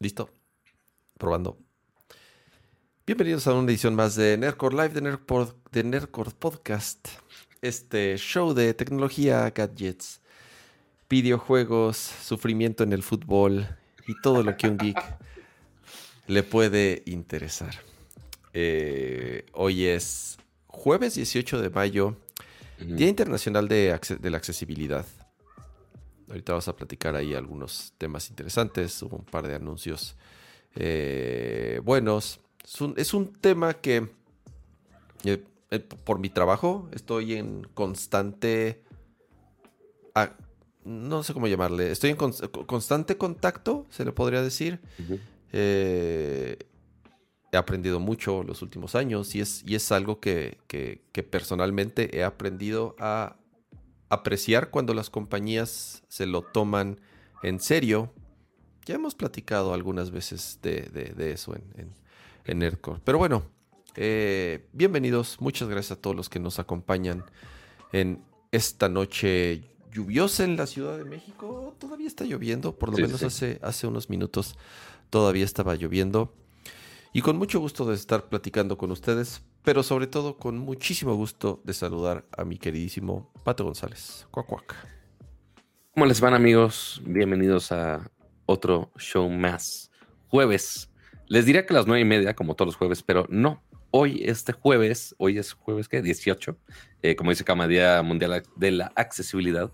¿Listo? Probando. Bienvenidos a una edición más de Nerdcore Live de Nerdcore, de Nerdcore Podcast. Este show de tecnología, gadgets, videojuegos, sufrimiento en el fútbol y todo lo que un geek le puede interesar. Eh, hoy es jueves 18 de mayo, Día Internacional de, Acce- de la Accesibilidad. Ahorita vamos a platicar ahí algunos temas interesantes, hubo un par de anuncios eh, buenos. Es un, es un tema que, eh, eh, por mi trabajo, estoy en constante... ah, no sé cómo llamarle. Estoy en cons- constante contacto, se le podría decir. Eh, he aprendido mucho los últimos años y es, y es algo que, que- que personalmente he aprendido a apreciar cuando las compañías se lo toman en serio. Ya hemos platicado algunas veces de, de- de eso en, en, en Nerdcore. Pero bueno, eh, bienvenidos. Muchas gracias a todos los que nos acompañan en esta noche lluviosa en la Ciudad de México. Todavía está lloviendo, por lo Sí, menos sí. Hace, hace unos minutos todavía estaba lloviendo. Y con mucho gusto de estar platicando con ustedes, pero sobre todo con muchísimo gusto de saludar a mi queridísimo Pato González. Cuac. ¿Cómo les van amigos? Bienvenidos a otro show más. Jueves. Les diría que a las nueve y media, como todos los jueves, pero no. Hoy, este jueves, hoy es jueves, ¿qué? 18. eh, como dice Cama, Día Mundial de la Accesibilidad.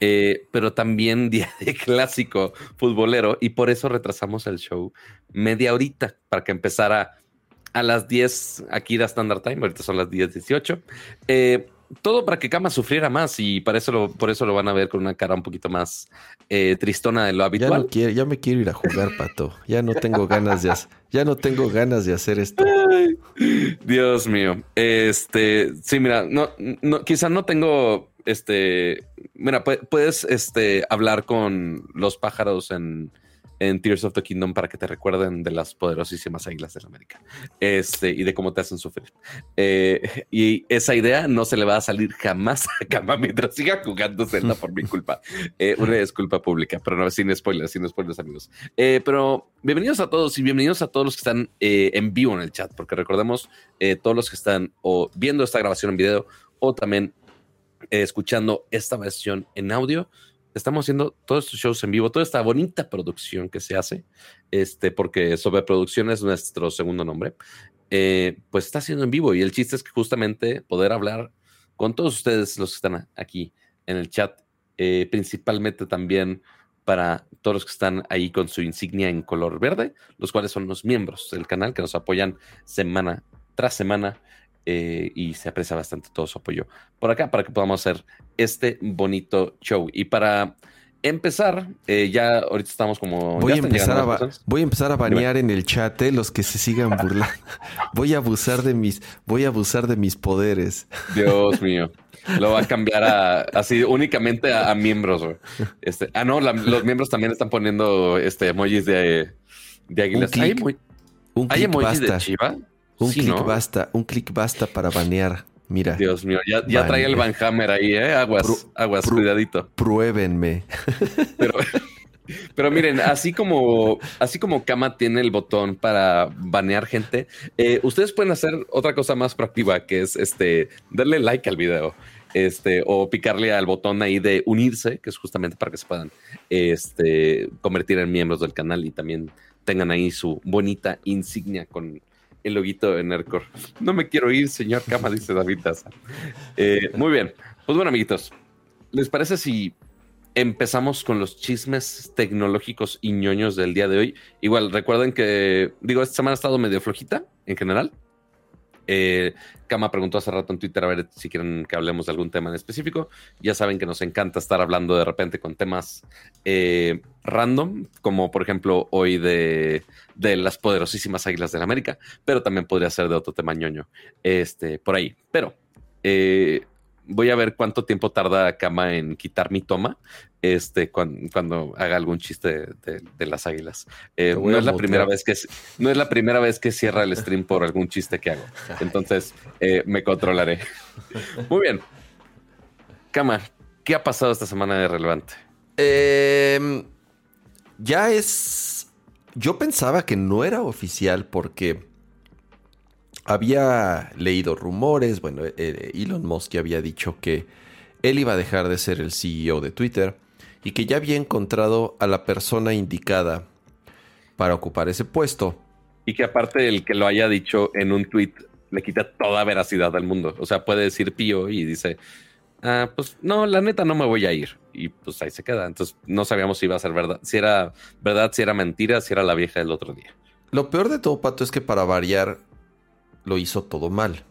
eh, pero también día de clásico futbolero y por eso retrasamos el show media horita para que empezara a las 10 aquí la Standard Time, ahorita son las 10.18. Eh, todo para que Kama sufriera más y para eso lo, por eso lo van a ver con una cara un poquito más eh, tristona de lo Ya, habitual. no quiero, ya me quiero ir a jugar, Pato. Ya no tengo ganas de, ya no tengo ganas de hacer esto. Dios mío. Este, sí, mira, no, no, quizá no tengo, este, mira, pu- puedes, este, hablar con los pájaros en, en Tears of the Kingdom para que te recuerden de las poderosísimas águilas de América, este, y de cómo te hacen sufrir. Eh, y esa idea no se le va a salir jamás a Kama mientras siga jugando Zelda por mi culpa. Eh, una disculpa pública, pero no, sin spoilers, sin spoilers, amigos. Eh, pero bienvenidos a todos y bienvenidos a todos los que están eh, en vivo en el chat, porque recordemos eh, todos los que están o viendo esta grabación en video o también eh, escuchando esta versión en audio. Estamos haciendo todos estos shows en vivo, toda esta bonita producción que se hace, este, porque sobreproducción es nuestro segundo nombre, eh, pues está haciendo en vivo. Y el chiste es que justamente poder hablar con todos ustedes, los que están aquí en el chat, eh, principalmente también para todos los que están ahí con su insignia en color verde, los cuales son los miembros del canal que nos apoyan semana tras semana eh, y se aprecia bastante todo su apoyo por acá para que podamos hacer este bonito show. Y para empezar, eh, ya ahorita estamos como... Voy a, empezar a, voy a empezar a banear en el chat eh, los que se sigan burlando. Voy a abusar de mis, voy a abusar de mis poderes. Dios mío. Lo va a cambiar a así únicamente a, a miembros. Este, ah, no, la- los miembros también están poniendo este emojis de, de águilas. ¿Hay, hay emojis de Chiva? Un Sí, clic ¿no? basta, un clic basta para banear. Mira, Dios mío, ya, ya trae el Van Hammer ahí, ¿eh? Aguas, Pru- aguas, pru- cuidadito. pruébenme. Pero, pero miren, así como, así como Kama tiene el botón para banear gente, eh, ustedes pueden hacer otra cosa más proactiva, que es este darle like al video. Este, o picarle al botón ahí de unirse, que es justamente para que se puedan este, convertir en miembros del canal y también tengan ahí su bonita insignia con el loguito de Nerdcore. No me quiero ir, señor Kama, dice David Daza. Eh, muy bien. Pues bueno, amiguitos, ¿les parece si empezamos con los chismes tecnológicos y ñoños del día de hoy? Igual, recuerden que, digo, esta semana ha estado medio flojita en general. Eh, Kama preguntó hace rato en Twitter a ver si quieren que hablemos de algún tema en específico. Ya saben que nos encanta estar hablando de repente con temas eh, random, como por ejemplo hoy de, las poderosísimas águilas de la América, pero también podría ser de otro tema ñoño este, por ahí. Pero eh, voy a ver cuánto tiempo tarda Kama en quitar mi toma este, cuan- cuando, haga algún chiste de, de las águilas. Eh, no es la primera vez que no es la primera vez que cierra el stream por algún chiste que hago. Entonces eh, me controlaré. Muy bien. Kama, ¿qué ha pasado esta semana de relevante? Em, ya es. Yo pensaba que no era oficial porque había leído rumores. Bueno, eh, Elon Musk había dicho que él iba a dejar de ser el CEO de Twitter y que ya había encontrado a la persona indicada para ocupar ese puesto. Y que aparte el que lo haya dicho en un tweet le quita toda veracidad al mundo. O sea, puede decir pío y dice, ah, pues no, la neta no me voy a ir. Y pues ahí se queda. Entonces no sabíamos si iba a ser verdad, si era verdad, si era mentira, si era la vieja del otro día. Lo peor de todo, Pato, es que para variar lo hizo todo mal.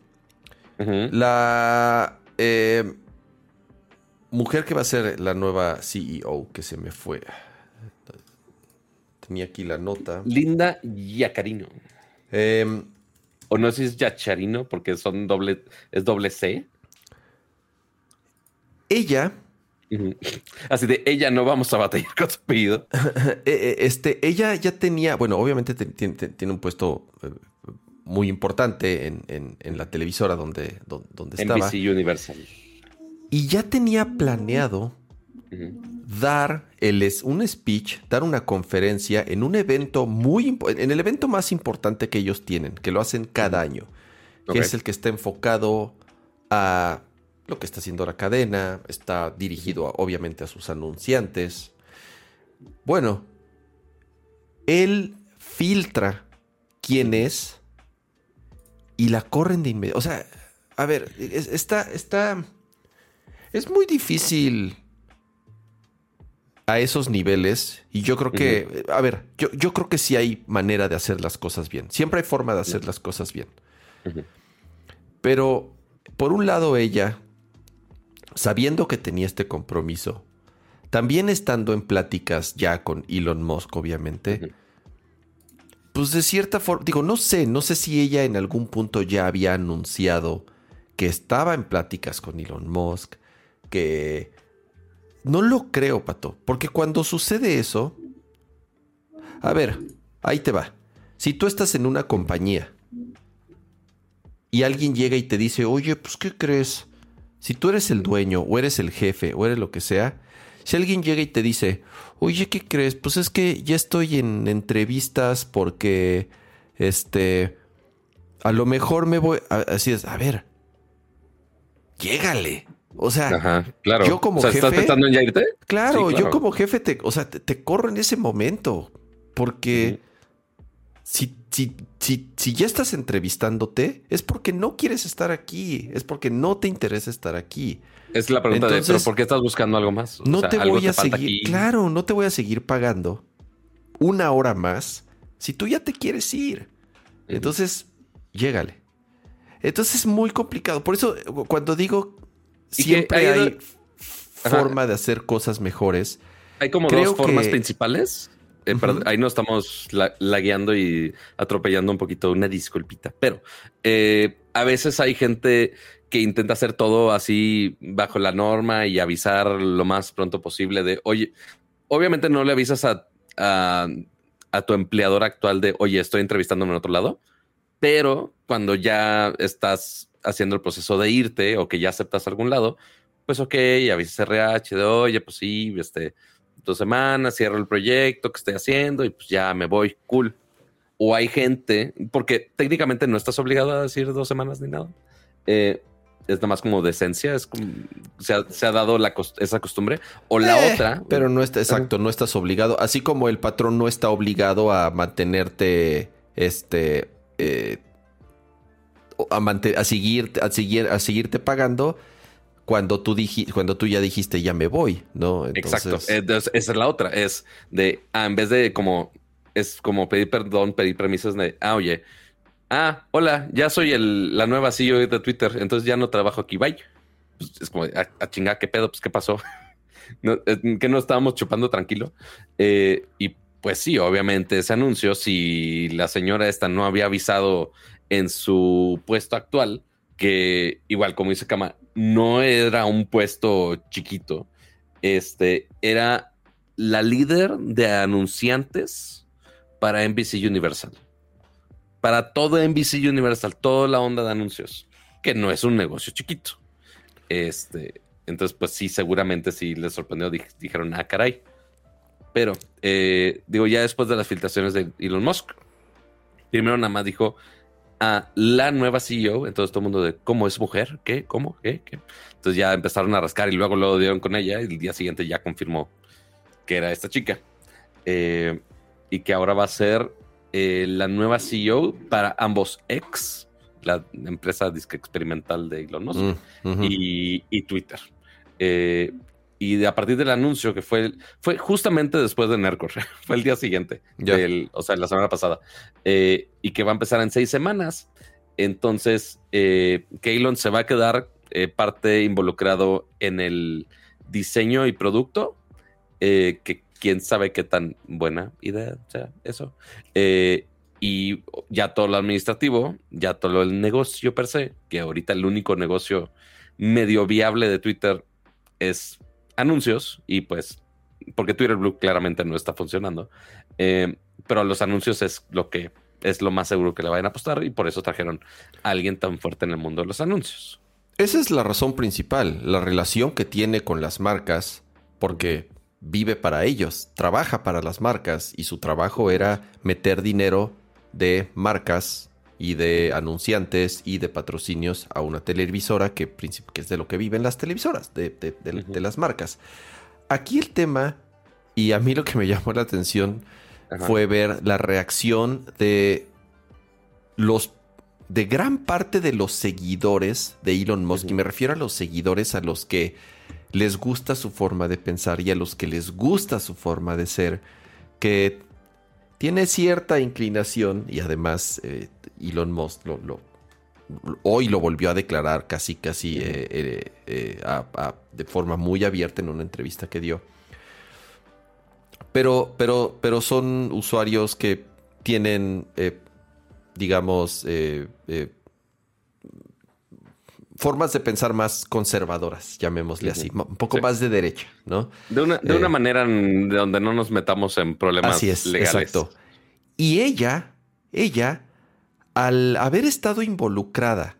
La eh, mujer que va a ser la nueva CEO, que se me fue. Tenía aquí la nota. Linda Yacarino. Em, o no sé si es Yacharino, porque son doble, es doble C. Ella. Así de ella no vamos a batallar con su apellido. Eh, eh, este, ella ya tenía, bueno, obviamente tiene, un puesto muy importante en, la televisora donde, donde, estaba. NBC Universal. Y ya tenía planeado dar el, un speech, dar una conferencia en un evento muy en el evento más importante que ellos tienen, que lo hacen cada año, que es el que está enfocado a lo que está haciendo la cadena, está dirigido obviamente a sus anunciantes. Bueno, él filtra quién es y la corren de inmediato. O sea, a ver, está, está, es muy difícil a esos niveles. Y yo creo que, a ver, yo, yo, creo que sí hay manera de hacer las cosas bien. Siempre hay forma de hacer las cosas bien. Pero, por un lado, ella, sabiendo que tenía este compromiso, también estando en pláticas ya con Elon Musk, obviamente, pues de cierta forma, digo, no sé, no sé si ella en algún punto ya había anunciado que estaba en pláticas con Elon Musk, que no lo creo, Pato, porque cuando sucede eso... A ver, ahí te va. Si tú estás en una compañía y alguien llega y te dice, oye, pues ¿qué crees? Si tú eres el dueño o eres el jefe o eres lo que sea, si alguien llega y te dice, oye, ¿qué crees? Pues es que ya estoy en entrevistas porque, este, a lo mejor me voy, así es, a ver, llégale. O sea, claro. yo como jefe. ¿Estás pensando en ya irte? Claro, yo como jefe te, o sea, te, corro en ese momento. Porque si, si, si, ya estás entrevistándote, es porque no quieres estar aquí. Es porque no te interesa estar aquí. Es la pregunta de, ¿pero por qué estás buscando algo más? no te voy a seguir. Claro, no te voy a seguir pagando una hora más si tú ya te quieres ir. Entonces, llégale. Entonces es muy complicado. Por eso, cuando digo siempre hay, forma de hacer cosas mejores. Hay como dos formas principales. Eh, ahí no estamos lagueando y atropellando un poquito, una disculpita. Pero eh, a veces hay gente que intenta hacer todo así bajo la norma y avisar lo más pronto posible de, oye, obviamente no le avisas a, a tu empleador actual de, oye, estoy entrevistándome en otro lado, pero cuando ya estás haciendo el proceso de irte o que ya aceptas algún lado, pues ok, avisas RH de, oye, pues sí, este, dos semanas, cierro el proyecto que estoy haciendo y pues ya me voy, cool. O hay gente, porque técnicamente no estás obligado a decir dos semanas ni nada. Eh, es nada más como decencia, es como, se, ha, dado la esa costumbre. O la eh, otra. Pero no está, exacto, no estás obligado. Así como el patrón no está obligado a mantenerte, este, eh, a, seguir, a, seguir, a seguirte pagando cuando tú, cuando tú ya dijiste ya me voy, ¿no? Exacto. esa es la otra. Es de, ah, en vez de como, es como pedir perdón, pedir permisos de, ah, oye, ah, hola, ya soy el, la nueva CEO de Twitter, entonces ya no trabajo aquí, bye. Pues, es como, a, chingar, ¿qué pedo? Pues, ¿qué pasó? que no estábamos chupando tranquilo. Eh, y pues sí, obviamente ese anuncio, si la señora esta no había avisado en su puesto actual, que igual como dice Kama, no era un puesto chiquito, este, era la líder de anunciantes para NBC Universal. Para todo NBC Universal, toda la onda de anuncios, que no es un negocio chiquito. Este, Entonces, pues sí, seguramente sí les sorprendió. dijeron, ah, caray. Pero, eh, digo, ya después de las filtraciones de Elon Musk, primero nada más dijo a la nueva CEO. Entonces todo el mundo de, ¿cómo es mujer? ¿Qué? ¿Cómo? ¿Qué? ¿Qué? Entonces ya empezaron a rascar y luego lo dieron con ella. Y el día siguiente ya confirmó que era esta chica. Eh, y que ahora va a ser eh, la nueva CEO para ambos ex, la empresa disque experimental de Elon Musk, mm, y, Twitter. Eh, y a partir del anuncio que fue, fue justamente después de Nercor, fue el día siguiente, o sea, la semana pasada, y que va a empezar en seis semanas. Entonces, eh, se va a quedar parte involucrado en el diseño y producto, que quién sabe qué tan buena idea sea eso. Eh, y ya todo lo administrativo, ya todo el negocio per se, que ahorita el único negocio medio viable de Twitter es anuncios y pues porque Twitter Blue claramente no está funcionando, eh, pero los anuncios es lo que es lo más seguro que le vayan a apostar y por eso trajeron a alguien tan fuerte en el mundo de los anuncios. Esa es la razón principal, la relación que tiene con las marcas, porque vive para ellos, trabaja para las marcas y su trabajo era meter dinero de marcas y de anunciantes y de patrocinios a una televisora que, que es de lo que viven las televisoras, de, las marcas. Aquí el tema, y a mí lo que me llamó la atención fue ver la reacción de los de gran parte de los seguidores de Elon Musk, y me refiero a los seguidores a los que les gusta su forma de pensar y a los que les gusta su forma de ser, que tiene cierta inclinación y además eh, Elon Musk lo, hoy lo volvió a declarar casi casi eh, eh, de forma muy abierta en una entrevista que dio. Pero, pero, pero son usuarios que tienen, digamos, formas de pensar más conservadoras, llamémosle así, un poco más de derecha, ¿no? De una, de una eh, manera de donde no nos metamos en problemas así es, Exacto. Y ella, ella, al haber estado involucrada,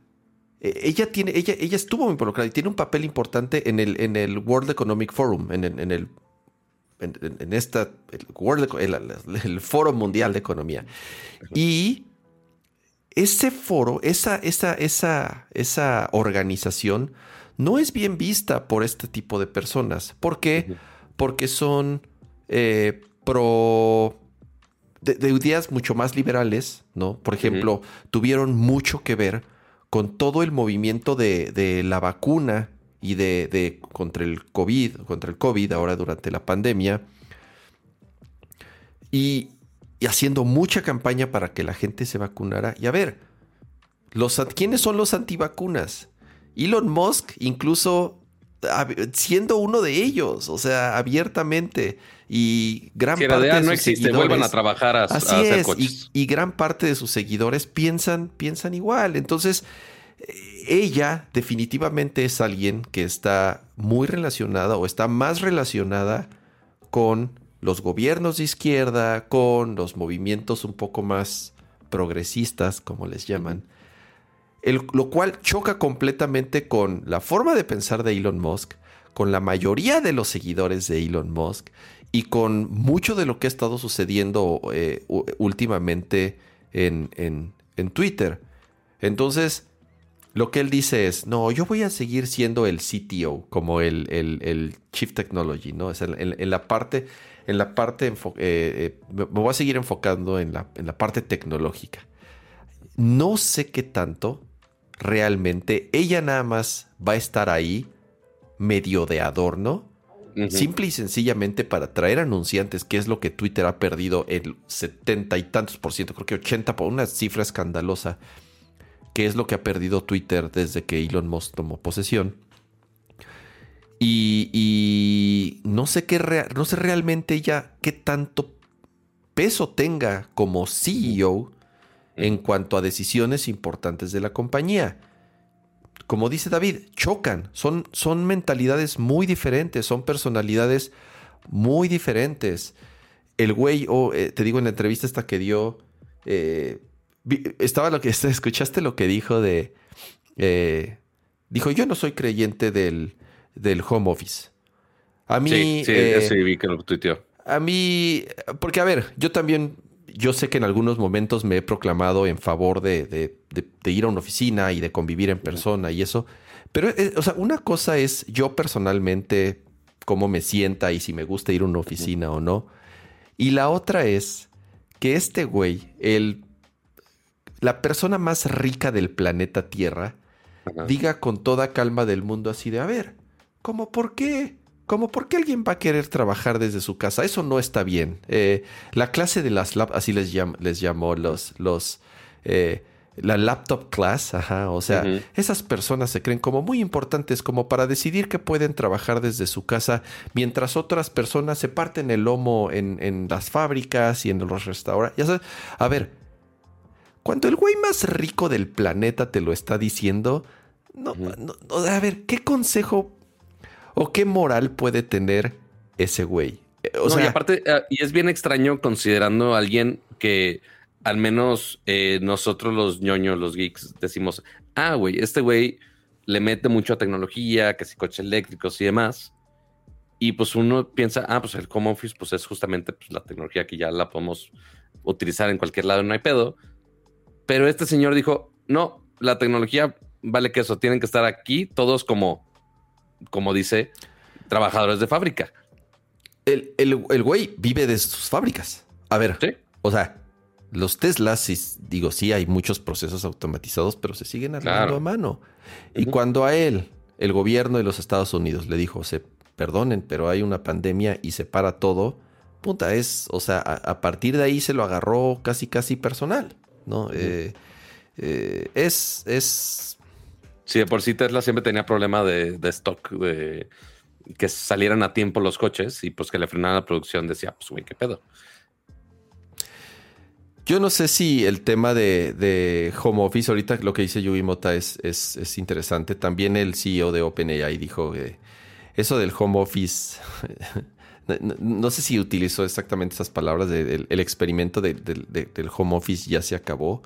e, ella tiene, ella, ella estuvo involucrada y tiene un papel importante en el, en el World Economic Forum, en, en, el en, esta el, World, el, Foro Mundial de Economía. Y ese foro, esa, esa, esa, esa organización no es bien vista por este tipo de personas. ¿Por qué? Porque son eh, pro... De, ideas mucho más liberales, ¿no? Por ejemplo, tuvieron mucho que ver con todo el movimiento de, la vacuna y de, de, contra el COVID, contra el COVID ahora durante la pandemia. Y, y haciendo mucha campaña para que la gente se vacunara. Y a ver, los, ¿quiénes son los antivacunas? Elon Musk, incluso siendo uno de ellos, o sea, abiertamente. Y gran parte de, no existe, vuelvan a trabajar a, así es, Y, gran parte de sus seguidores piensan, piensan igual. Entonces, ella definitivamente es alguien que está muy relacionada o está más relacionada con los gobiernos de izquierda, con los movimientos un poco más progresistas, como les llaman, lo cual choca completamente con la forma de pensar de Elon Musk, con la mayoría de los seguidores de Elon Musk y con mucho de lo que ha estado sucediendo eh, últimamente en, en, Twitter. Entonces, lo que él dice es, no, yo voy a seguir siendo el CTO, como el, el, Chief Technology, ¿no? Es en, la parte en la parte, eh, eh, me voy a seguir enfocando en la, en la parte tecnológica. No sé qué tanto realmente ella nada más va a estar ahí medio de adorno, simple y sencillamente para traer anunciantes, que es lo que Twitter ha perdido el setenta y tantos por ciento, creo que 80 por una cifra escandalosa, que es lo que ha perdido Twitter desde que Elon Musk tomó posesión. Y, no sé qué no sé realmente ya qué tanto peso tenga como CEO en cuanto a decisiones importantes de la compañía. Como dice David, chocan, son, son mentalidades muy diferentes, son personalidades muy diferentes. El güey, oh, eh, te digo en la entrevista esta que dio, eh, estaba lo que, escuchaste lo que dijo de, eh, dijo, yo no soy creyente del, del home office. A mí. Sí, sí, eh, sí, vi que lo tuiteó. A mí, porque a ver, yo también, yo sé que en algunos momentos me he proclamado en favor de, de- de- de ir a una oficina y de convivir en persona y eso. Pero, eh, o sea, una cosa es yo personalmente, cómo me sienta y si me gusta ir a una oficina o no. Y la otra es que este güey, el, la persona más rica del planeta Tierra, Ajá. diga con toda calma del mundo así de, a ver, ¿cómo por qué? ¿Cómo por qué alguien va a querer trabajar desde su casa? Eso no está bien. Eh, la clase de las lap, así les, llam- les llamó los, los, eh, la laptop class, ajá, o sea, esas personas se creen como muy importantes como para decidir que pueden trabajar desde su casa, mientras otras personas se parten el lomo en, en las fábricas y en los restaurantes. Ya sabes, a ver, cuando el güey más rico del planeta te lo está diciendo, no, a ver, ¿qué consejo o qué moral puede tener ese güey? Eh, O No, sea, y aparte, eh, y es bien extraño considerando a alguien que al menos eh, nosotros los ñoños, los geeks, decimos, ah, güey, este güey le mete mucho a tecnología, que si coches eléctricos y demás. Y pues uno piensa, ah, pues el home office pues es justamente pues, la tecnología que ya la podemos utilizar en cualquier lado, no hay pedo. Pero este señor dijo, no, la tecnología vale que eso, tienen que estar aquí todos como, como dice, trabajadores de fábrica. el, el- el güey vive de sus fábricas. A ver, Sí. o sea, los Teslas, sí, digo, sí hay muchos procesos automatizados, pero se siguen armando Claro. a mano. Y cuando a él, el gobierno de los Estados Unidos le dijo, se perdonen, pero hay una pandemia y se para todo, puta, es, o sea, a, a partir de ahí se lo agarró casi, casi personal, ¿no? Eh, eh, es, es, Sí, de por sí Tesla siempre tenía problema de, de stock, de que salieran a tiempo los coches y pues que le frenaran la producción. Decía, pues güey, qué pedo. Yo no sé si el tema de, de home office, ahorita lo que dice Yugi Mota es, es, es interesante. También el CEO de OpenAI dijo que eso del home office, no, sé si utilizó exactamente esas palabras, de- el experimento de- del- de- del home office ya se acabó.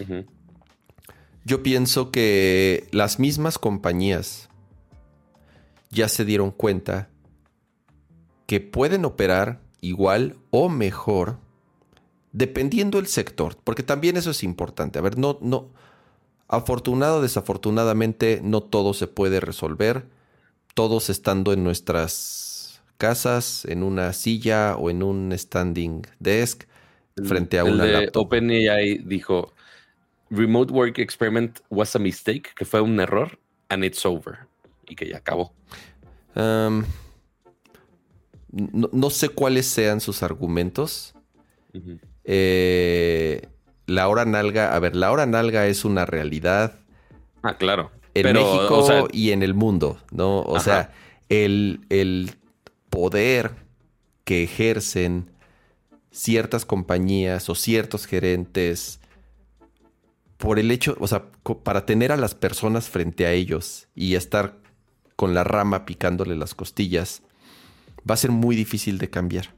Ujú. Yo pienso que las mismas compañías ya se dieron cuenta que pueden operar igual o mejor dependiendo el sector, porque también eso es importante. A ver, no, no, afortunado o desafortunadamente, no todo se puede resolver, todos estando en nuestras casas, en una silla o en un standing desk, frente a El una de laptop. OpenAI dijo, Remote Work Experiment was a mistake, que fue un error, and it's over. Y que ya acabó. Um, no, no sé cuáles sean sus argumentos. Eh, la hora nalga, a ver, la hora nalga es una realidad Ah, claro. en Pero, México o sea, y en el mundo, ¿no? O Ajá. sea, el, el poder que ejercen ciertas compañías o ciertos gerentes por el hecho, o sea, para tener a las personas frente a ellos y estar con la rama picándole las costillas, va a ser muy difícil de cambiar.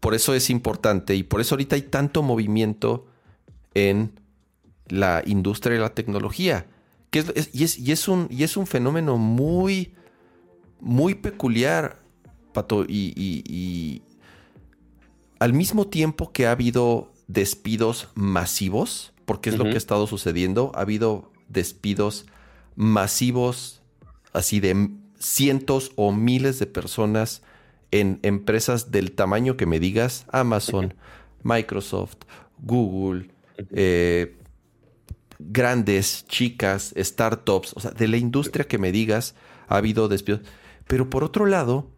Por eso es importante y por eso ahorita hay tanto movimiento en la industria de la tecnología. Que es- es- y, es, y es un, y es un fenómeno muy, muy peculiar, Pato. Y, y- y al mismo tiempo que ha habido despidos masivos, porque es lo que ha estado sucediendo, ha habido despidos masivos, así de cientos o miles de personas en empresas del tamaño que me digas, Amazon, Microsoft, Google, eh, grandes, chicas, startups, o sea, de la industria que me digas, ha habido despidos. Pero por otro lado,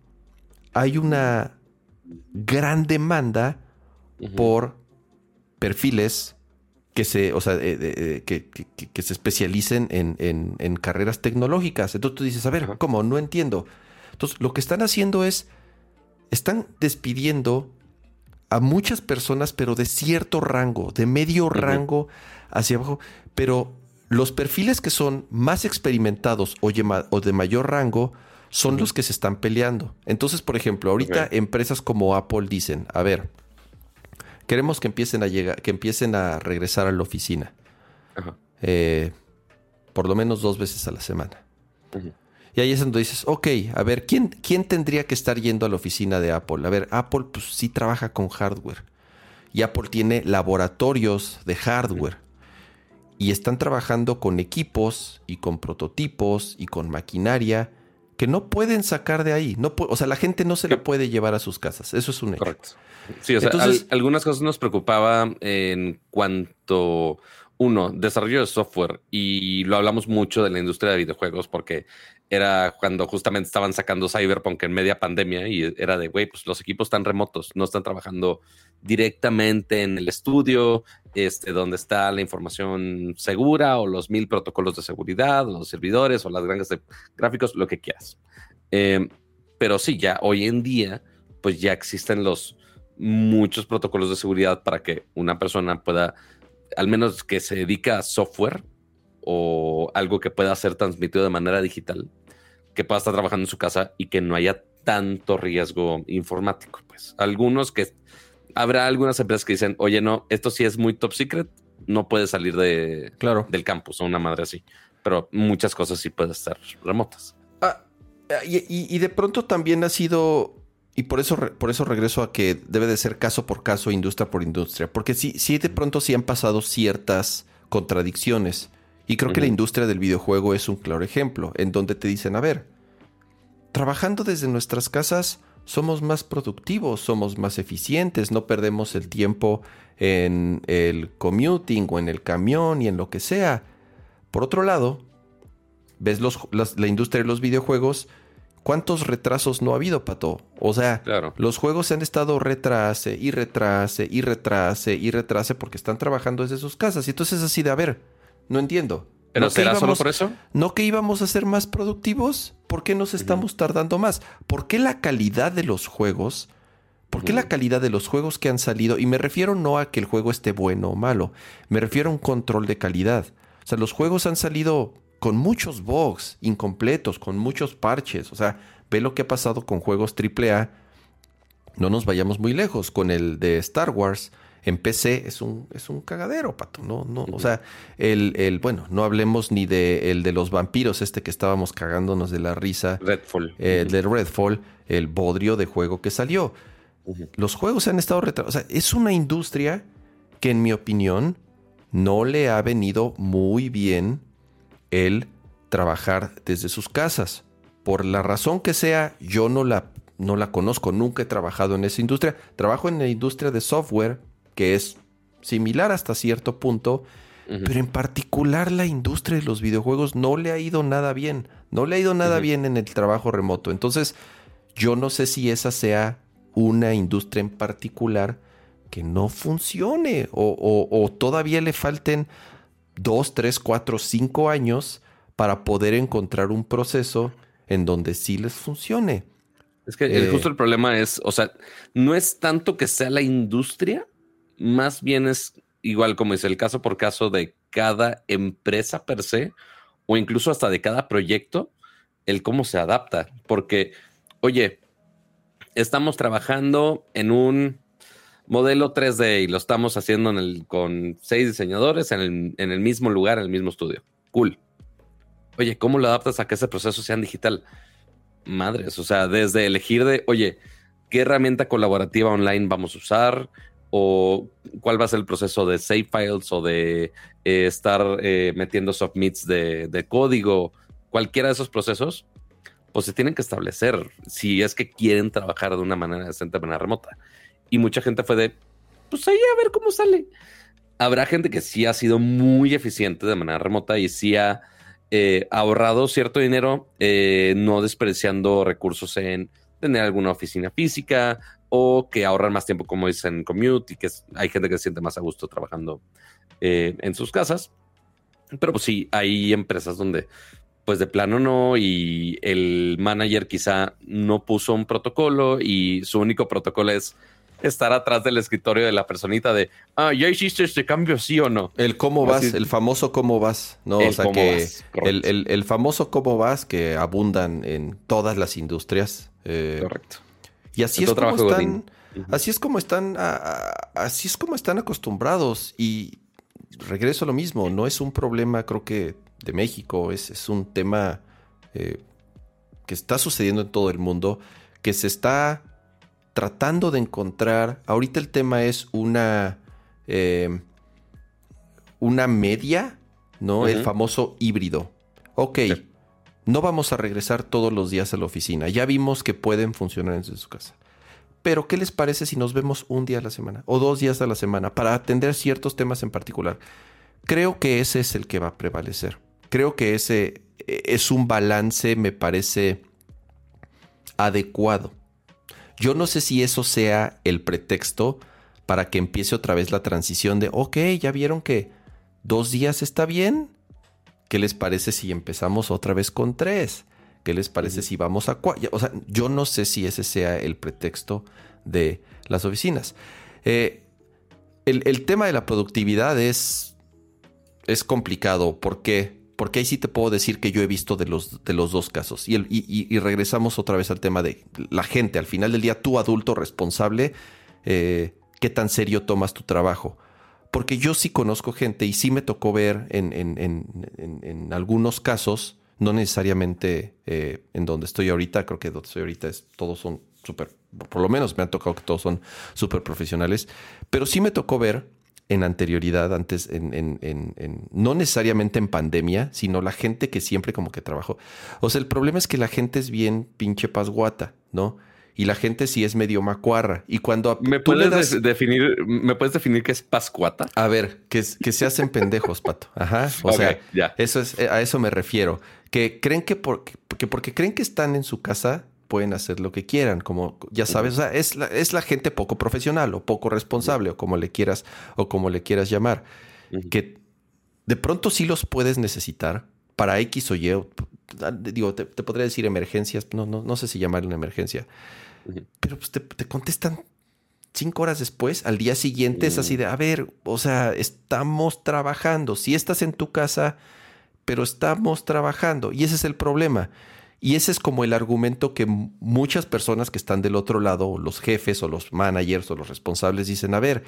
hay una gran demanda por perfiles que se, o sea, eh, eh, eh, que, que- se especialicen en, en- en carreras tecnológicas. Entonces tú dices, a ver. ¿cómo? No entiendo. Entonces, lo que están haciendo es, están despidiendo a muchas personas, pero de cierto rango, de medio rango hacia abajo, pero los perfiles que son más experimentados o, de mayor rango son los que se están peleando. Entonces, por ejemplo, ahorita empresas como Apple dicen, a ver, queremos que empiecen a llegar, que empiecen a regresar a la oficina, Ajá. eh, por lo menos dos veces a la semana. Y ahí es donde dices, ok, a ver, ¿quién, ¿quién tendría que estar yendo a la oficina de Apple? A ver, Apple pues sí trabaja con hardware. Y Apple tiene laboratorios de hardware. Y están trabajando con equipos y con prototipos y con maquinaria que no pueden sacar de ahí. No o sea, la gente no se la puede llevar a sus casas. Eso es un hecho. Correcto. Sí, o sea, algunas cosas nos preocupaba en cuanto uno, desarrollo de software, y lo hablamos mucho de la industria de videojuegos porque era cuando justamente estaban sacando Cyberpunk en media pandemia y era de, güey, pues los equipos están remotos, no están trabajando directamente en el estudio, este, donde está la información segura o los mil protocolos de seguridad, los servidores o las granjas de gráficos, lo que quieras. Em, pero sí, ya hoy en día, pues ya existen los muchos protocolos de seguridad para que una persona pueda al menos que se dedica a software o algo que pueda ser transmitido de manera digital, que pueda estar trabajando en su casa y que no haya tanto riesgo informático. Pues algunos que habrá algunas empresas que dicen, oye, no, esto sí es muy top secret, no puede salir de, claro. del campus o una madre así. Pero muchas cosas sí pueden estar remotas. Ah, y, y, de pronto también ha sido y por eso, por eso regreso a que debe de ser caso por caso, industria por industria. Porque sí, sí de pronto sí han pasado ciertas contradicciones. Y creo que la industria del videojuego es un claro ejemplo, en donde te dicen, a ver, trabajando desde nuestras casas somos más productivos, somos más eficientes, no perdemos el tiempo en el commuting o en el camión y en lo que sea. Por otro lado, ves los, la industria de los videojuegos ¿Cuántos retrasos no ha habido, Pato? O sea, los juegos se han estado retrase y retrase y retrase y retrase porque están trabajando desde sus casas. Y entonces así de, a ver, no entiendo. ¿Pero ¿No será solo por eso? ¿No que íbamos a ser más productivos? ¿Por qué nos estamos tardando más? ¿Por qué la calidad de los juegos? ¿Por qué la calidad de los juegos que han salido? Y me refiero no a que el juego esté bueno o malo, me refiero a un control de calidad. O sea, los juegos han salido con muchos bugs incompletos, con muchos parches. O sea, ve lo que ha pasado con juegos AAA. No nos vayamos muy lejos. Con el de Star Wars en PC es un, es un cagadero, pato. No, no, o sea, el, el, bueno, no hablemos ni de el de los vampiros, este que estábamos cagándonos de la risa. Redfall. El de Redfall, el bodrio de juego que salió. Los juegos se han estado retrasados. O sea, es una industria que, en mi opinión, no le ha venido muy bien el trabajar desde sus casas. Por la razón que sea, yo no la, no la conozco, nunca he trabajado en esa industria. Trabajo en la industria de software, que es similar hasta cierto punto, pero en particular la industria de los videojuegos no le ha ido nada bien. No le ha ido nada bien en el trabajo remoto. Entonces, yo no sé si esa sea una industria en particular que no funcione o, o todavía le falten dos, tres, cuatro, cinco años para poder encontrar un proceso en donde sí les funcione. Es que eh, justo el problema es, o sea, no es tanto que sea la industria, más bien es igual como es el caso por caso de cada empresa per se, o incluso hasta de cada proyecto, el cómo se adapta. Porque, oye, estamos trabajando en un modelo 3D y lo estamos haciendo con seis diseñadores en el, mismo lugar, en el mismo estudio. Cool. Oye, ¿cómo lo adaptas a que ese proceso sea digital? Madres, o sea, desde elegir de, oye, ¿qué herramienta colaborativa online vamos a usar? ¿O cuál va a ser el proceso de save files o de eh, estar eh, metiendo submits de, de código? Cualquiera de esos procesos, pues se tienen que establecer si es que quieren trabajar de una manera decente, de manera remota y mucha gente fue de, pues ahí a ver cómo sale. Habrá gente que sí ha sido muy eficiente de manera remota y sí ha eh, ahorrado cierto dinero, eh, no despreciando recursos en tener alguna oficina física o que ahorran más tiempo, como dicen, en commute y que hay gente que se siente más a gusto trabajando eh, en sus casas. Pero pues sí, hay empresas donde pues de plano no y el manager quizá no puso un protocolo y su único protocolo es estar atrás del escritorio de la personita de, ah, ya hiciste este cambio, sí o no. El cómo vas, el famoso cómo vas, ¿no? o sea que el, famoso cómo vas que abundan en todas las industrias. Eh, correcto. Y así es, como están, así es como están, así es como están acostumbrados. Y regreso a lo mismo, no es un problema, creo que de México, es, es un tema eh, que está sucediendo en todo el mundo, que se está tratando de encontrar, ahorita el tema es una, eh, una media, ¿no? El famoso híbrido. Ok, no vamos a regresar todos los días a la oficina, ya vimos que pueden funcionar en su casa. Pero, ¿qué les parece si nos vemos un día a la semana o dos días a la semana para atender ciertos temas en particular? Creo que ese es el que va a prevalecer. Creo que ese e, es un balance, me parece adecuado. Yo no sé si eso sea el pretexto para que empiece otra vez la transición de, ok, ya vieron que dos días está bien. ¿Qué les parece si empezamos otra vez con tres? ¿Qué les parece si vamos a cuatro? O sea, yo no sé si ese sea el pretexto de las oficinas. Eh, el, tema de la productividad es, es complicado. ¿Por qué? Porque ahí sí te puedo decir que yo he visto de los, de los dos casos. Y, y, regresamos otra vez al tema de la gente. Al final del día, tú adulto responsable, eh, ¿qué tan serio tomas tu trabajo? Porque yo sí conozco gente y sí me tocó ver en, en, en, en algunos casos no necesariamente eh, en donde estoy ahorita, creo que donde estoy ahorita es, todos son súper, por lo menos me han tocado que todos son súper profesionales, pero sí me tocó ver en anterioridad, antes, en, en, en, no necesariamente en pandemia, sino la gente que siempre como que trabajó. O sea, el problema es que la gente es bien pinche pasguata, ¿no? y la gente sí es medio macuarra. Y cuando ¿Me puedes definir, ¿me puedes definir qué es pascuata? A ver, que, que se hacen pendejos, pato. Ajá. O sea, eso es, a eso me refiero. Que creen que, porque porque creen que están en su casa, pueden hacer lo que quieran. Como ya sabes, o sea, es la, es la gente poco profesional o poco responsable, o como le quieras, o como le quieras llamar. Que de pronto sí los puedes necesitar para X o Y. Digo, te, podría decir emergencias, no, no, no sé si llamar una emergencia pero pues te, contestan cinco horas después, al día siguiente es así de, a ver, o sea, estamos trabajando, si estás en tu casa, pero estamos trabajando. Y ese es el problema. Y ese es como el argumento que muchas personas que están del otro lado, los jefes o los managers o los responsables, dicen, a ver,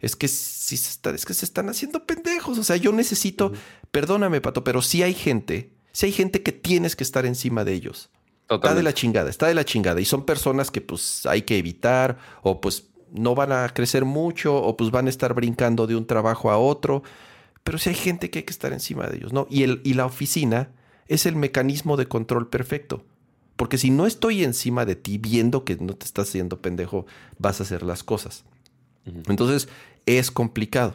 es que si se está, es que se están haciendo pendejos. O sea, yo necesito, perdóname, Pato, pero si hay gente, si hay gente que tienes que estar encima de ellos. Está de la chingada, está de la chingada. Y son personas que pues hay que evitar o pues no van a crecer mucho o pues van a estar brincando de un trabajo a otro. Pero si hay gente que hay que estar encima de ellos, ¿no? Y, el, y la oficina es el mecanismo de control perfecto. Porque si no estoy encima de ti viendo que no te estás haciendo pendejo, vas a hacer las cosas. Entonces es complicado.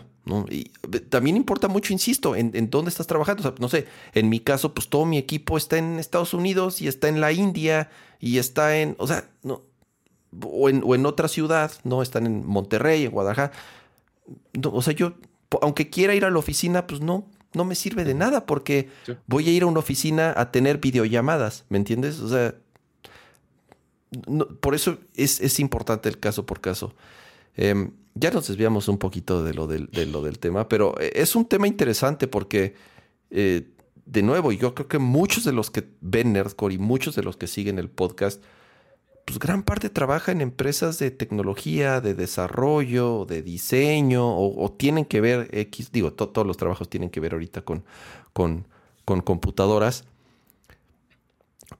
Y también importa mucho, insisto, en, dónde estás trabajando. no sé, en mi caso, pues todo mi equipo está en Estados Unidos y está en la India y está en, o sea, no, o en, otra ciudad, ¿no? Están en Monterrey, en Guadalajara. o sea, yo, aunque quiera ir a la oficina, pues no, no me sirve de nada porque voy a ir a una oficina a tener videollamadas, ¿me entiendes? O sea, por eso es, es importante el caso por caso. Em, ya nos desviamos un poquito de lo del, lo del tema, pero eh, es un tema interesante porque, eh, de nuevo, yo creo que muchos de los que ven Nerdcore y muchos de los que siguen el podcast, pues gran parte trabaja en empresas de tecnología, de desarrollo, de diseño, o, tienen que ver X, digo, todos los trabajos tienen que ver ahorita con, con, con computadoras,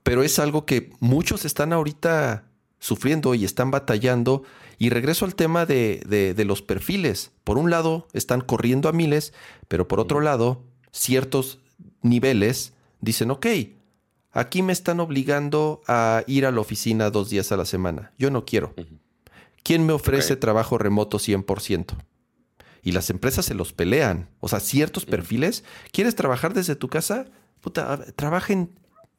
pero es algo que muchos están ahorita sufriendo y están batallando. Y regreso al tema de, los perfiles. Por un lado, están corriendo a miles, pero por otro lado, ciertos niveles dicen, ok, aquí me están obligando a ir a la oficina dos días a la semana. Yo no quiero. ¿Quién me ofrece trabajo remoto 100%? Y las empresas se los pelean. O sea, ciertos perfiles, ¿quieres trabajar desde tu casa? Puta, trabaja en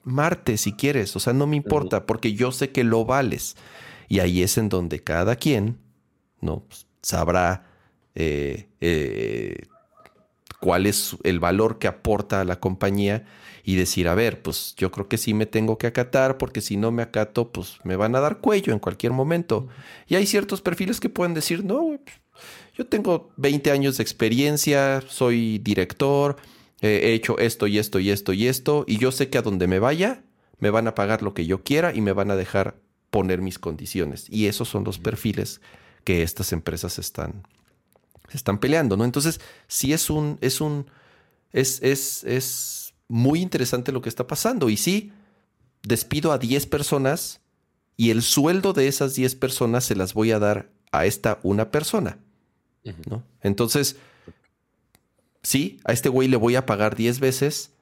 Marte si quieres. O sea, no me importa porque yo sé que lo vales. Y ahí es en donde cada quien ¿no? sabrá eh, eh, cuál es el valor que aporta a la compañía y decir, a ver, pues yo creo que sí me tengo que acatar porque si no me acato, pues me van a dar cuello en cualquier momento. Y hay ciertos perfiles que pueden decir, no, yo tengo 20 años de experiencia, soy director, he hecho esto y esto y esto y esto, y yo sé que a donde me vaya, me van a pagar lo que yo quiera y me van a dejar poner mis condiciones. Y esos son los perfiles que estas empresas están, están peleando, ¿no? Entonces, si es un, es un, es, es, es muy interesante lo que está pasando. Y sí, despido a 10 personas y el sueldo de esas 10 personas se las voy a dar a esta una persona. ¿no? Entonces, sí, a este güey le voy a pagar 10 veces,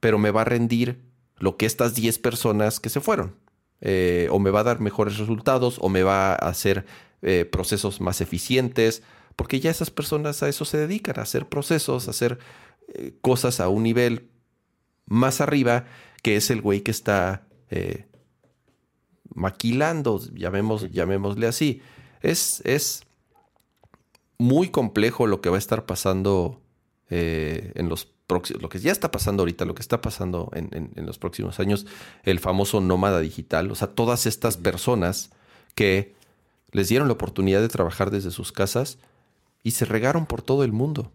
pero me va a rendir lo que estas 10 personas que se fueron. Eh, o me va a dar mejores resultados, o me va a hacer eh, procesos más eficientes, porque ya esas personas a eso se dedican, a hacer procesos, a hacer eh, cosas a un nivel más arriba, que es el güey que está maquilando, llamemos, llamémosle así. Es, es muy complejo lo que va a estar pasando en los lo que ya está pasando ahorita, lo que está pasando en, los próximos años, el famoso nómada digital, o sea, todas estas personas que les dieron la oportunidad de trabajar desde sus casas y se regaron por todo el mundo.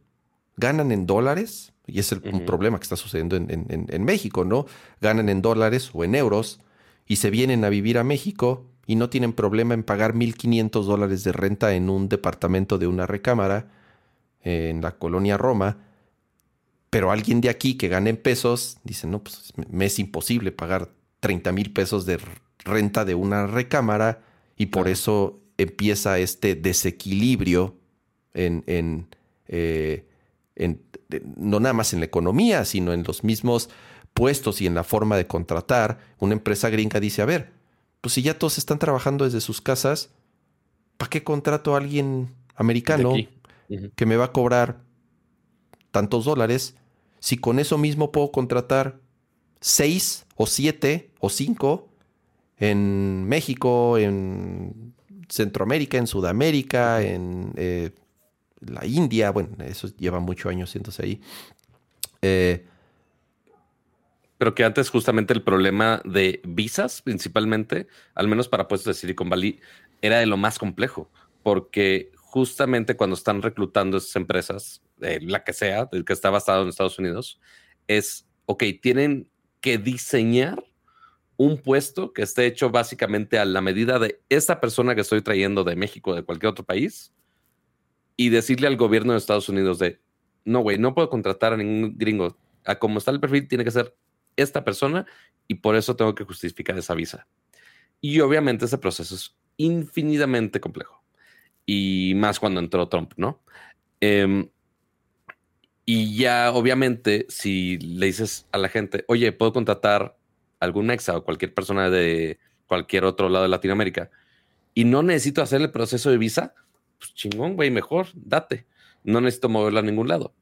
Ganan en dólares, y es el, un problema que está sucediendo en, en México, ¿no? Ganan en dólares o en euros y se vienen a vivir a México y no tienen problema en pagar 1.500 dólares de renta en un departamento de una recámara en la colonia Roma. Pero alguien de aquí que gane en pesos dice, no, pues me es imposible pagar 30 mil pesos de renta de una recámara y por eso empieza este desequilibrio en, en, eh, no nada más en la economía, sino en los mismos puestos y en la forma de contratar. Una empresa gringa dice, a ver, pues si ya todos están trabajando desde sus casas, ¿para qué contrato a alguien americano que me va a cobrar tantos dólares, si con eso mismo puedo contratar seis o siete o cinco en México, en Centroamérica, en Sudamérica, en eh, la India, bueno, eso lleva muchos años siéndose ahí. Eh, pero que antes justamente el problema de visas, principalmente, al menos para puestos de Silicon Valley, era de lo más complejo, porque justamente cuando están reclutando esas empresas, la que sea, que está basado en Estados Unidos, es, ok, tienen que diseñar un puesto que esté hecho básicamente a la medida de esta persona que estoy trayendo de México o de cualquier otro país y decirle al gobierno de Estados Unidos de, no, güey, no puedo contratar a ningún gringo. A como está el perfil, tiene que ser esta persona y por eso tengo que justificar esa visa. Y obviamente ese proceso es infinitamente complejo. Y más cuando entró Trump, ¿no? Eh, y ya, obviamente, si le dices a la gente, oye, puedo contratar algún mexa o cualquier persona de cualquier otro lado de Latinoamérica y no necesito hacer el proceso de visa, pues chingón, güey, mejor, date. No necesito moverlo a ningún lado.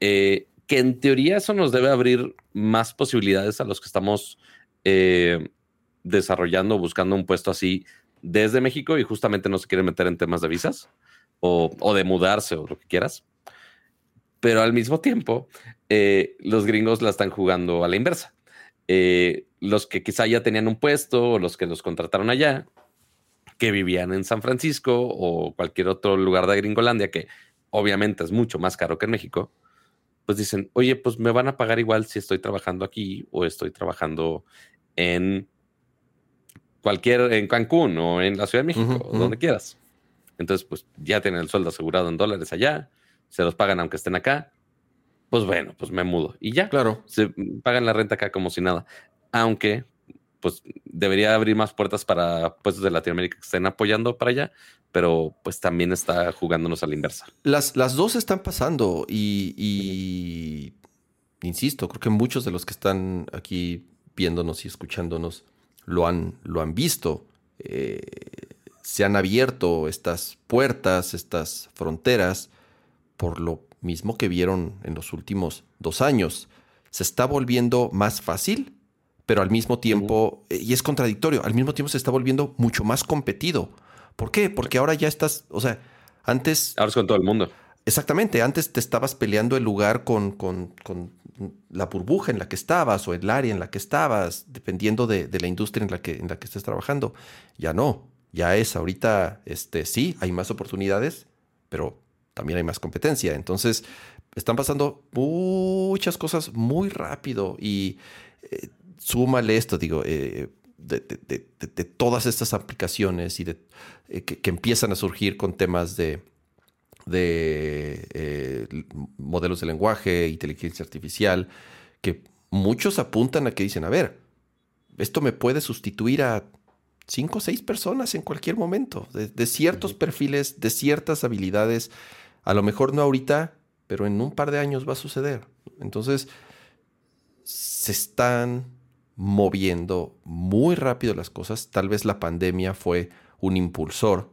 Eh, que en teoría eso nos debe abrir más posibilidades a los que estamos eh, desarrollando, buscando un puesto así desde México y justamente no se quieren meter en temas de visas o, de mudarse o lo que quieras pero al mismo tiempo eh, los gringos la están jugando a la inversa. Los que quizá ya tenían un puesto o los que los contrataron allá, que vivían en San Francisco o cualquier otro lugar de Gringolandia, que obviamente es mucho más caro que en México, pues dicen, oye, pues me van a pagar igual si estoy trabajando aquí o estoy trabajando en cualquier, en Cancún o en la Ciudad de México, o donde quieras. Entonces, pues ya tienen el sueldo asegurado en dólares allá se los pagan aunque estén acá, pues bueno, pues me mudo. Y ya. Claro. Se pagan la renta acá como si nada. Aunque, pues debería abrir más puertas para puestos de Latinoamérica que estén apoyando para allá, pero pues también está jugándonos a la inversa. Las, las dos están pasando y, insisto, creo que muchos de los que están aquí viéndonos y escuchándonos lo han, lo han visto. Eh, se han abierto estas puertas, estas fronteras por lo mismo que vieron en los últimos dos años. Se está volviendo más fácil, pero al mismo tiempo, eh, y es contradictorio, al mismo tiempo se está volviendo mucho más competido. ¿Por qué? Porque ahora ya estás, o sea, antes... Ahora es con todo el mundo. Exactamente, antes te estabas peleando el lugar con, con, la burbuja en la que estabas o el área en la que estabas, dependiendo de, la industria en la, que, en la que estés trabajando. Ya no, ya es ahorita, este, sí, hay más oportunidades, pero también hay más competencia. Entonces, están pasando muchas cosas muy rápido y eh, súmale esto, digo, eh, de, todas estas aplicaciones y de, eh, que, empiezan a surgir con temas de, de modelos de lenguaje, inteligencia artificial, que muchos apuntan a que dicen, a ver, esto me puede sustituir a cinco o seis personas en cualquier momento, de, ciertos perfiles, de ciertas habilidades. A lo mejor no ahorita, pero en un par de años va a suceder. Entonces, se están moviendo muy rápido las cosas. Tal vez la pandemia fue un impulsor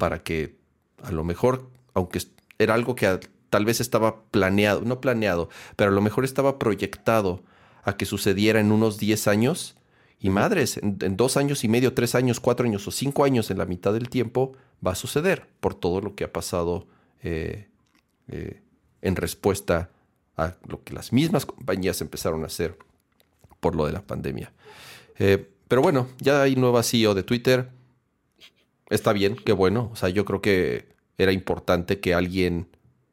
para que a lo mejor, aunque era algo que tal vez estaba planeado, no planeado, pero a lo mejor estaba proyectado a que sucediera en unos 10 años. Y madres, en, dos años y medio, tres años, cuatro años o cinco años en la mitad del tiempo va a suceder por todo lo que ha pasado eh, eh, en respuesta a lo que las mismas compañías empezaron a hacer por lo de la pandemia. Eh, pero bueno, ya hay nueva CEO de Twitter. Está bien, qué bueno. O sea, yo creo que era importante que alguien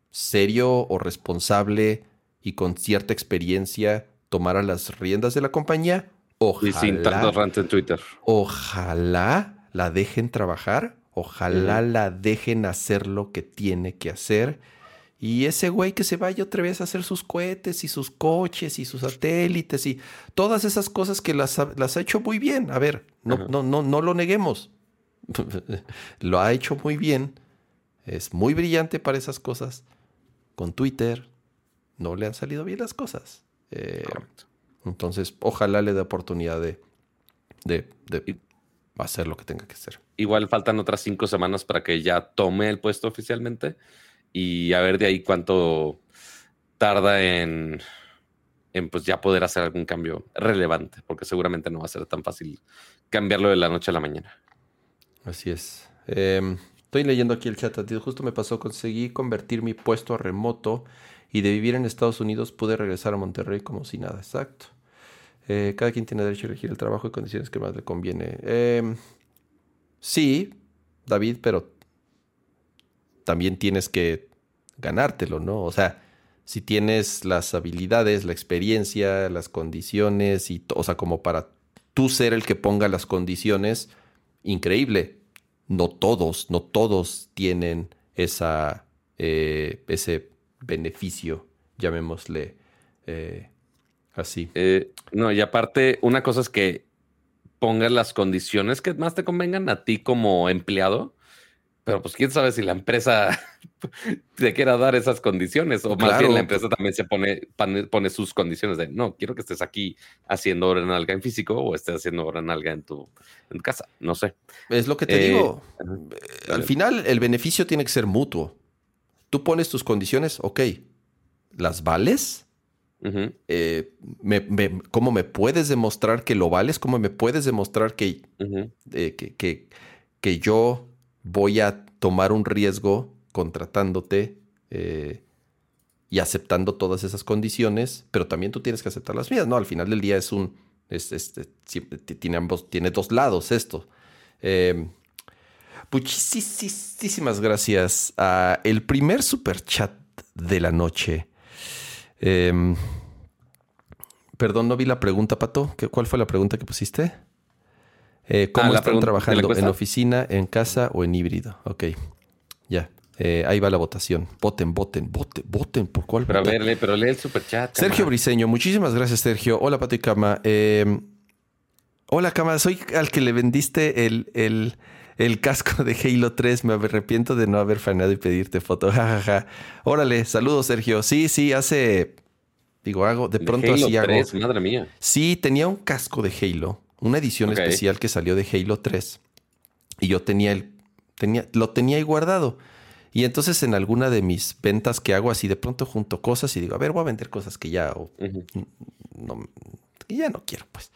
serio o responsable y con cierta experiencia tomara las riendas de la compañía. Ojalá, y sin tanto en Twitter. Ojalá la dejen trabajar. Ojalá la dejen hacer lo que tiene que hacer y ese güey que se vaya otra vez a hacer sus cohetes y sus coches y sus satélites y todas esas cosas que las ha, las ha hecho muy bien. A ver, no, no, no, no lo neguemos. lo ha hecho muy bien. Es muy brillante para esas cosas. Con Twitter no le han salido bien las cosas. Eh, entonces, ojalá le dé oportunidad de, de, de hacer lo que tenga que hacer. Igual faltan otras cinco semanas para que ya tome el puesto oficialmente y a ver de ahí cuánto tarda en, pues ya poder hacer algún cambio relevante, porque seguramente no va a ser tan fácil cambiarlo de la noche a la mañana. Así es. Em, estoy leyendo aquí el chat. Justo me pasó, conseguí convertir mi puesto a remoto y de vivir en Estados Unidos pude regresar a Monterrey como si nada. Exacto. Eh, cada quien tiene derecho a elegir el trabajo y condiciones que más le conviene. Em, sí, David, pero también tienes que ganártelo, ¿no? O sea, si tienes las habilidades, la experiencia, las condiciones, y o sea, como para tú ser el que ponga las condiciones, increíble. No todos, no todos tienen esa, eh, ese beneficio, llamémosle eh, así. Eh, no, y aparte, una cosa es que pongas las condiciones que más te convengan a ti como empleado pero pues quién sabe si la empresa te quiera dar esas condiciones o más bien la empresa también se pone, pone sus condiciones de no, quiero que estés aquí haciendo hora en alga en físico o estés haciendo hora en alga en tu, en casa, no sé. Es lo que te digo. Eh, al final el beneficio tiene que ser mutuo. Tú pones tus condiciones, ok, ¿las vales? Eh, ¿Cómo me puedes demostrar que lo vales? ¿Cómo me puedes demostrar que, eh, que, que, que yo voy a tomar un riesgo contratándote eh, y aceptando todas esas condiciones, pero también tú tienes que aceptar las mías, ¿no? Al final del día es un, tiene ambos, tiene dos lados esto. Eh, muchísimas gracias a el primer super chat de la noche. Em, perdón, no vi la pregunta, Pato. ¿Cuál fue la pregunta que pusiste? Eh, ¿Cómo ah, están trabajando? ¿En oficina, en casa o en híbrido? Ok, ya. Eh, ahí va la votación. Voten, voten, voten, voten. ¿Por cuál? Pero a ver, pero lee el superchat. Sergio Briseño, muchísimas gracias, Sergio. Hola, Pato y Cama. Eh, hola, Cama. Soy al que le vendiste el, el, el, casco de Halo 3. Me arrepiento de no haber faneado y pedirte foto. Ja, Órale, saludos, Sergio. Sí, sí, hace. Digo, hago. De pronto así hago. Madre mía. Sí, tenía un casco de Halo una edición especial que salió de Halo 3 y yo tenía el tenía lo tenía ahí guardado. Y entonces en alguna de mis ventas que hago así de pronto junto cosas y digo, a ver, voy a vender cosas que ya no, ya no quiero, pues.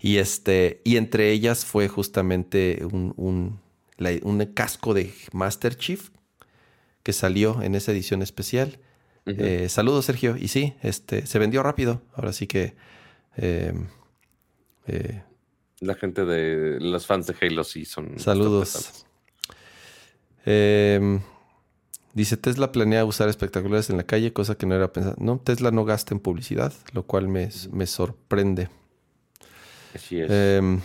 Y este y entre ellas fue justamente un, un, casco de Master Chief que salió en esa edición especial. Eh, saludos, Sergio. Y sí, este se vendió rápido. Ahora sí que eh, eh, la gente de los fans de Halo sí son. Saludos. Em, dice: Tesla planea usar espectaculares en la calle, cosa que no era pensada. No, Tesla no gasta en publicidad, lo cual me, sorprende. Así es. Em,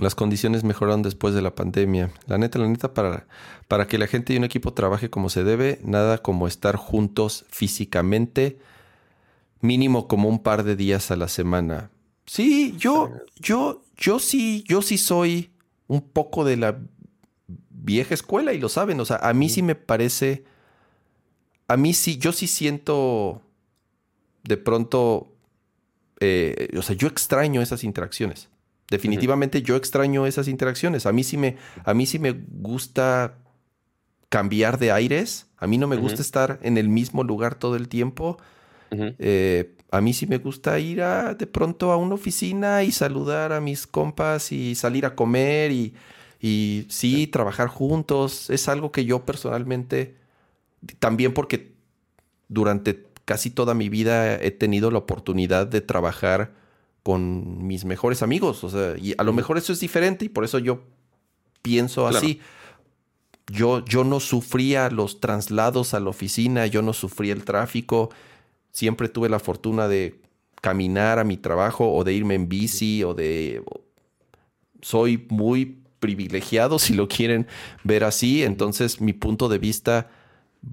las condiciones mejoraron después de la pandemia. La neta, la neta, para, para que la gente y un equipo trabaje como se debe, nada como estar juntos físicamente mínimo como un par de días a la semana. Sí, yo, yo, yo sí, yo sí soy un poco de la vieja escuela y lo saben. O sea, a mí sí me parece. A mí sí, yo sí siento de pronto. eh, o sea, yo extraño esas interacciones. Definitivamente yo extraño esas interacciones. A mí sí me, a mí sí me gusta cambiar de aires. A mí no me gusta estar en el mismo lugar todo el tiempo. Eh, a mí sí me gusta ir a, de pronto a una oficina y saludar a mis compas y salir a comer y, y sí, trabajar juntos. Es algo que yo personalmente, también porque durante casi toda mi vida he tenido la oportunidad de trabajar con mis mejores amigos. O sea, y a lo mejor eso es diferente y por eso yo pienso Claro. así. Yo, yo no sufría los traslados a la oficina, yo no sufría el tráfico. Siempre tuve la fortuna de caminar a mi trabajo o de irme en bici o de... Soy muy privilegiado si lo quieren ver así. Entonces mi punto de vista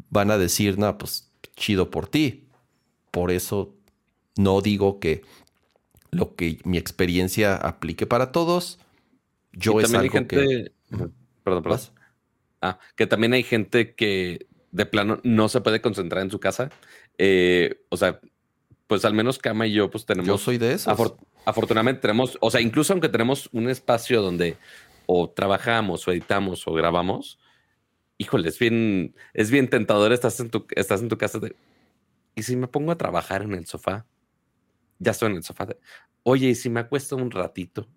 van a decir, no, pues chido por ti. Por eso no digo que lo que mi experiencia aplique para todos. Yo Y es hay algo que... gente. Ujú. Perdón, perdón. Ah, que también hay gente que de plano no se puede concentrar en su casa. Eh, o sea, pues al menos Kama y yo, pues tenemos. Yo soy de esos. afor- afortunadamente tenemos, o sea, incluso aunque tenemos un espacio donde o trabajamos o editamos o grabamos, híjole, es bien, es bien tentador. Estás en tu, estás en tu casa de. Y si me pongo a trabajar en el sofá, ya estoy en el sofá. de, Oye, y si me acuesto un ratito.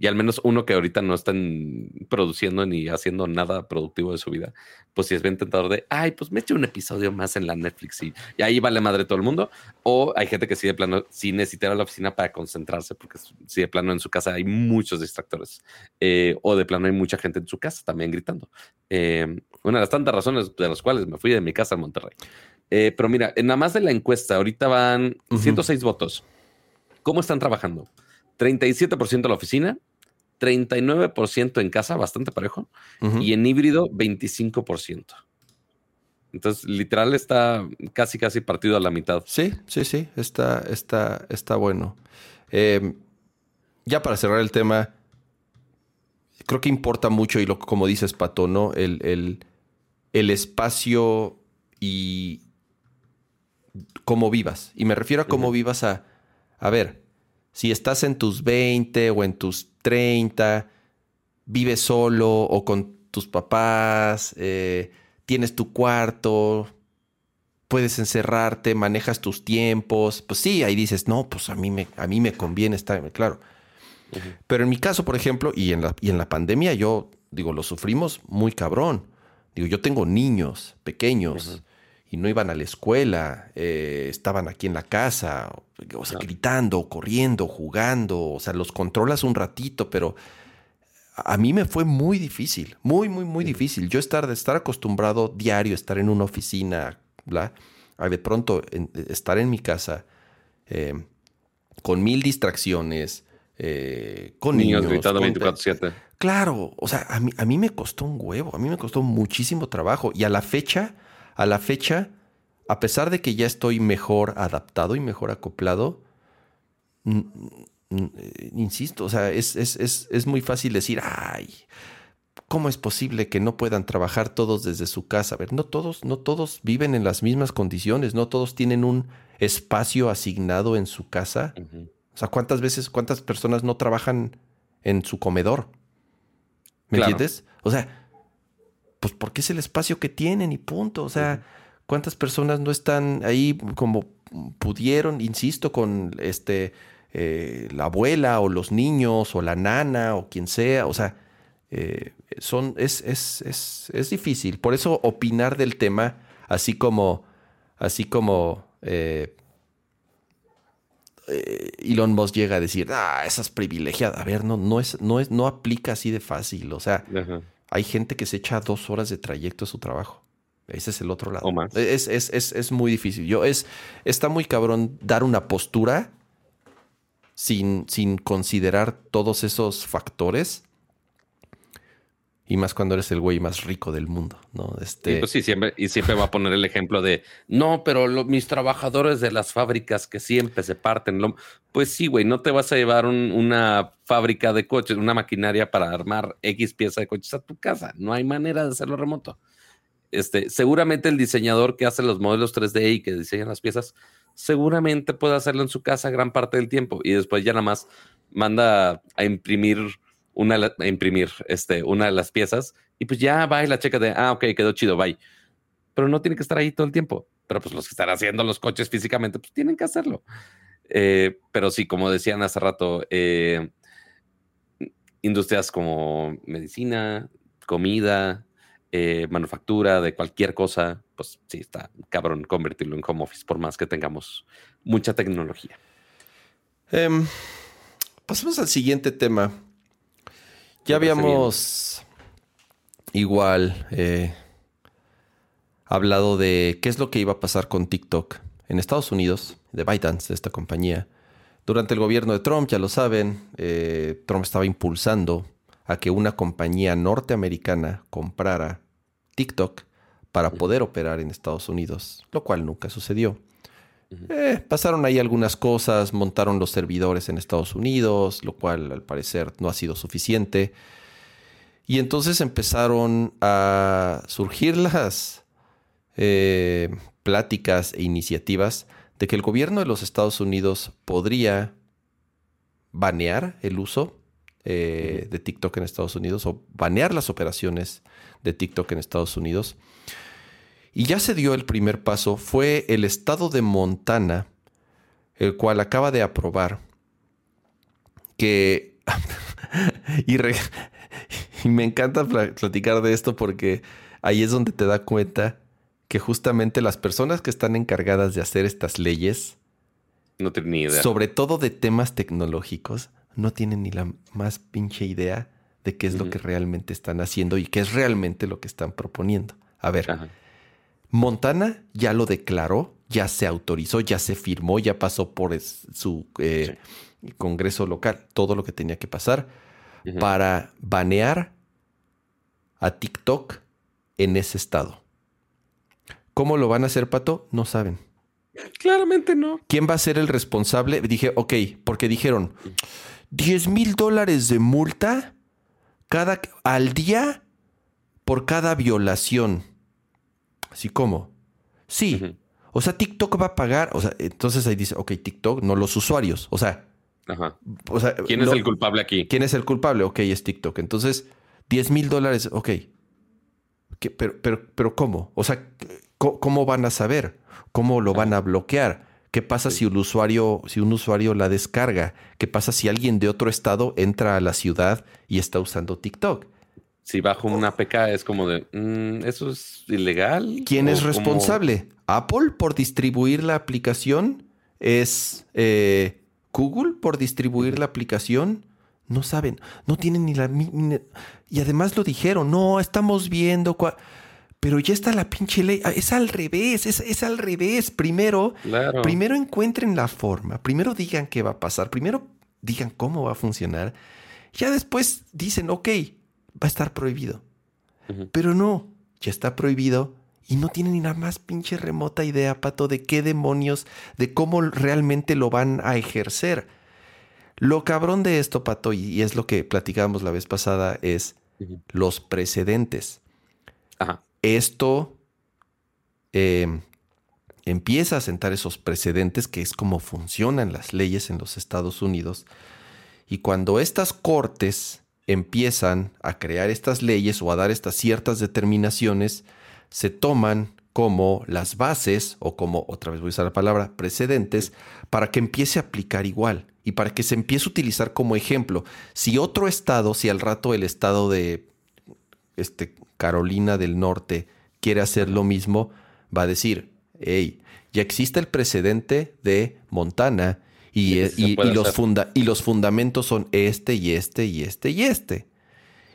Y al menos uno que ahorita no están produciendo ni haciendo nada productivo de su vida, pues sí es bien tentador de, ay, pues me echo un episodio más en la Netflix y, y ahí vale madre todo el mundo. O hay gente que sí de plano, sí necesita ir a la oficina para concentrarse, porque sí de plano en su casa hay muchos distractores. Eh, o de plano hay mucha gente en su casa también gritando. Eh, una de las tantas razones de las cuales me fui de mi casa a Monterrey. Eh, pero mira, en nada más de la encuesta, ahorita van Ujú. 106 votos. ¿Cómo están trabajando? 37% a la oficina, 39% en casa, bastante parejo, y en híbrido 25%. Entonces, literal está casi, casi partido a la mitad. Sí, sí, sí, está, está, está bueno. Eh, ya para cerrar el tema, creo que importa mucho, y lo como dices, Pato, ¿no? El, el- el espacio y cómo vivas. Y me refiero a cómo vivas a, a ver, si estás en tus 20 o en tus 30, vives solo o con tus papás, eh, tienes tu cuarto, puedes encerrarte, manejas tus tiempos. Pues sí, ahí dices, no, pues a mí me, a mí me conviene estar, claro. Pero en mi caso, por ejemplo, y en la, y en la pandemia, yo digo, lo sufrimos muy cabrón. Digo, yo tengo niños pequeños. Y no iban a la escuela, eh, estaban aquí en la casa, o sea, gritando, corriendo, jugando, o sea, los controlas un ratito, pero a mí me fue muy difícil, muy, muy, muy difícil. Yo estar, de estar acostumbrado diario, estar en una oficina, bla, a de pronto en- estar en mi casa eh, con mil distracciones, eh, con Niños, niños. gritando con- 24-7. Claro, o sea, a mí, a mí me costó un huevo, a mí me costó muchísimo trabajo. Y a la fecha, a la fecha, a pesar de que ya estoy mejor adaptado y mejor acoplado, eh, insisto, o sea, es, es, es, es muy fácil decir, ay, ¿cómo es posible que no puedan trabajar todos desde su casa? A ver, no todos, no todos viven en las mismas condiciones, no todos tienen un espacio asignado en su casa. O sea, ¿cuántas veces, cuántas personas no trabajan en su comedor? ¿Me Claro. entiendes? O sea, pues porque es el espacio que tienen y punto. O sea, ¿cuántas personas no están ahí como pudieron, insisto, con este eh, la abuela o los niños o la nana o quien sea? O sea, eh, son, es, es, es, es difícil. Por eso opinar del tema, así como, así como eh, Elon Musk llega a decir, ah, esa es privilegiada. A ver, no, no es, no es, no aplica así de fácil. O sea, Ajá. Hay gente que se echa dos horas de trayecto a su trabajo. Ese es el otro lado. O más. Es, es, es, es muy difícil. Yo, es, está muy cabrón dar una postura sin, sin considerar todos esos factores. Y más cuando eres el güey más rico del mundo, ¿no? Este... Pues sí, siempre, y siempre va a poner el ejemplo de, no, pero mis trabajadores de las fábricas que siempre se parten. Pues sí, güey, no te vas a llevar una fábrica de coches, una maquinaria para armar X pieza de coches a tu casa. No hay manera de hacerlo remoto. Este, seguramente el diseñador que hace los modelos 3D y que diseña las piezas, seguramente puede hacerlo en su casa gran parte del tiempo y después ya nada más manda a imprimir una, imprimir este, una de las piezas y pues ya va y la checa de, ah, ok, quedó chido, bye. Pero no tiene que estar ahí todo el tiempo. Pero pues los que están haciendo los coches físicamente, pues tienen que hacerlo. Eh, pero sí, como decían hace rato, eh, industrias como medicina, comida, eh, manufactura, de cualquier cosa, pues sí, está cabrón convertirlo en home office, por más que tengamos mucha tecnología. Em, pasemos al siguiente tema. Ya habíamos igual eh, hablado de qué es lo que iba a pasar con TikTok en Estados Unidos, de ByteDance, de esta compañía. Durante el gobierno de Trump, ya lo saben, eh, Trump estaba impulsando a que una compañía norteamericana comprara TikTok para poder operar en Estados Unidos, lo cual nunca sucedió. Eh, pasaron ahí algunas cosas, montaron los servidores en Estados Unidos, lo cual al parecer no ha sido suficiente. Y entonces empezaron a surgir las eh, pláticas e iniciativas de que el gobierno de los Estados Unidos podría banear el uso eh, de TikTok en Estados Unidos o banear las operaciones de TikTok en Estados Unidos. Y ya se dio el primer paso, fue el estado de Montana, el cual acaba de aprobar que... y, me encanta platicar de esto porque ahí es donde te da cuenta que justamente las personas que están encargadas de hacer estas leyes, no tienen ni idea. Sobre todo de temas tecnológicos, no tienen ni la más pinche idea de qué es lo que realmente están haciendo y qué es realmente lo que están proponiendo. A ver, Montana ya lo declaró, ya se autorizó, ya se firmó, ya pasó por su eh, Congreso local, todo lo que tenía que pasar para banear a TikTok en ese estado. ¿Cómo lo van a hacer, Pato? No saben. Claramente no. ¿Quién va a ser el responsable? Dije, ok, porque dijeron 10 mil dólares de multa cada, al día por cada violación. Así como. Sí. O sea, TikTok va a pagar. O sea, entonces ahí dice, ok, TikTok, no los usuarios. O sea. Ajá. ¿Quién es el culpable aquí? ¿Quién es el culpable? Ok, es TikTok. Entonces, 10 mil dólares, ok. Pero, pero, pero, ¿cómo? O sea, ¿cómo van a saber? ¿Cómo lo van a bloquear? ¿Qué pasa si un usuario, si un usuario la descarga? ¿Qué pasa si alguien de otro estado entra a la ciudad y está usando TikTok? Si bajo una APK es como de, mm, ¿eso es ilegal? ¿Quién es responsable? ¿Apple por distribuir la aplicación? ¿Es eh, Google por distribuir la aplicación? No saben, no tienen ni la... Y además lo dijeron, no, estamos viendo... Pero ya está la pinche ley. Ah, es al revés, es, al revés. Primero, primero encuentren la forma, primero digan qué va a pasar, primero digan cómo va a funcionar. Ya después dicen, ok, va a estar prohibido. Pero no, ya está prohibido y no tienen ni la más pinche remota idea, Pato, de qué demonios, de cómo realmente lo van a ejercer. Lo cabrón de esto, Pato, y es lo que platicábamos la vez pasada, es los precedentes. Esto em, empieza a sentar esos precedentes, que es como funcionan las leyes en los Estados Unidos. Y cuando estas cortes empiezan a crear estas leyes o a dar estas ciertas determinaciones, se toman como las bases o como, otra vez voy a usar la palabra, precedentes, para que empiece a aplicar igual y para que se empiece a utilizar como ejemplo. Si otro estado, si al rato el estado de este, Carolina del Norte quiere hacer lo mismo, va a decir, hey, ya existe el precedente de Montana y, los funda y los fundamentos son este y este y este y este.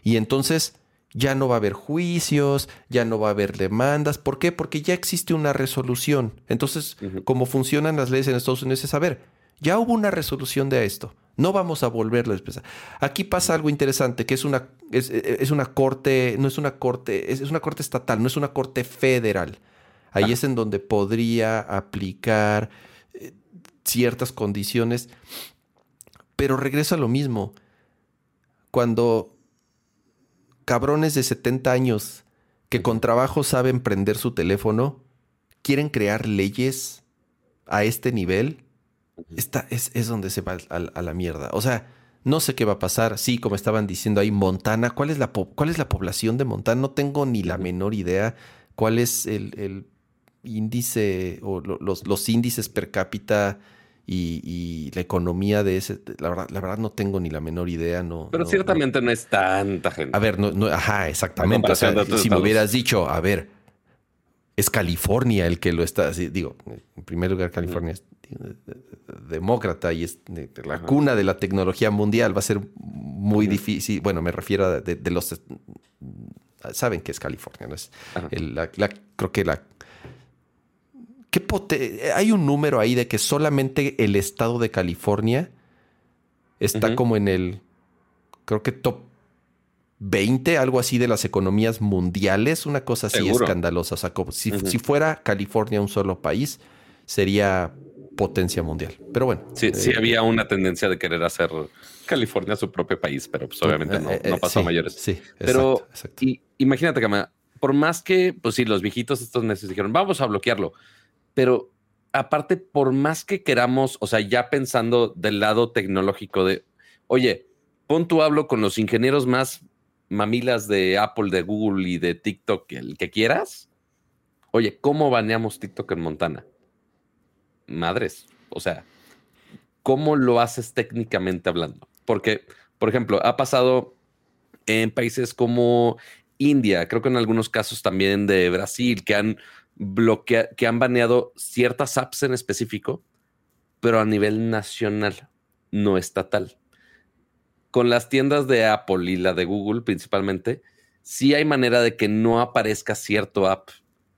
Y entonces ya no va a haber juicios, ya no va a haber demandas. ¿Por qué? Porque ya existe una resolución. Entonces, como funcionan las leyes en Estados Unidos es, a ver, ya hubo una resolución de esto. No vamos a volverlo a expresar. Aquí pasa algo interesante, que es una, es, es una corte, no es una corte, es, es, una corte estatal, no es una corte federal. Ahí es en donde podría aplicar ciertas condiciones. Pero regresa a lo mismo. Cuando cabrones de 70 años que con trabajo saben prender su teléfono, quieren crear leyes a este nivel, esta es, es donde se va a, a, la mierda. O sea, no sé qué va a pasar. Sí, como estaban diciendo ahí, Montana. ¿Cuál es la, cuál es la población de Montana? No tengo ni la menor idea cuál es el, el índice o los, los, índices per cápita y, y, la economía de ese. La verdad, la verdad, no tengo ni la menor idea. No, Pero no, ciertamente no, no, es tanta gente. A ver, no, no ajá, exactamente. O sea, si me hubieras dicho, a ver, es California el que lo está. Así, digo, en primer lugar, California es demócrata y es la Ajá. cuna de la tecnología mundial. Va a ser muy Ajá. difícil. Bueno, me refiero a de, de, los. Saben que es California, ¿no? Es el, la, la, creo que la. ¿Qué Hay un número ahí de que solamente el estado de California está como en el. Creo que top 20, algo así de las economías mundiales, una cosa así ¿Seguro? escandalosa. O sea, como si, si, fuera California un solo país, sería potencia mundial. Pero bueno. Sí, eh, sí había una tendencia de querer hacer California su propio país, pero pues obviamente no, no pasó sí, a mayores. Sí, pero exacto, exacto. Y, imagínate, Cama, por más que, pues sí, los viejitos estos meses dijeron, vamos a bloquearlo, pero aparte, por más que queramos, o sea, ya pensando del lado tecnológico de, oye, pon tu hablo con los ingenieros más mamilas de Apple, de Google y de TikTok, el que quieras. Oye, ¿cómo baneamos TikTok en Montana? Madres, o sea, ¿cómo lo haces técnicamente hablando? Porque, por ejemplo, ha pasado en países como India, creo que en algunos casos también de Brasil, que han bloqueado, que han baneado ciertas apps en específico, pero a nivel nacional, no estatal con las tiendas de Apple y la de Google principalmente, sí hay manera de que no aparezca cierto app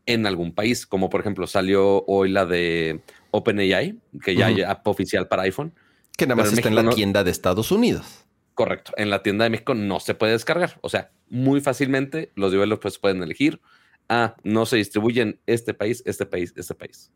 en algún país, como por ejemplo salió hoy la de OpenAI, que ya uh -huh. hay app oficial para iPhone. Que nada más está en, en la tienda de Estados Unidos. Correcto. En la tienda de México no se puede descargar. O sea, muy fácilmente los developers pueden elegir, ah, no se distribuye en este país, este país, este país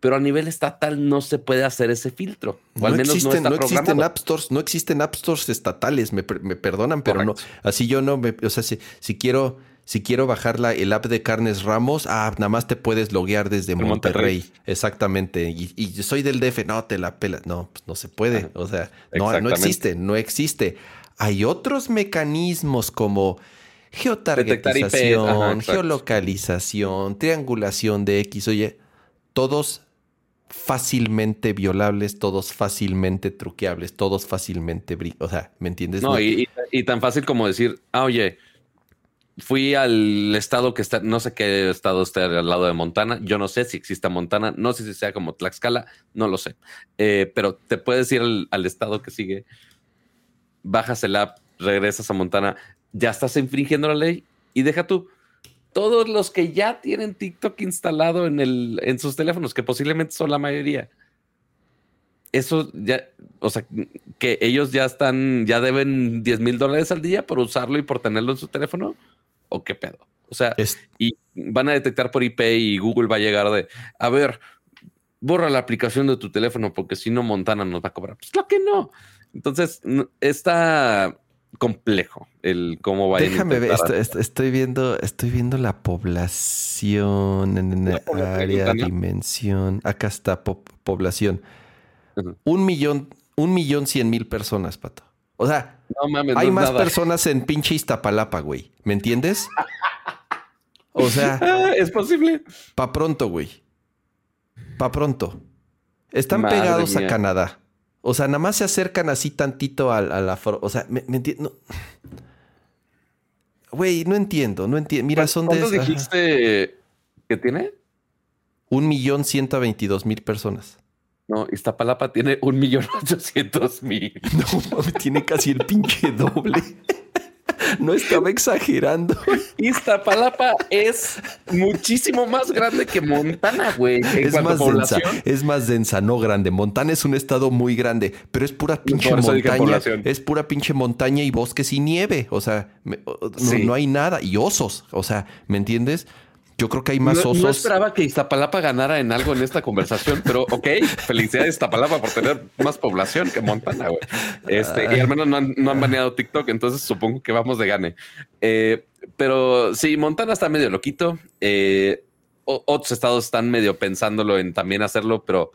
pero a nivel estatal no se puede hacer ese filtro. O no al menos existen, no, no existen app stores, no existen app stores estatales, me, me perdonan, pero Correcto. no. Así yo no me, o sea, si, si quiero, si quiero bajar la, el app de Carnes Ramos, ah, nada más te puedes loguear desde Monterrey. Monterrey. Exactamente. Y, y, soy del DF, no te la pela. No, pues no se puede. Ajá. O sea, no, no existe, no existe. Hay otros mecanismos como geotargetización, Ajá, geolocalización, triangulación de X. Oye, todos fácilmente violables, todos fácilmente truqueables, todos fácilmente... O sea, ¿me entiendes? No, y, y, y, tan fácil como decir, ah, oye, fui al estado que está, no sé qué estado está al lado de Montana, yo no sé si exista Montana, no sé si sea como Tlaxcala, no lo sé, eh, pero te puedes ir al, al estado que sigue, bajas el app, regresas a Montana, ya estás infringiendo la ley y deja tú todos los que ya tienen TikTok instalado en, el, en sus teléfonos, que posiblemente son la mayoría. Eso ya, o sea, que ellos ya están, ya deben 10 mil dólares al día por usarlo y por tenerlo en su teléfono, o qué pedo. O sea, es... y van a detectar por IP y Google va a llegar de, a ver, borra la aplicación de tu teléfono porque si no Montana nos va a cobrar. Pues claro que no. Entonces, esta complejo el cómo va Déjame ver, estoy, estoy, viendo, estoy viendo la población en el área, dimensión. Acá está po población. Uh -huh. Un millón, un millón cien mil personas, pato. O sea, no mames, hay no más nada. personas en pinche Iztapalapa, güey. ¿Me entiendes? O sea, ah, es posible. Pa pronto, güey. Pa pronto. Están Madre pegados mía. a Canadá. O sea, nada más se acercan así tantito a, a la... O sea, me, me entiendo... Güey, no entiendo, no entiendo. Mira, son de... ¿Cuánto dijiste que tiene? Un millón ciento veintidós mil personas. No, Iztapalapa tiene un millón ochocientos mil. No, tiene casi el pinche doble. no estaba exagerando. Iztapalapa es muchísimo más grande que Montana, güey. Es más densa, es más densa, no grande. Montana es un estado muy grande, pero es pura pinche montaña. Es pura pinche montaña y bosques y nieve. O sea, no hay nada. Y osos. O sea, ¿me entiendes? Yo creo que hay más osos. No esperaba que Iztapalapa ganara en algo en esta conversación, pero ok, felicidades Iztapalapa por tener más población que Montana, güey. Este, y al menos no han, no han, baneado TikTok, entonces supongo que vamos de gane. Eh, pero sí, Montana está medio loquito. Eh, otros estados están medio pensándolo en también hacerlo, pero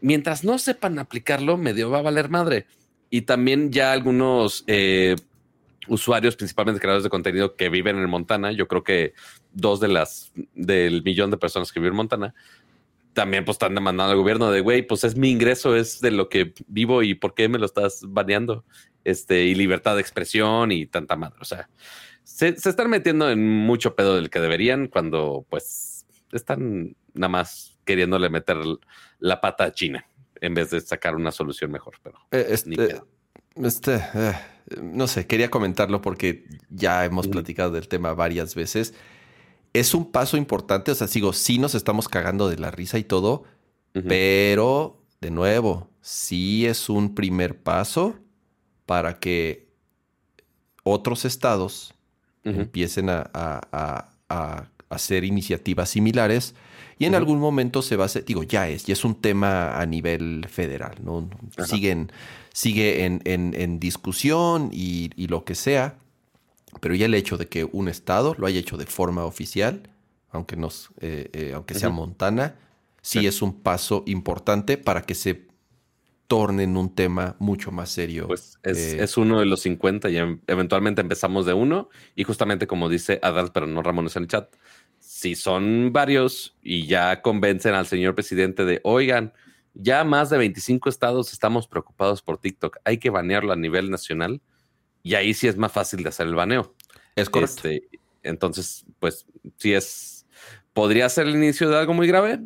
mientras no sepan aplicarlo, medio va a valer madre. Y también ya algunos eh, usuarios, principalmente creadores de contenido que viven en Montana, yo creo que dos de las del millón de personas que viven en Montana, también pues están demandando al gobierno de, güey, pues es mi ingreso, es de lo que vivo y por qué me lo estás baneando. Este, y libertad de expresión y tanta madre. O sea, se, están metiendo en mucho pedo del que deberían cuando pues están nada más queriéndole meter la pata a China en vez de sacar una solución mejor. Pero eh, este, este eh, no sé, quería comentarlo porque ya hemos platicado del tema varias veces. Es un paso importante, o sea, sigo, sí nos estamos cagando de la risa y todo, pero de nuevo, sí es un primer paso para que otros estados empiecen a, hacer iniciativas similares y en algún momento se va a hacer, digo, ya es, ya es un tema a nivel federal, ¿no? Siguen sigue en, discusión y, lo que sea, pero ya el hecho de que un Estado lo haya hecho de forma oficial, aunque, nos, eh, eh, aunque sea Montana, sí, es un paso importante para que se torne en un tema mucho más serio. Pues es, eh, uno de los 50 y em, eventualmente empezamos de uno y justamente como dice Adal, pero no Ramón en el chat, si son varios y ya convencen al señor presidente de, oigan, ya más de 25 estados estamos preocupados por TikTok. Hay que banearlo a nivel nacional y ahí sí es más fácil de hacer el baneo. Es correcto. Este, entonces, pues sí es, podría ser el inicio de algo muy grave.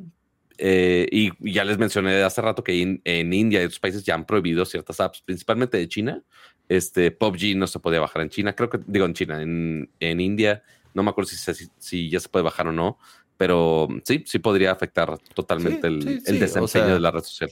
Eh, y ya les mencioné hace rato que en India y otros países ya han prohibido ciertas apps, principalmente de China. Este PUBG no se podía bajar en China, creo que digo en China, en, India, no me acuerdo si, si ya se puede bajar o no pero sí, sí podría afectar totalmente el, desempeño de la red social.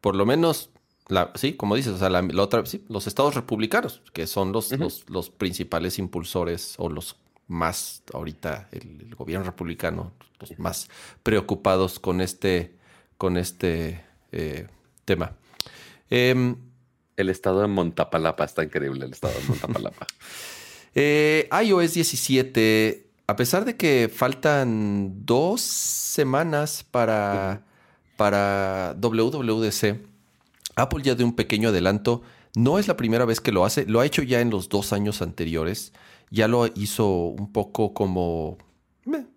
Por lo menos, la, sí, como dices, o sea, la, otra, los estados republicanos, que son los, los, principales impulsores o los más, ahorita, el, gobierno republicano, los más preocupados con este, con este eh, tema. Em, el estado de Montapalapa está increíble, el estado de Montapalapa. eh, iOS 17 a pesar de que faltan dos semanas para, para WWDC, Apple ya de un pequeño adelanto. No es la primera vez que lo hace, lo ha hecho ya en los dos años anteriores. Ya lo hizo un poco como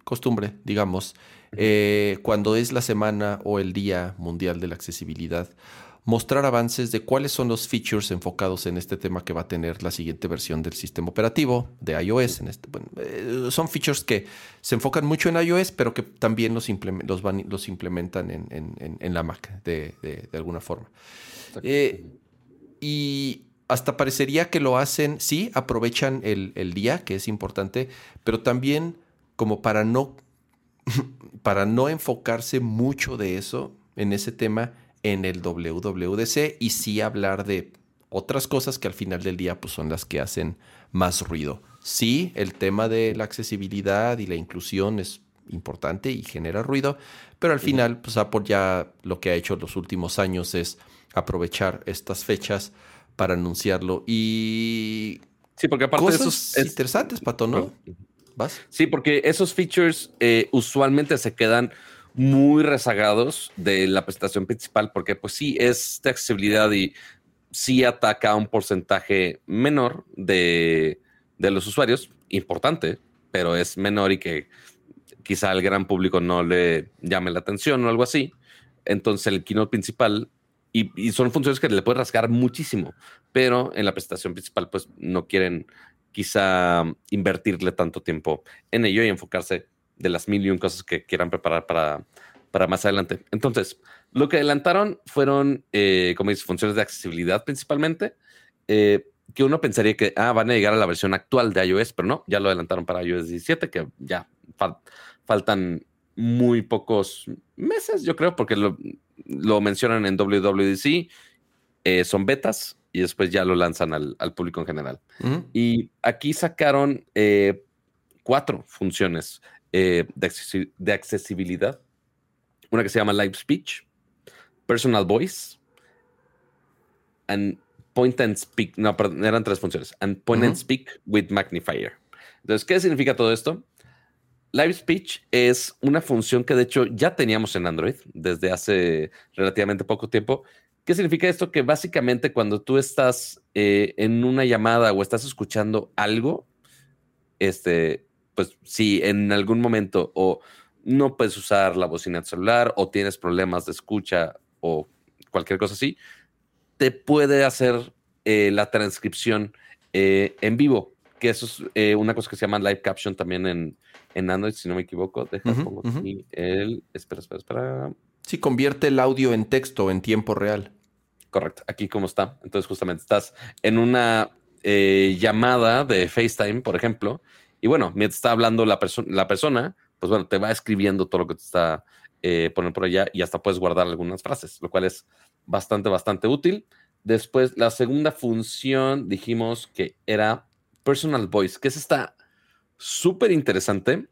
costumbre, digamos, eh, cuando es la semana o el Día Mundial de la Accesibilidad mostrar avances de cuáles son los features enfocados en este tema que va a tener la siguiente versión del sistema operativo de iOS. En este, eh, son features que se enfocan mucho en iOS, pero que también los, los, implementan en, la Mac de, alguna forma. Eh, y hasta parecería que lo hacen, sí, aprovechan el, el día, que es importante, pero también como para no, para no enfocarse mucho de eso en ese tema, en el WWDC y sí hablar de otras cosas que al final del día pues, son las que hacen más ruido. Sí, el tema de la accesibilidad y la inclusión es importante y genera ruido, pero al final pues Apple ya lo que ha hecho los últimos años es aprovechar estas fechas para anunciarlo y sí, porque aparte cosas de esos es... interesantes, Pato, ¿no? ¿Vas? Sí, porque esos features eh, usualmente se quedan muy rezagados de la presentación principal, porque pues sí es de accesibilidad y sí ataca a un porcentaje menor de, los usuarios, importante, pero es menor y que quizá al gran público no le llame la atención o algo así. Entonces el keynote principal, y, y, son funciones que le puede rasgar muchísimo, pero en la presentación principal pues no quieren quizá invertirle tanto tiempo en ello y enfocarse de las mil y un cosas que quieran preparar para, para más adelante. Entonces, lo que adelantaron fueron, eh, como dices, funciones de accesibilidad principalmente. Eh, que uno pensaría que ah, van a llegar a la versión actual de iOS, pero no, ya lo adelantaron para iOS 17, que ya faltan muy pocos meses, yo creo, porque lo, mencionan en WWDC, eh, son betas y después ya lo lanzan al, público en general. Y aquí sacaron eh, cuatro funciones eh, de, de, accesibilidad. Una que se llama Live Speech, Personal Voice, and Point and Speak. No, perdón, eran tres funciones. And Point and Speak with Magnifier. Entonces, ¿qué significa todo esto? Live Speech es una función que de hecho ya teníamos en Android desde hace relativamente poco tiempo. ¿Qué significa esto? Que básicamente cuando tú estás eh, en una llamada o estás escuchando algo, este, pues si en algún momento o no puedes usar la bocina de celular o tienes problemas de escucha o cualquier cosa así, te puede hacer eh, la transcripción eh, en vivo, que eso es una cosa que se llama live caption también en, en Android, si no me equivoco. Deja, pongo aquí el. Espera, espera, espera. Sí, convierte el audio en texto en tiempo real. Correcto, aquí como está. Entonces, justamente estás en una eh, llamada de FaceTime, por ejemplo, y bueno, mientras está hablando la, la persona, pues bueno, te va escribiendo todo lo que te está eh, poniendo por allá y hasta puedes guardar algunas frases, lo cual es bastante, bastante útil. Después, la segunda función dijimos que era Personal Voice, que es esta súper interesante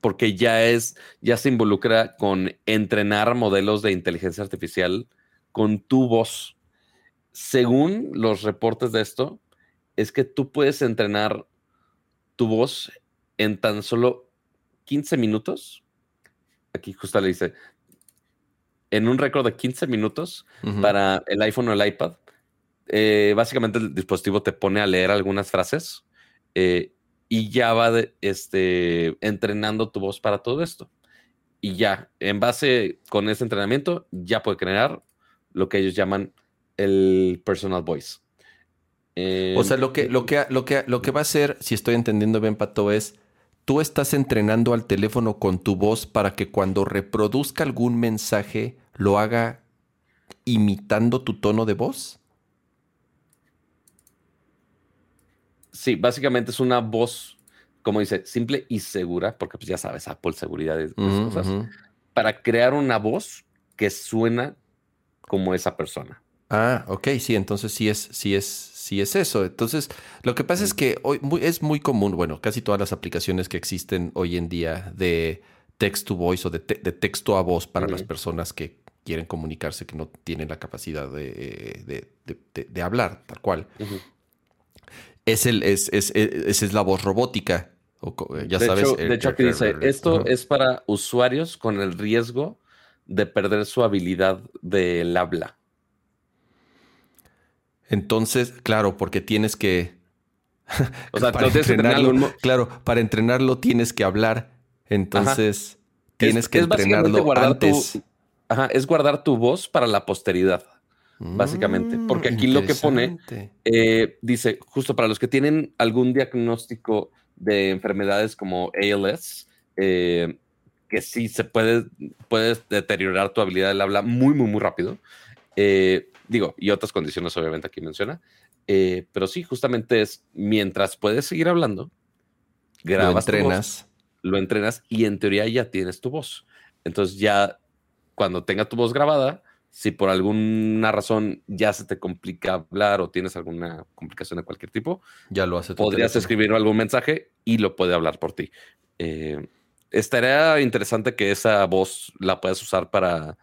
porque ya es, ya se involucra con entrenar modelos de inteligencia artificial con tu voz. Según los reportes de esto, es que tú puedes entrenar tu voz en tan solo 15 minutos. Aquí justo le dice, en un récord de 15 minutos para el iPhone o el iPad. Eh, básicamente el dispositivo te pone a leer algunas frases eh, y ya va este, entrenando tu voz para todo esto. Y ya, en base con ese entrenamiento, ya puede crear lo que ellos llaman el personal voice. O sea, lo que, lo, que, lo, que, lo que va a hacer, si estoy entendiendo bien, Pato, es tú estás entrenando al teléfono con tu voz para que cuando reproduzca algún mensaje lo haga imitando tu tono de voz. Sí, básicamente es una voz, como dice, simple y segura, porque pues ya sabes, Apple seguridad y cosas, para crear una voz que suena como esa persona. Ah, ok, sí, entonces sí es, sí es, sí es eso. Entonces, lo que pasa es que hoy es muy común, bueno, casi todas las aplicaciones que existen hoy en día de text to voice o de, texto a voz para las personas que quieren comunicarse, que no tienen la capacidad de, de hablar, tal cual es el, es, es, es, la voz robótica. ya de sabes. Hecho, de hecho, aquí dice: esto es para usuarios con el riesgo de perder su habilidad del habla. Entonces, claro, porque tienes que. o sea, para entrenarlo, claro, para entrenarlo tienes que hablar. Entonces, tienes que entrenarlo antes. ajá, es guardar tu voz para la posteridad básicamente. Porque aquí lo que pone eh, dice, justo para los que tienen algún diagnóstico de enfermedades como ALS, eh, que sí se puede, puedes deteriorar tu habilidad del habla muy, muy, muy rápido. Eh, digo, y otras condiciones obviamente aquí menciona. pero sí, justamente es mientras puedes seguir hablando, grabas. Lo entrenas. lo entrenas y en teoría ya tienes tu voz. Entonces ya cuando tenga tu voz grabada, si por alguna razón ya se te complica hablar o tienes alguna complicación de cualquier tipo, ya lo hace. Podrías escribir algún mensaje y lo puede hablar por ti. Eh, estaría interesante que esa voz la puedas usar para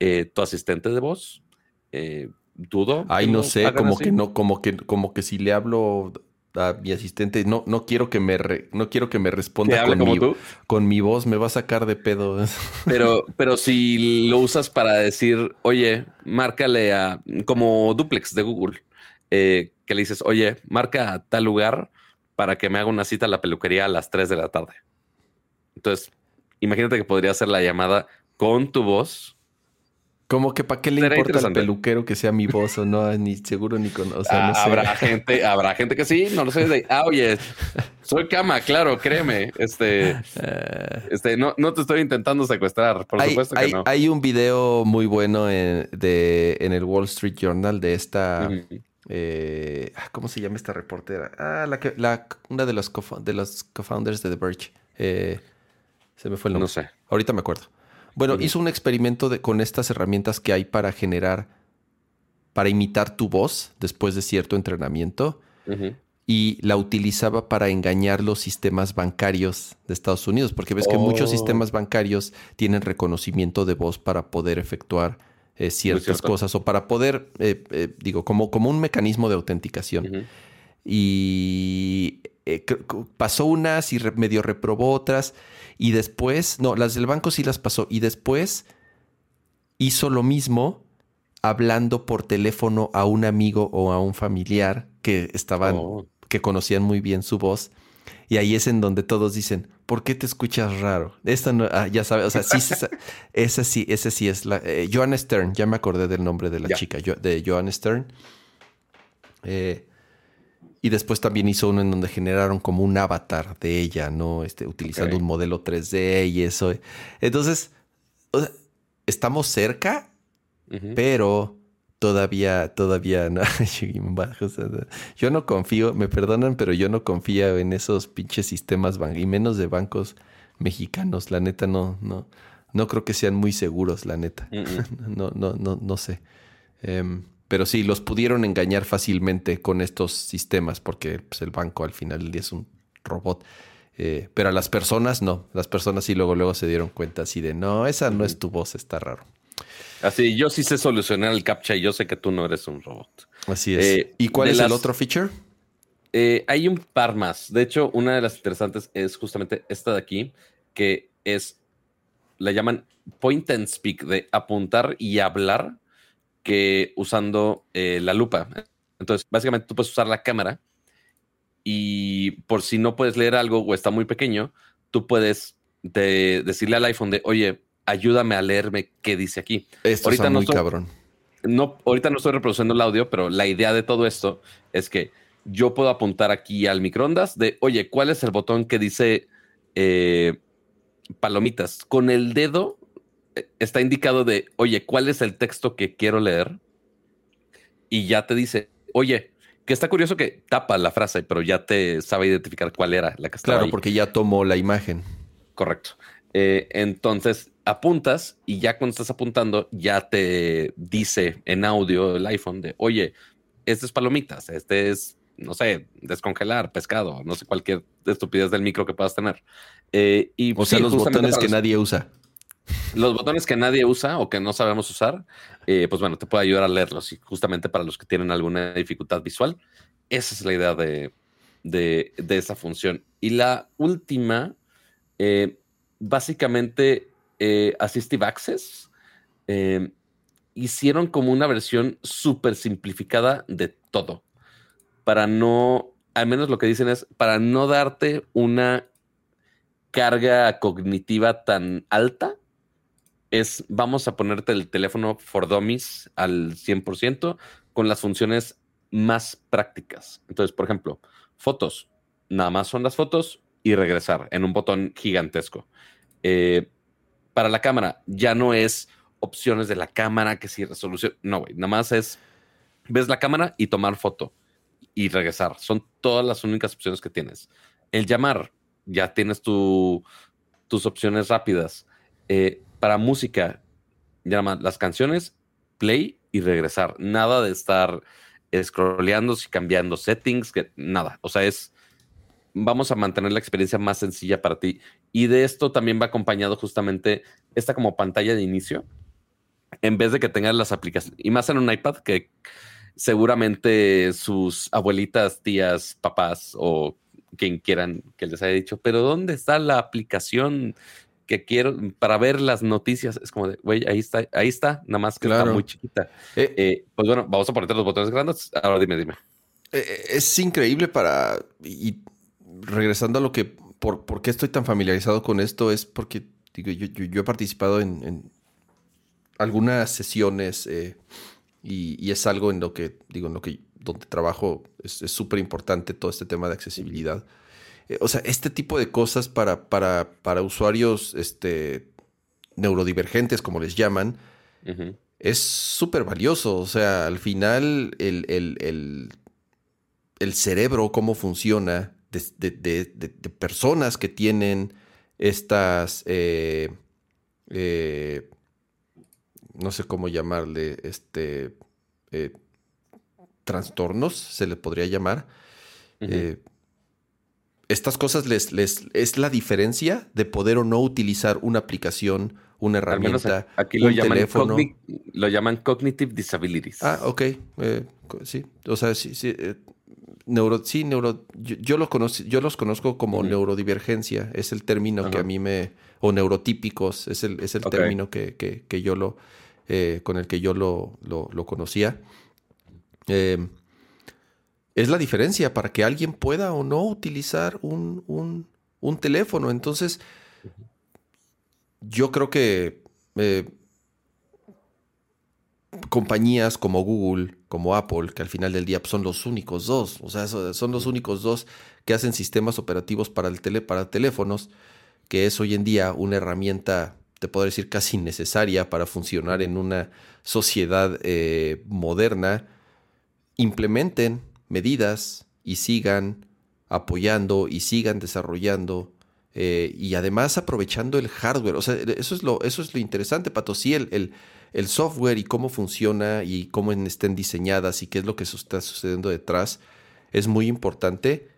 eh, tu asistente de voz. Eh, dudo. Ay, no sé, como que no, como que, como que si le hablo a mi asistente, no, no quiero que me no quiero que me responda con mi, con mi voz, me va a sacar de pedo. Pero, pero si lo usas para decir, oye, márcale a como duplex de Google, eh, que le dices, oye, marca a tal lugar para que me haga una cita a la peluquería a las 3 de la tarde. Entonces, imagínate que podría hacer la llamada con tu voz como que para qué le importa al peluquero que sea mi voz o no, ni seguro ni con. O sea, no Habrá gente, habrá gente que sí, no lo sé. ah, oye, soy cama, claro, créeme. Este, este, no, no te estoy intentando secuestrar, por supuesto que no. Hay un video muy bueno en, de, en el Wall Street Journal de esta eh, ah, ¿Cómo se llama esta reportera? Ah, la que, la, una de los, de los co-founders de The Verge. Eh, se me fue el nombre. No sé. Ahorita me acuerdo. Bueno, hizo un experimento de, con estas herramientas que hay para generar, para imitar tu voz después de cierto entrenamiento. Y la utilizaba para engañar los sistemas bancarios de Estados Unidos, porque ves que muchos Oh. sistemas bancarios tienen reconocimiento de voz para poder efectuar eh, ciertas cosas o para poder, eh, eh, digo, como, como un mecanismo de autenticación. Y pasó unas y re- medio reprobó otras. Y después, no, las del banco sí las pasó. Y después hizo lo mismo hablando por teléfono a un amigo o a un familiar que estaban, Oh. que conocían muy bien su voz. Y ahí es en donde todos dicen, ¿por qué te escuchas raro? Esta no, ah, ya sabes, o sea, sí, se- esa sí, esa sí es la... eh, Joanna Stern, ya me acordé del nombre de la chica, de Joanna Stern. Eh, y después también hizo uno en donde generaron como un avatar de ella, ¿no? Este, utilizando un modelo 3D y eso. Entonces, o sea, estamos cerca, pero todavía, todavía no. yo no confío, me perdonan, pero yo no confío en esos pinches sistemas y menos de bancos mexicanos. La neta, no, no, no creo que sean muy seguros, la neta. No, no, no, no sé. Em, pero sí, los pudieron engañar fácilmente con estos sistemas, porque pues, el banco al final del día es un robot. Eh, pero a las personas no. Las personas sí luego, luego se dieron cuenta así de no, esa no es tu voz, está raro. Así, yo sí sé solucionar el captcha y yo sé que tú no eres un robot. Así es. Eh, ¿Y cuál es el otro feature? Eh, hay un par más. De hecho, una de las interesantes es justamente esta de aquí, que es, la llaman point and speak, de apuntar y hablar, que usando eh, la lupa. Entonces, básicamente tú puedes usar la cámara y por si no puedes leer algo o está muy pequeño, tú puedes de- decirle al iPhone de, oye, ayúdame a leerme qué dice aquí. Esto ahorita no muy estoy- cabrón. no, ahorita no estoy reproduciendo el audio, pero la idea de todo esto es que yo puedo apuntar aquí al microondas de, oye, ¿cuál es el botón que dice eh, palomitas? Con el dedo está indicado de, oye, ¿cuál es el texto que quiero leer? Y ya te dice, oye, que está curioso que tapa la frase, pero ya te sabe identificar cuál era la que estaba Claro, ahí. porque ya tomó la imagen. Correcto. Eh, entonces apuntas y ya cuando estás apuntando ya te dice en audio el iPhone de, oye, este es palomitas, este es, no sé, descongelar pescado, no sé, cualquier estupidez del micro que puedas tener. Eh, y O sea, sí, los botones que los- nadie usa. Los botones que nadie usa o que no sabemos usar, eh, pues bueno, te puede ayudar a leerlos. Y justamente para los que tienen alguna dificultad visual, esa es la idea de, de, esa función. Y la última, eh, básicamente, eh, Assistive Access, eh, hicieron como una versión súper simplificada de todo. Para no, al menos lo que dicen es, para no darte una carga cognitiva tan alta, es vamos a ponerte el teléfono for dummies al 100% con las funciones más prácticas. Entonces, por ejemplo, fotos. Nada más son las fotos y regresar en un botón gigantesco. Eh, para la cámara, ya no es opciones de la cámara, que si resolución. No, güey. Nada más es ves la cámara y tomar foto y regresar. Son todas las únicas opciones que tienes. El llamar, ya tienes tu, tus opciones rápidas. Eh, para música, ya las canciones, play y regresar. Nada de estar scrolleando y cambiando settings, nada. O sea, es vamos a mantener la experiencia más sencilla para ti. Y de esto también va acompañado justamente esta como pantalla de inicio. En vez de que tengas las aplicaciones, y más en un iPad, que seguramente sus abuelitas, tías, papás o quien quieran que les haya dicho, pero ¿dónde está la aplicación que quiero para ver las noticias? Es como de, güey, ahí está, ahí está, nada más que Claro. está muy chiquita. Eh, Eh, pues bueno, vamos a ponerte los botones grandes. Ahora dime, dime. Eh, Es increíble para. Y regresando a lo que. Por, ¿Por qué estoy tan familiarizado con esto? Es porque digo, yo, yo- yo he participado en, en algunas sesiones eh, y, y es algo en lo que, digo, en lo que donde trabajo es es súper importante todo este tema de accesibilidad. Eh, o sea, este tipo de cosas para, para, para usuarios este, neurodivergentes, como les llaman, es súper valioso. O sea, al final el, el, cerebro, cómo funciona de, personas que tienen estas, eh, eh, no sé cómo llamarle, este, eh, trastornos, se le podría llamar. Estas cosas les, les, es la diferencia de poder o no utilizar una aplicación una herramienta, aquí lo llaman teléfono. lo llaman cognitive disabilities. Ah, ok. Eh, sí. O sea, sí, sí. Eh, neuro, sí, neuro. Yo, lo yo los conozco como neurodivergencia. Es el término que a mí me. O neurotípicos. Es el, es el término que, que, que, yo lo. Eh, con el que yo lo, lo, lo conocía. Em, es la diferencia para que alguien pueda o no utilizar un, un, un teléfono. Entonces yo creo que eh, compañías como Google, como Apple, que al final del día pues, son los únicos dos, o sea, son los únicos dos que hacen sistemas operativos para, el tele, para teléfonos, que es hoy en día una herramienta, te puedo decir, casi necesaria para funcionar en una sociedad eh, moderna, implementen medidas y sigan apoyando y sigan desarrollando eh, y además aprovechando el hardware. O sea, eso es lo, eso es lo interesante, Pato. Sí, el, el, software y cómo funciona y cómo estén diseñadas y qué es lo que está sucediendo detrás es muy importante.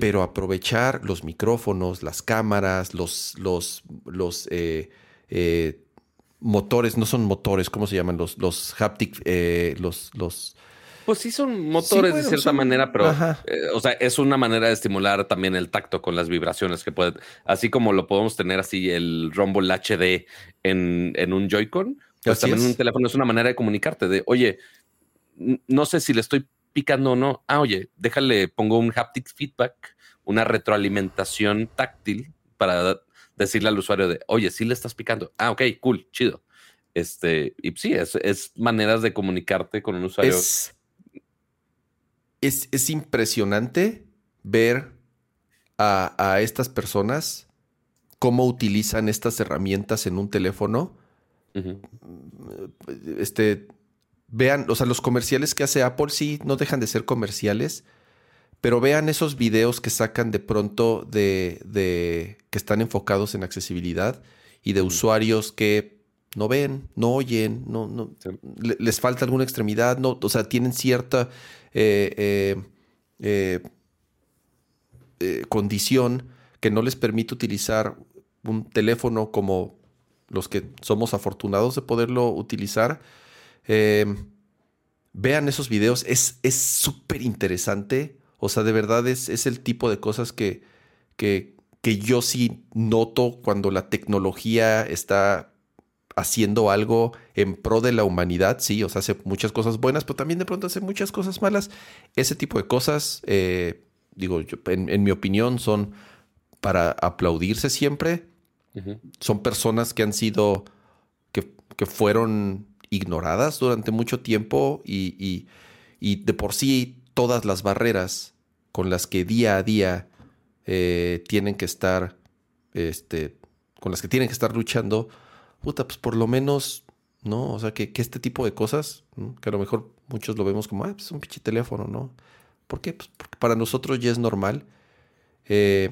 Pero aprovechar los micrófonos, las cámaras, los, los, los eh, eh, motores, no son motores, ¿cómo se llaman? Los, los haptic, los, los pues sí son motores de cierta manera, pero eh, o sea, es una manera de estimular también el tacto con las vibraciones que pueden, así como lo podemos tener así el Rumble HD en, en un Joy-Con, pues también un teléfono es una manera de comunicarte de, oye, no sé si le estoy picando o no. Ah, oye, déjale, pongo un haptic feedback, una retroalimentación táctil para decirle al usuario de, oye, sí le estás picando. Ah, ok, cool, chido. Este, y sí, es, es maneras de comunicarte con un usuario es, impresionante ver a, estas personas cómo utilizan estas herramientas en un teléfono. Este, vean, o sea, los comerciales que hace Apple sí no dejan de ser comerciales, pero vean esos videos que sacan de pronto de, de que están enfocados en accesibilidad y de usuarios que no ven, no oyen, no, no les falta alguna extremidad, no, o sea, tienen cierta eh, eh, eh, condición que no les permite utilizar un teléfono como los que somos afortunados de poderlo utilizar. vean esos videos, es súper interesante. O sea, de verdad es, es el tipo de cosas que, que, que yo sí noto cuando la tecnología está haciendo algo en pro de la humanidad, sí, o sea, hace muchas cosas buenas, pero también de pronto hace muchas cosas malas. Ese tipo de cosas, eh, digo, yo, en, mi opinión, son para aplaudirse siempre. Son personas que han sido, que, que, fueron ignoradas durante mucho tiempo y, y, de por sí todas las barreras con las que día a día eh, tienen que estar, este, con las que tienen que estar luchando, puta, pues por lo menos, ¿no? O sea, que, este tipo de cosas, que a lo mejor muchos lo vemos como, ah, pues un pinche teléfono, ¿no? ¿Por qué? Pues porque para nosotros ya es normal eh,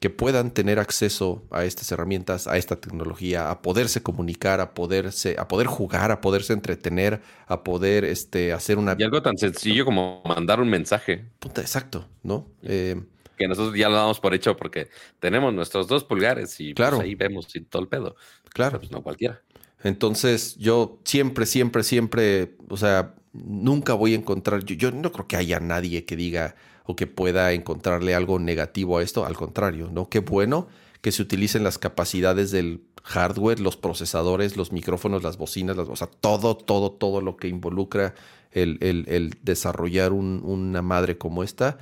que puedan tener acceso a estas herramientas, a esta tecnología, a poderse comunicar, a poderse, a poder jugar, a poderse entretener, a poder este, hacer una. Y algo tan sencillo como mandar un mensaje. Puta, exacto, ¿no? Eh, que nosotros ya lo damos por hecho porque tenemos nuestros dos pulgares y pues, claro. ahí vemos todo el pedo. Claro. pues no cualquiera. Entonces, yo siempre, siempre, siempre, o sea, nunca voy a encontrar, yo, yo, no creo que haya nadie que diga o que pueda encontrarle algo negativo a esto, al contrario, ¿no? Qué bueno que se utilicen las capacidades del hardware, los procesadores, los micrófonos, las bocinas, las, o sea, todo, todo, todo lo que involucra el, desarrollar un, una madre como esta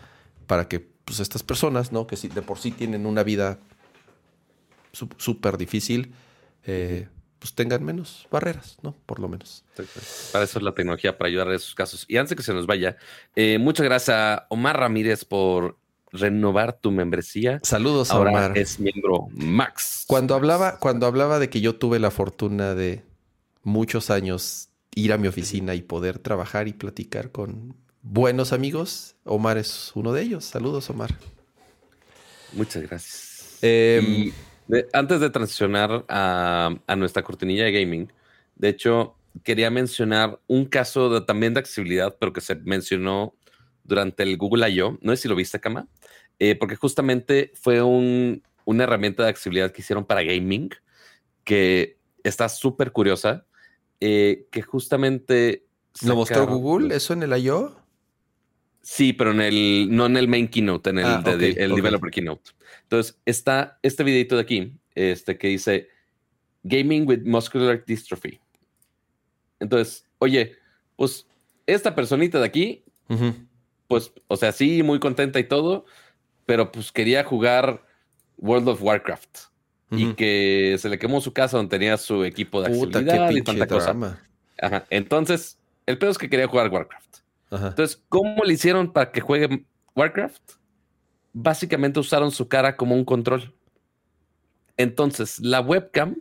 para que pues estas personas, ¿no? Que de por sí tienen una vida súper difícil, eh, pues tengan menos barreras, ¿no? Por lo menos. Para eso es la tecnología, para ayudar a esos casos. Y antes de que se nos vaya, eh, muchas gracias a Omar Ramírez por renovar tu membresía. Saludos a Omar. Es miembro Max. Cuando hablaba, cuando hablaba de que yo tuve la fortuna de muchos años ir a mi oficina y poder trabajar y platicar con buenos amigos. Omar es uno de ellos. Saludos, Omar. Muchas gracias. Y de- antes de transicionar a, a nuestra cortinilla de gaming, de hecho, quería mencionar un caso de- también de accesibilidad, pero que se mencionó durante el Google I.O. No sé si lo viste, Kama, Eh, porque justamente fue un- una herramienta de accesibilidad que hicieron para gaming que está súper curiosa, eh, que justamente... ¿Lo mostró Google eso en el I.O.? Sí, pero en el, no en el main keynote, en el, Ah, de- el developer keynote. Entonces, está este videito de aquí, este que dice Gaming with Muscular Dystrophy. Entonces, oye, pues esta personita de aquí, pues, o sea, sí, muy contenta y todo, pero pues quería jugar World of Warcraft y que se le quemó su casa donde tenía su equipo de Puta, accesibilidad y tanta cosa. drama. Ajá. Entonces, el pedo es que quería jugar Warcraft. Entonces, ¿cómo le hicieron para que juegue Warcraft? Básicamente usaron su cara como un control. Entonces, la webcam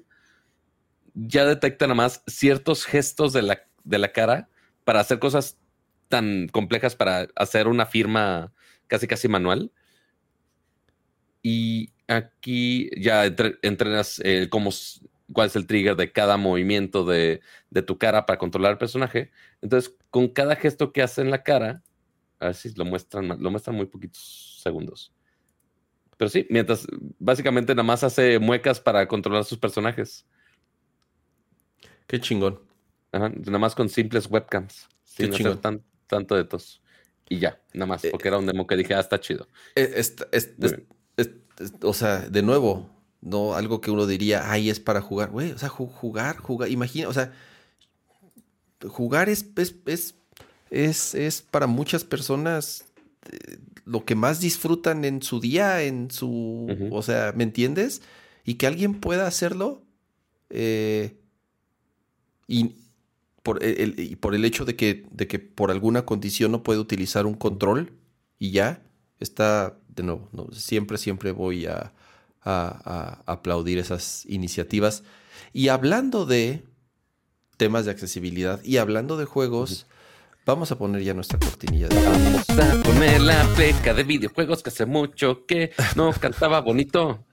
ya detecta nada más ciertos gestos de la, de la cara para hacer cosas tan complejas para hacer una firma casi casi manual. Y aquí ya entre- entrenas eh, cómo cuál es el trigger de cada movimiento de, de tu cara para controlar el personaje. Entonces, con cada gesto que hace en la cara, a ver si lo muestran, lo muestran muy poquitos segundos. Pero sí, mientras básicamente nada más hace muecas para controlar sus personajes. Qué chingón. Ajá, nada más con simples webcams. Sin Qué hacer chingón. tan, tanto de tos. Y ya, nada más, Eh, porque era un demo que dije, ah, está chido. Eh, es- es- es- o sea, de nuevo, no algo que uno diría, ay, es para jugar, güey. O sea, ju- jugar, jugar, imagina, o sea, jugar es, es, es, es, es para muchas personas eh, lo que más disfrutan en su día, en su, o sea, ¿me entiendes? Y que alguien pueda hacerlo eh, y por el, y por el hecho de que, de que por alguna condición no puede utilizar un control y ya, está, de nuevo, no, siempre, siempre voy a, a- a aplaudir esas iniciativas. Y hablando de temas de accesibilidad y hablando de juegos, vamos a poner ya nuestra cortinilla de Vamos a poner la pleca de videojuegos que hace mucho que no cantaba bonito.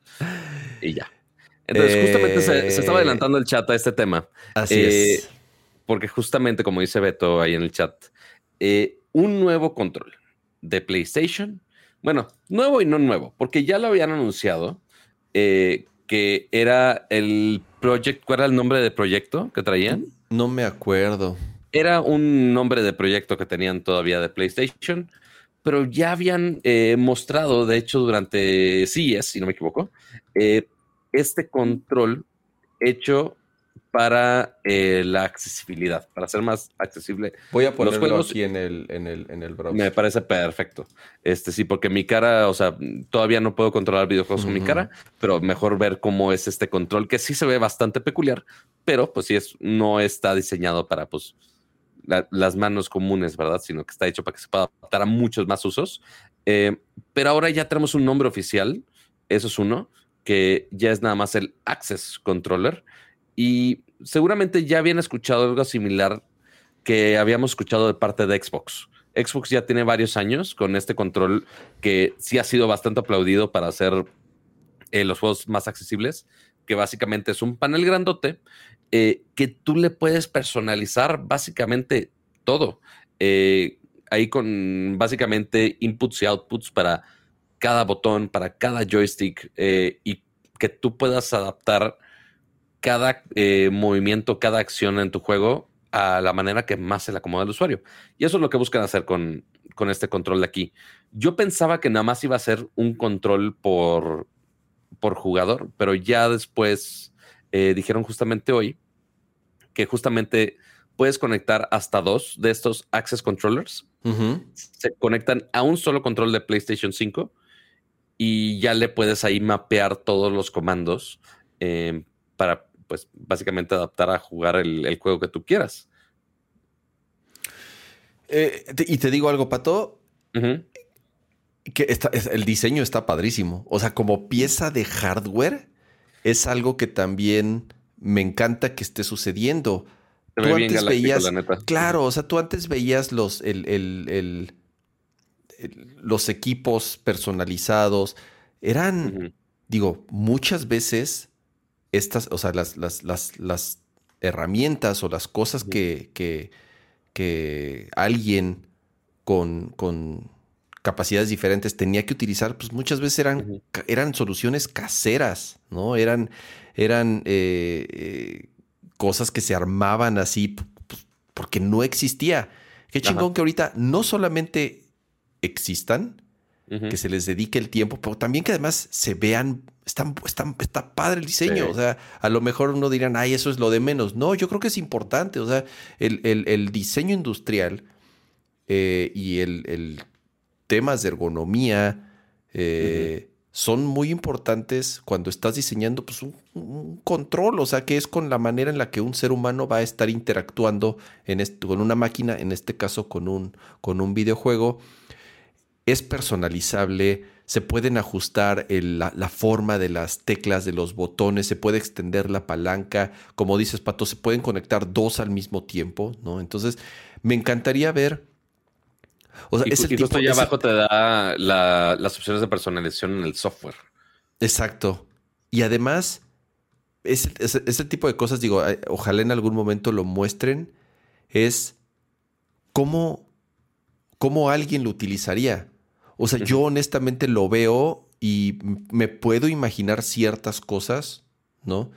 Y ya. Entonces, justamente se, se estaba Eh, adelantando el chat a este tema. Así Eh, es. Porque justamente, como dice Beto ahí en el chat, eh, un nuevo control de PlayStation. Bueno, nuevo y no nuevo, porque ya lo habían anunciado eh, que era el Project. ¿Cuál era el nombre de proyecto que traían? No me acuerdo. Era un nombre de proyecto que tenían todavía de PlayStation, pero ya habían eh, mostrado, de hecho, durante CES, si no me equivoco, eh, este control hecho para eh, la accesibilidad, para ser más accesible. Voy a ponerlo juegos- aquí en el, en el, en el browser. Me parece perfecto. Este sí, porque mi cara, o sea, todavía no puedo controlar videojuegos con mi cara, pero mejor ver cómo es este control, que sí se ve bastante peculiar, pero pues sí es, no está diseñado para pues la- las manos comunes, ¿verdad? Sino que está hecho para que se pueda adaptar a muchos más usos. Eh, pero ahora ya tenemos un nombre oficial, eso es uno, que ya es nada más el Access Controller. Y seguramente ya habían escuchado algo similar que habíamos escuchado de parte de Xbox. Xbox ya tiene varios años con este control que sí ha sido bastante aplaudido para hacer eh, los juegos más accesibles, que básicamente es un panel grandote eh, que tú le puedes personalizar básicamente todo. Eh, ahí con básicamente inputs y outputs para cada botón, para cada joystick y que tú puedas adaptar cada eh, movimiento, cada acción en tu juego a la manera que más se le acomoda al usuario. Y eso es lo que buscan hacer con, con este control de aquí. Yo pensaba que nada más iba a ser un control por, por jugador, pero ya después eh, dijeron justamente hoy que justamente puedes conectar hasta dos de estos Access Controllers. Se conectan a un solo control de PlayStation 5 y ya le puedes ahí mapear todos los comandos eh, para, pues, básicamente adaptar a jugar el, el juego que tú quieras. Eh, te- y te digo algo, Pato, que está- es- el diseño está padrísimo. O sea, como pieza de hardware, es algo que también me encanta que esté sucediendo. tú antes veías, claro, o sea, tú antes veías los, el, los equipos personalizados, eran, digo, muchas veces estas, o sea, las, las, las, herramientas o las cosas que, que, que alguien con, con, capacidades diferentes tenía que utilizar, pues muchas veces eran, eran soluciones caseras, ¿no? Eran, eran eh, eh, cosas que se armaban así pues, porque no existía. Qué chingón que ahorita no solamente existan, que se les dedique el tiempo, pero también que además se vean, están, están, está padre el diseño. O sea, a lo mejor uno dirán, ay, eso es lo de menos. No, yo creo que es importante. O sea, el, diseño industrial eh, y el, temas de ergonomía eh, son muy importantes cuando estás diseñando pues, un, control, o sea, que es con la manera en la que un ser humano va a estar interactuando en con una máquina, en este caso con un, con un videojuego. Es personalizable, se pueden ajustar la, la, forma de las teclas, de los botones, se puede extender la palanca, como dices Pato, se pueden conectar dos al mismo tiempo, ¿no? Entonces, me encantaría ver o sea, y, ese tipo, ahí abajo te da las opciones de personalización en el software. Exacto. Y además, ese, tipo de cosas, digo, ojalá en algún momento lo muestren, es cómo, cómo alguien lo utilizaría. O sea, yo honestamente lo veo y me puedo imaginar ciertas cosas, ¿no?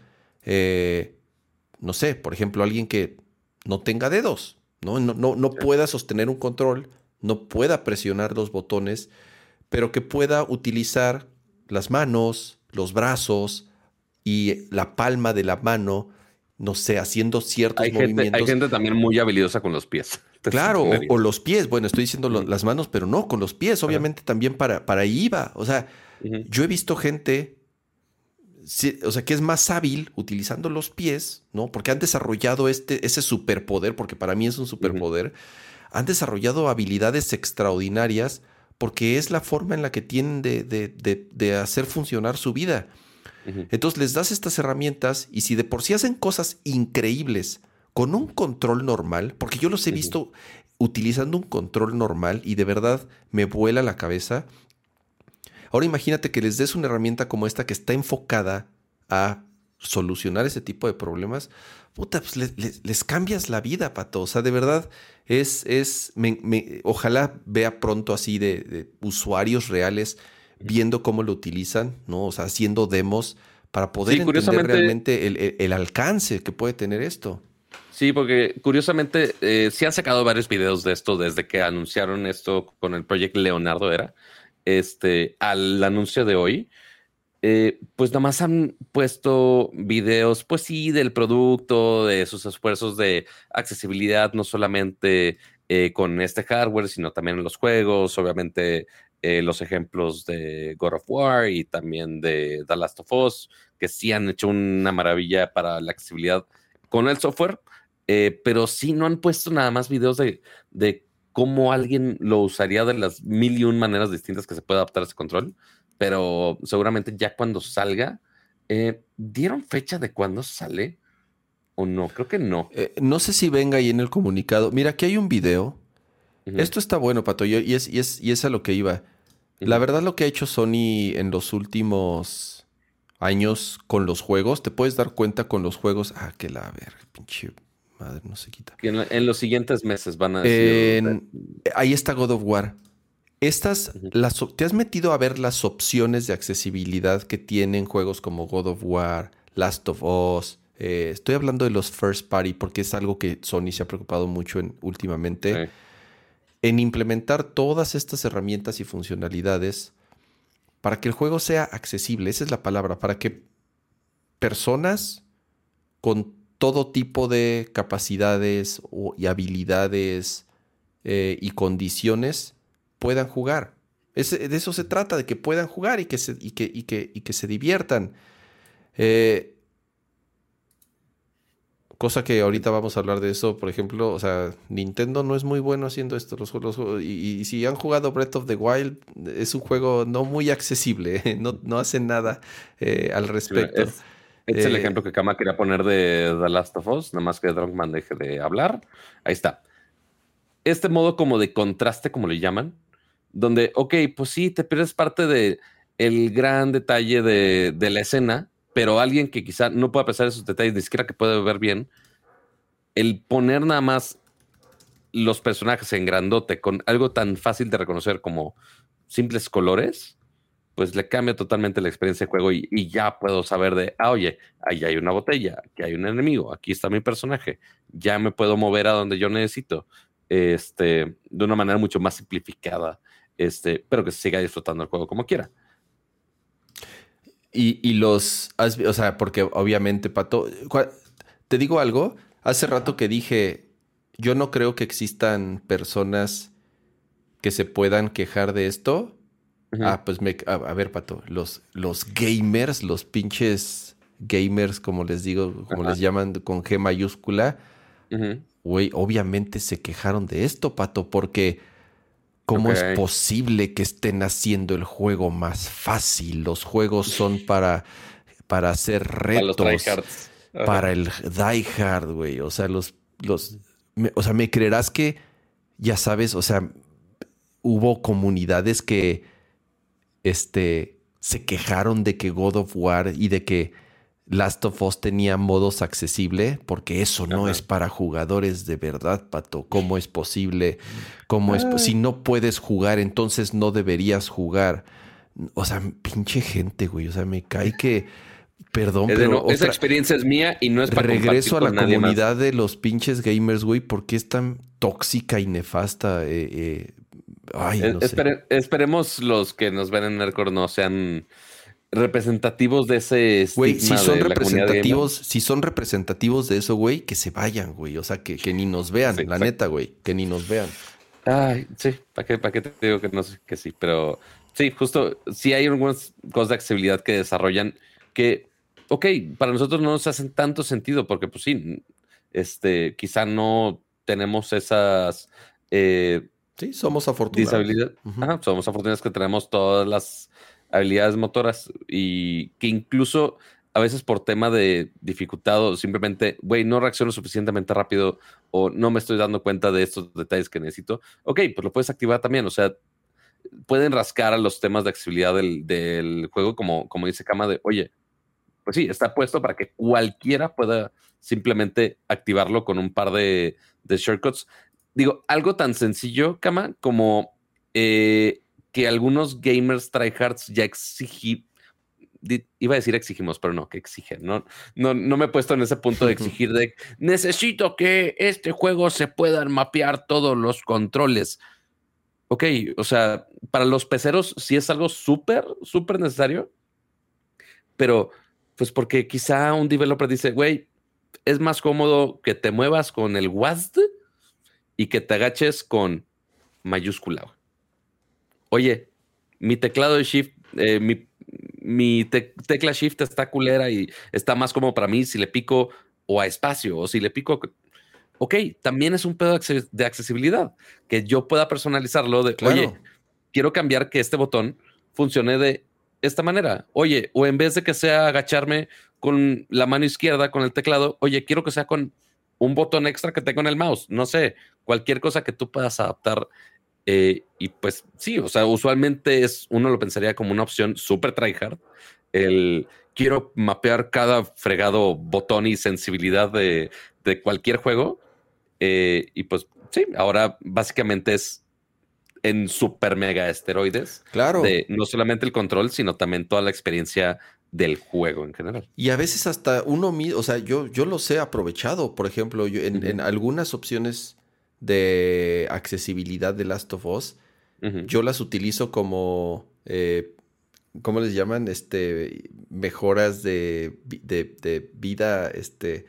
Eh, no sé, por ejemplo, alguien que no tenga dedos, ¿no? No, no, no pueda sostener un control, no pueda presionar los botones, pero que pueda utilizar las manos, los brazos y la palma de la mano, no sé, haciendo ciertos movimientos. hay gente también muy habilidosa con los pies. Claro, o, los pies. Bueno, estoy diciendo las manos, pero no, con los pies, obviamente también para, para ahí va. O sea, yo he visto gente, o sea, que es más hábil utilizando los pies, ¿no? Porque han desarrollado este, ese superpoder, porque para mí es un superpoder han desarrollado habilidades extraordinarias porque es la forma en la que tienen de, hacer funcionar su vida. Entonces les das estas herramientas y si de por sí hacen cosas increíbles con un control normal, porque yo los he visto utilizando un control normal y de verdad me vuela la cabeza. Ahora imagínate que les des una herramienta como esta que está enfocada a solucionar ese tipo de problemas, puta, pues les, cambias la vida, pato. O sea, de verdad, es, es, ojalá vea pronto así de, usuarios reales viendo cómo lo utilizan, ¿no? O sea, haciendo demos para poder entender realmente el, alcance que puede tener esto. Sí, porque curiosamente eh, sí han sacado varios videos de esto desde que anunciaron esto con el proyecto Leonardo era, este, al anuncio de hoy. Eh, pues nada más han puesto videos, pues sí, del producto, de sus esfuerzos de accesibilidad, no solamente eh, con este hardware, sino también en los juegos, obviamente eh, los ejemplos de God of War y también de The Last of Us, que sí han hecho una maravilla para la accesibilidad con el software, pero sí no han puesto nada más videos de, de cómo alguien lo usaría de las mil y un maneras distintas que se puede adaptar a ese control pero seguramente ya cuando salga, eh, ¿dieron fecha de cuándo sale? ¿O no? Creo que no. Eh, no sé si venga ahí en el comunicado. Mira, aquí hay un video. Esto está bueno, Pato, y es, y, es, y es a lo que iba. La verdad, lo que ha hecho Sony en los últimos años con los juegos, te puedes dar cuenta con los juegos. Ah, que la verga, pinche madre, no se quita. En, los siguientes meses van a decir. ahí está God of War. Estas, las, ¿te has metido a ver las opciones de accesibilidad que tienen juegos como God of War, Last of Us? Eh, estoy hablando de los first party porque es algo que Sony se ha preocupado mucho en, últimamente. En implementar todas estas herramientas y funcionalidades para que el juego sea accesible. Esa es la palabra, para que personas con todo tipo de capacidades y habilidades eh, y condiciones puedan jugar. de eso se trata, de que puedan jugar y que se diviertan. Eh, cosa que ahorita vamos a hablar de eso, por ejemplo, o sea, Nintendo no es muy bueno haciendo esto. Los, y, si han jugado Breath of the Wild, es un juego no muy accesible, no, no hacen nada eh, al respecto. Este es el Eh, ejemplo que Kama quería poner de The Last of Us, nada más que Drunkman deje de hablar. Ahí está. Este modo como de contraste, como le llaman, donde, ok, pues sí, te pierdes parte de el gran detalle de, de la escena, pero alguien que quizá no pueda apreciar esos detalles, ni siquiera que puede ver bien, el poner nada más los personajes en grandote con algo tan fácil de reconocer como simples colores, pues le cambia totalmente la experiencia de juego y, y ya puedo saber de, ah, oye, ahí hay una botella, aquí hay un enemigo, aquí está mi personaje, ya me puedo mover a donde yo necesito, este, de una manera mucho más simplificada, este, pero que se siga disfrutando el juego como quiera. Y, y los, has o sea, porque obviamente, Pato, te digo algo, hace rato que dije, yo no creo que existan personas que se puedan quejar de esto. Ah, pues me, a, a ver, Pato, los, los gamers, los pinches gamers, como les digo, como les llaman con G mayúscula, güey, obviamente se quejaron de esto, Pato, porque ¿cómo es posible que estén haciendo el juego más fácil? Los juegos son para, para hacer Para los retos. Ajá. para el die hard, güey. O sea, los, los, me- o sea, me creerás que, ya sabes, o sea, hubo comunidades que, este, se quejaron de que God of War y de que Last of Us tenía modos accesible, porque eso no Ajá. es para jugadores de verdad, Pato. ¿Cómo es posible? ¿Cómo es? po- Si no puedes jugar, entonces no deberías jugar. O sea, pinche gente, güey. O sea, me cae que, perdón, Es pero no, esa experiencia es mía y no es para regreso a la más. comunidad de los pinches gamers, güey. ¿Por qué es tan tóxica y nefasta? Eh, eh, ay, Eh, no sé. espere- esperemos los que nos ven en Nerdcore no sean representativos de ese Güey, si son representativos, si son representativos de eso, güey, que se vayan, güey. O sea, que, que ni nos vean, Sí, la neta, güey. Que ni nos vean. Ay, sí, ¿para qué, para qué te digo que no sé que sí? Pero sí, justo, sí hay algunas cosas de accesibilidad que desarrollan que, ok, para nosotros no nos hacen tanto sentido porque pues sí, este, quizá no tenemos esas eh, Sí, somos afortunados. disabilidad. Ajá, somos afortunados que tenemos todas las habilidades motoras y que incluso a veces por tema de dificultad o simplemente, güey, no reacciono suficientemente rápido o no me estoy dando cuenta de estos detalles que necesito, ok, pues lo puedes activar también. O sea, pueden rascar a los temas de accesibilidad del, del juego, como, como dice Kama, de, oye, pues sí, está puesto para que cualquiera pueda simplemente activarlo con un par de, de shortcuts. Digo, algo tan sencillo, Kama, como eh, que algunos gamers tryhards ya exigí, iba a decir exigimos, pero no, que exigen, ¿no? No, no me he puesto en ese punto de exigir de necesito que este juego se puedan mapear todos los controles. Ok, o sea, para los peceros sí es algo súper, súper necesario, pero pues porque quizá un developer dice, güey, es más cómodo que te muevas con el WASD y que te agaches con mayúscula. Oye, mi teclado de Shift, eh, mi, mi te- tecla Shift está culera y está más cómodo para mí si le pico o a espacio o si le pico. Ok, también es un pedo de acces- de accesibilidad, que yo pueda personalizarlo de, Claro. oye, quiero cambiar que este botón funcione de esta manera. Oye, o en vez de que sea agacharme con la mano izquierda con el teclado, oye, quiero que sea con un botón extra que tengo en el mouse. No sé, cualquier cosa que tú puedas adaptar. Eh, y pues sí, o sea, usualmente es, uno lo pensaría como una opción súper tryhard. El quiero mapear cada fregado botón y sensibilidad de, de cualquier juego. Eh, y pues sí, ahora básicamente es en super mega esteroides Claro. de no solamente el control, sino también toda la experiencia del juego en general. Y a veces hasta uno mismo, o sea, yo, yo los he aprovechado, por ejemplo, yo en, algunas opciones de accesibilidad de Last of Us, yo las utilizo como, eh, ¿cómo les llaman? Este, mejoras de, de, de vida, este,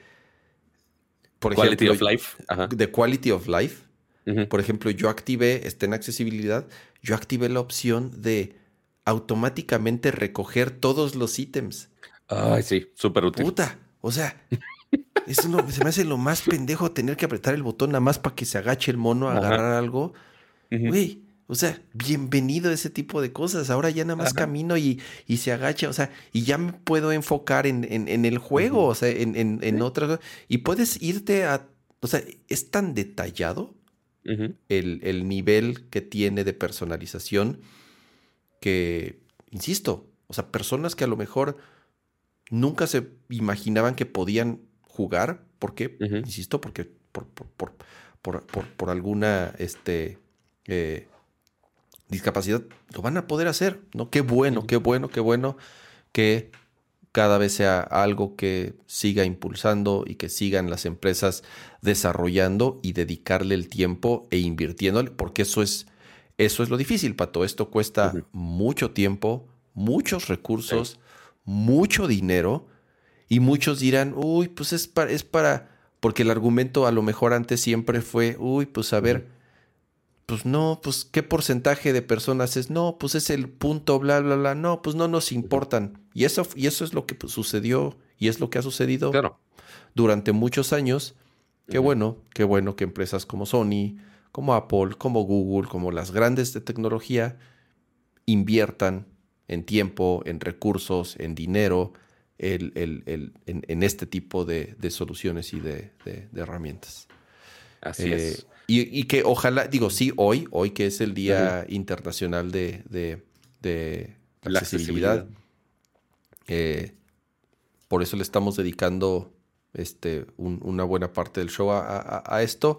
por Quality ejemplo, of life. Ajá. de quality of life. Por ejemplo, yo activé, está en accesibilidad, yo activé la opción de automáticamente recoger todos los ítems. Ay, sí, súper útil. Puta, o sea, eso no- se me hace lo más pendejo tener que apretar el botón nada más para que se agache el mono a Ajá. agarrar algo. Güey, O sea, bienvenido a ese tipo de cosas. Ahora ya nada más camino y, y, se agacha, o sea, y ya me puedo enfocar en, en, el juego, o sea, en, en, en otra Y puedes irte a, o sea, es tan detallado el, el, nivel que tiene de personalización que, insisto, o sea, personas que a lo mejor nunca se imaginaban que podían jugar, ¿por qué? Insisto, porque por, por, por, por alguna, este, eh, discapacidad, lo van a poder hacer, ¿no? Qué bueno, qué bueno, qué bueno que cada vez sea algo que siga impulsando y que sigan las empresas desarrollando y dedicarle el tiempo e invirtiéndole, porque eso es, eso es lo difícil, Pato. Esto cuesta mucho tiempo, muchos recursos, mucho dinero, y muchos dirán, uy, pues es para, es para, porque el argumento a lo mejor antes siempre fue, uy, pues a ver, pues no, pues qué porcentaje de personas es, no, pues es el punto, bla, bla, bla, no, pues no nos importan. Y eso, y eso es lo que pues, sucedió y es lo que ha sucedido durante muchos años. Qué bueno, qué bueno que empresas como Sony, como Apple, como Google, como las grandes de tecnología, inviertan en tiempo, en recursos, en dinero, el, el, en, este tipo de, soluciones y de, herramientas. Así eh, es. Y, que ojalá, digo, sí, hoy, hoy que es el Día Internacional de, la accesibilidad, eh, por eso le estamos dedicando este, una buena parte del show a, esto.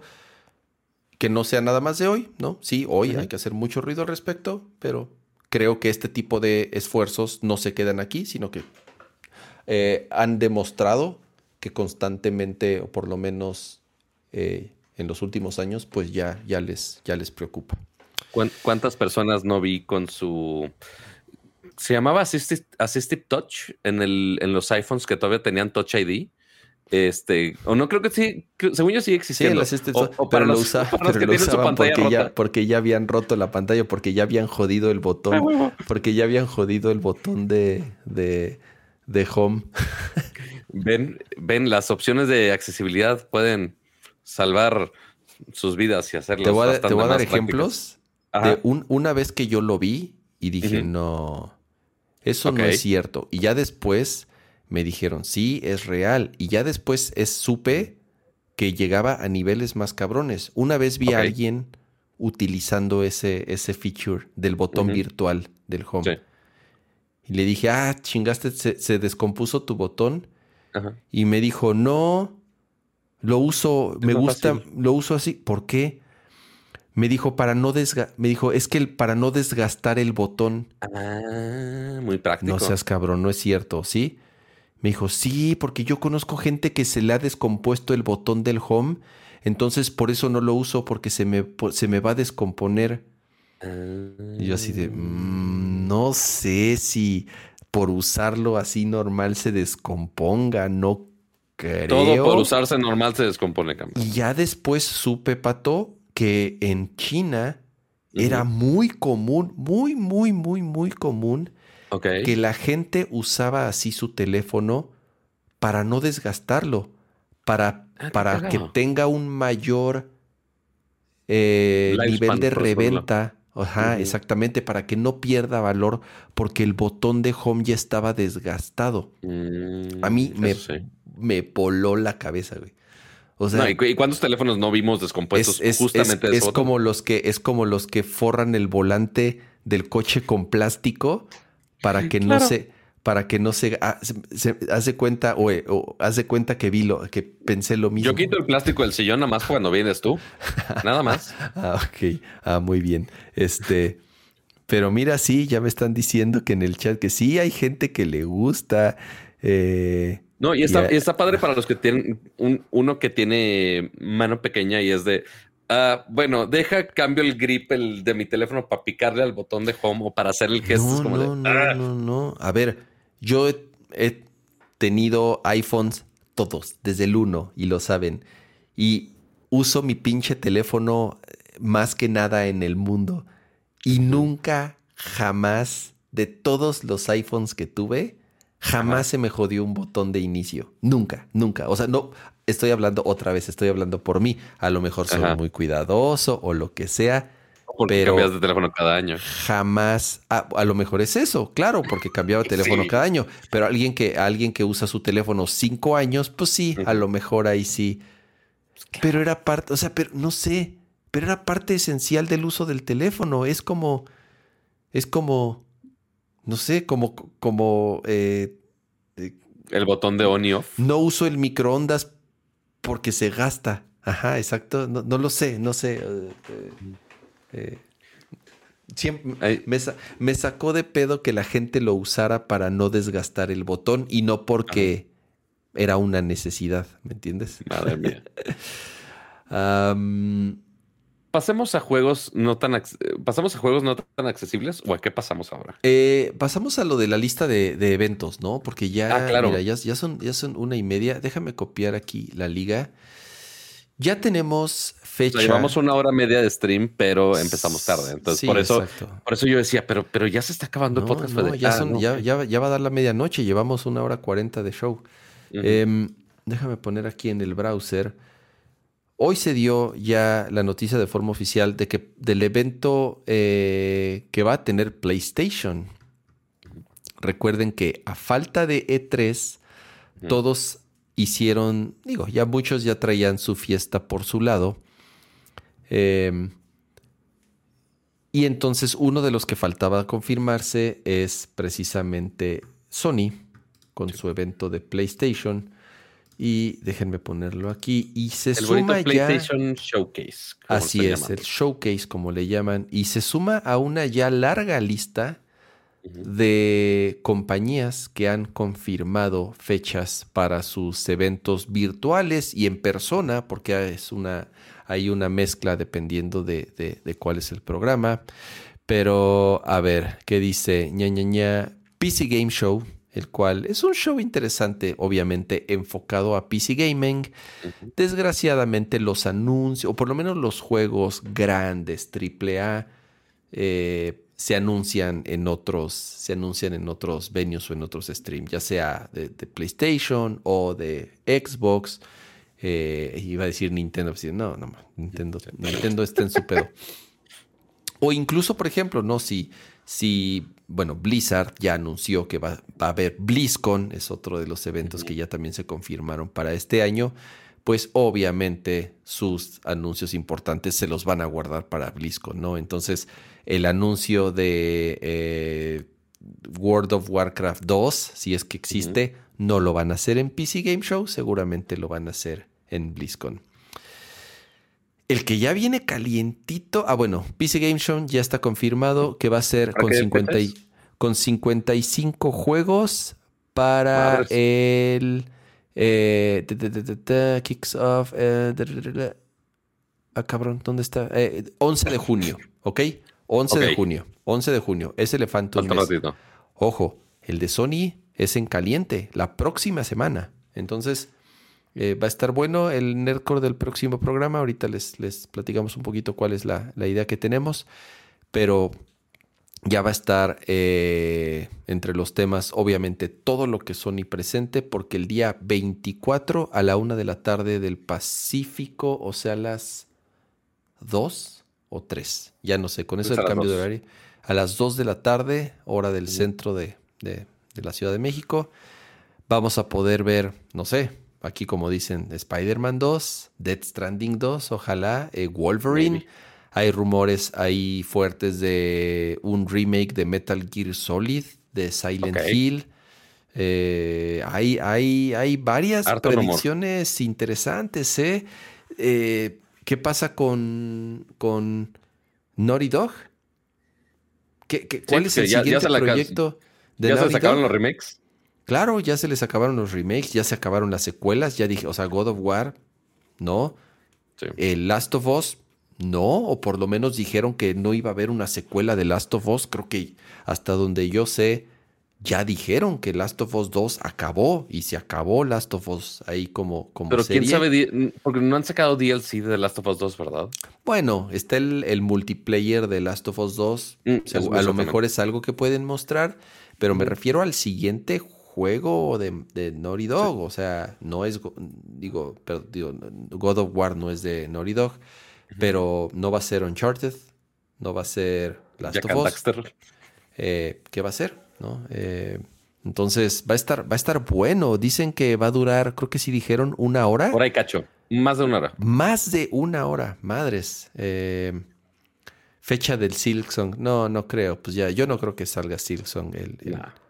Que no sea nada más de hoy, ¿no? Sí, hoy hay que hacer mucho ruido al respecto, pero creo que este tipo de esfuerzos no se quedan aquí, sino que eh, han demostrado que constantemente, o por lo menos eh, en los últimos años, pues ya, ya, les, ya les preocupa. ¿Cuántas personas no vi con su... Se llamaba Assistive, Touch en, el, en los iPhones que todavía tenían Touch ID. Este, o no creo que sí, según yo sigue existiendo. Sí, pero lo, usaban porque ya, porque ya habían roto la pantalla, porque ya habían jodido el botón, porque ya habían jodido el botón de, de, de home. Ven, ven, las opciones de accesibilidad pueden salvar sus vidas y hacerlas Te voy a, te voy a dar ejemplos de una vez que yo lo vi y dije, no, eso no es cierto. Y ya después me dijeron, sí, es real. Y ya después es, supe que llegaba a niveles más cabrones. Una vez vi a alguien utilizando ese, ese feature del botón virtual del home. Y le dije, ah, chingaste, se, descompuso tu botón. Y me dijo, no, lo uso, me gusta, lo uso así. ¿Por qué? Me dijo para no desgastar, me dijo, es que para no desgastar el botón. Ah, muy práctico. No seas cabrón, no es cierto, ¿sí? Me dijo, sí, porque yo conozco gente que se le ha descompuesto el botón del home, entonces por eso no lo uso porque se me, se me va a descomponer. Y yo así de, mm, no sé si por usarlo así normal se descomponga, no todo por usarse normal se descompone, Y ya después supe, Pato, que en China era muy común, muy, muy, muy, muy común que la gente usaba así su teléfono para no desgastarlo, para, ah, para que tenga un mayor eh, nivel de reventa. Ajá, exactamente, para que no pierda valor porque el botón de home ya estaba desgastado. a mí mm, me, me poló la cabeza, güey. O sea, ¿y, cuántos teléfonos no vimos descompuestos es, justamente es, como los que es como los que forran el volante del coche con plástico para que no se para que no se, ah, hace cuenta o, hace cuenta que vi lo que pensé lo mismo. Yo quito el plástico del sillón nada más cuando vienes tú. Nada más. ah, ok. Ah, muy bien. Este, pero mira, sí, ya me están diciendo que en el chat que sí hay gente que le gusta. Eh, no, y está, está padre para los que tienen un, uno que tiene mano pequeña y es de, ah, bueno, deja cambio el grip el de mi teléfono para picarle al botón de home o para hacer el gesto. No, no, no, ah". no, no. A ver, yo he, tenido iPhones todos, desde el 1, y lo saben. Y uso mi pinche teléfono más que nada en el mundo. Y nunca, jamás, de todos los iPhones que tuve, Jamás se me jodió un botón de inicio. Nunca, nunca. O sea, no, estoy hablando otra vez, estoy hablando por mí. A lo mejor soy muy cuidadoso o lo que sea, Porque pero cambias de teléfono cada año. jamás, a, a lo mejor es eso, claro, porque cambiaba de teléfono Sí. cada año, pero alguien que, alguien que usa su teléfono cinco años, pues sí, a lo mejor ahí sí. Pero era parte, o sea, pero no sé, pero era parte esencial del uso del teléfono. Es como, es como, no sé, como, como, eh, El botón de on y off. no uso el microondas porque se gasta. Ajá, exacto. No, no lo sé, no sé. eh, eh, eh, siempre Ay. me, sa- me sacó de pedo que la gente lo usara para no desgastar el botón y no porque era una necesidad, ¿me entiendes? Madre mía. Pasemos a juegos no tan eh, pasamos a juegos no tan accesibles o a qué pasamos ahora. eh, pasamos a lo de la lista de, de eventos, ¿no? Porque ya, Ah, claro. mira, ya, ya son, ya son una y media. Déjame copiar aquí la liga. Ya tenemos fecha. llevamos una hora media de stream, pero empezamos tarde. Entonces, Sí, por eso, exacto. por eso yo decía, pero, pero ya se está acabando No, el podcast. no, Fue de, ya, ah, no, ya, ok. ya- ya va a dar la medianoche, llevamos una hora cuarenta de show. Em, déjame poner aquí en el browser. Hoy se dio ya la noticia de forma oficial de que del evento eh, que va a tener PlayStation. Recuerden que a falta de E3, Ujú. todos hicieron, digo, ya muchos ya traían su fiesta por su lado. Em, y entonces uno de los que faltaba confirmarse es precisamente Sony con su evento de PlayStation. Y déjenme ponerlo aquí. Y se el suma ya. PlayStation Showcase. Así es, el showcase, como le llaman. Y se suma a una ya larga lista de compañías que han confirmado fechas para sus eventos virtuales y en persona, porque es una, hay una mezcla dependiendo de, de- de cuál es el programa. Pero a ver, ¿qué dice? ña, ña, ña, PC Game Show, el cual es un show interesante, obviamente enfocado a PC Gaming. Desgraciadamente los anuncios, o por lo menos los juegos grandes, AAA, eh, se anuncian en otros, se anuncian en otros venues o en otros streams, ya sea de, de PlayStation o de Xbox. Eh, iba a decir Nintendo, pues, no, no, Nintendo, Nintendo está en su pedo. O incluso, por ejemplo, no si, si bueno, Blizzard ya anunció que va, va a haber BlizzCon, es otro de los eventos que ya también se confirmaron para este año, pues obviamente sus anuncios importantes se los van a guardar para BlizzCon, ¿no? Entonces, el anuncio de eh, World of Warcraft 2, si es que existe, no lo van a hacer en PC Game Show, seguramente lo van a hacer en BlizzCon. El que ya viene calientito. Ah, bueno, PC Game Show ya está confirmado que va a ser ¿Para con, qué 50 y- con 55 juegos para Madres. el. eh, da, da, da, da, da, kicks off. eh. Ah, cabrón, ¿dónde está? Eh, 11 de junio, ¿ok? 11 de junio. 11 de junio. Mes. ratito. Ojo, el de Sony es en caliente la próxima semana. Entonces, eh, va a estar bueno el Nerdcore del próximo programa. Ahorita les, les platicamos un poquito cuál es la, la idea que tenemos. Pero ya va a estar eh, entre los temas, obviamente, todo lo que Sony presente, porque el día 24 a la una de la tarde del Pacífico, o sea, las 2 o 3, ya no sé, con eso Es las cambio de horario, a las 2 de la tarde, hora del centro de, de- de la Ciudad de México, vamos a poder ver, no sé, aquí como dicen, Spider-Man 2, Dead Stranding 2, ojalá, eh, Wolverine. Maybe. Hay rumores ahí fuertes de un remake de Metal Gear Solid, de Silent. Hill. Eh, hay, hay, hay varias Harto rumor. predicciones interesantes, ¿eh? Eh, ¿Qué pasa con, con Naughty Dog? ¿Qué, qué- ¿Cuál es el ya- siguiente proyecto de ¿Ya se sacaron Dog? los remakes? Claro, ya se les acabaron los remakes, ya se acabaron las secuelas, ya dije, o sea, God of War, no. Sí. El Last of Us, no, o por lo menos dijeron que no iba a haber una secuela de Last of Us. Creo que hasta donde yo sé, ya dijeron que Last of Us 2 acabó y se acabó Last of Us ahí como, como Pero quién sabe, porque no han sacado DLC de Last of Us 2, ¿verdad? Bueno, está el, el multiplayer de Last of Us 2. Mm, a lo mejor es algo que pueden mostrar, pero me refiero al siguiente juego de, de Naughty Dog. O sea, no es, go- digo, pero, digo, God of War no es de Naughty Dog, pero no va a ser Uncharted, no va a ser Last of Us. Eh, ¿Qué va a ser? ¿No? Eh, entonces va a estar, va a estar bueno. Dicen que va a durar, creo que sí dijeron, una hora. Por ahí cacho. Más de una hora. Más de una hora, madres. Eh, fecha del Silksong. No, no creo. Pues ya, yo no creo que salga Silksong el,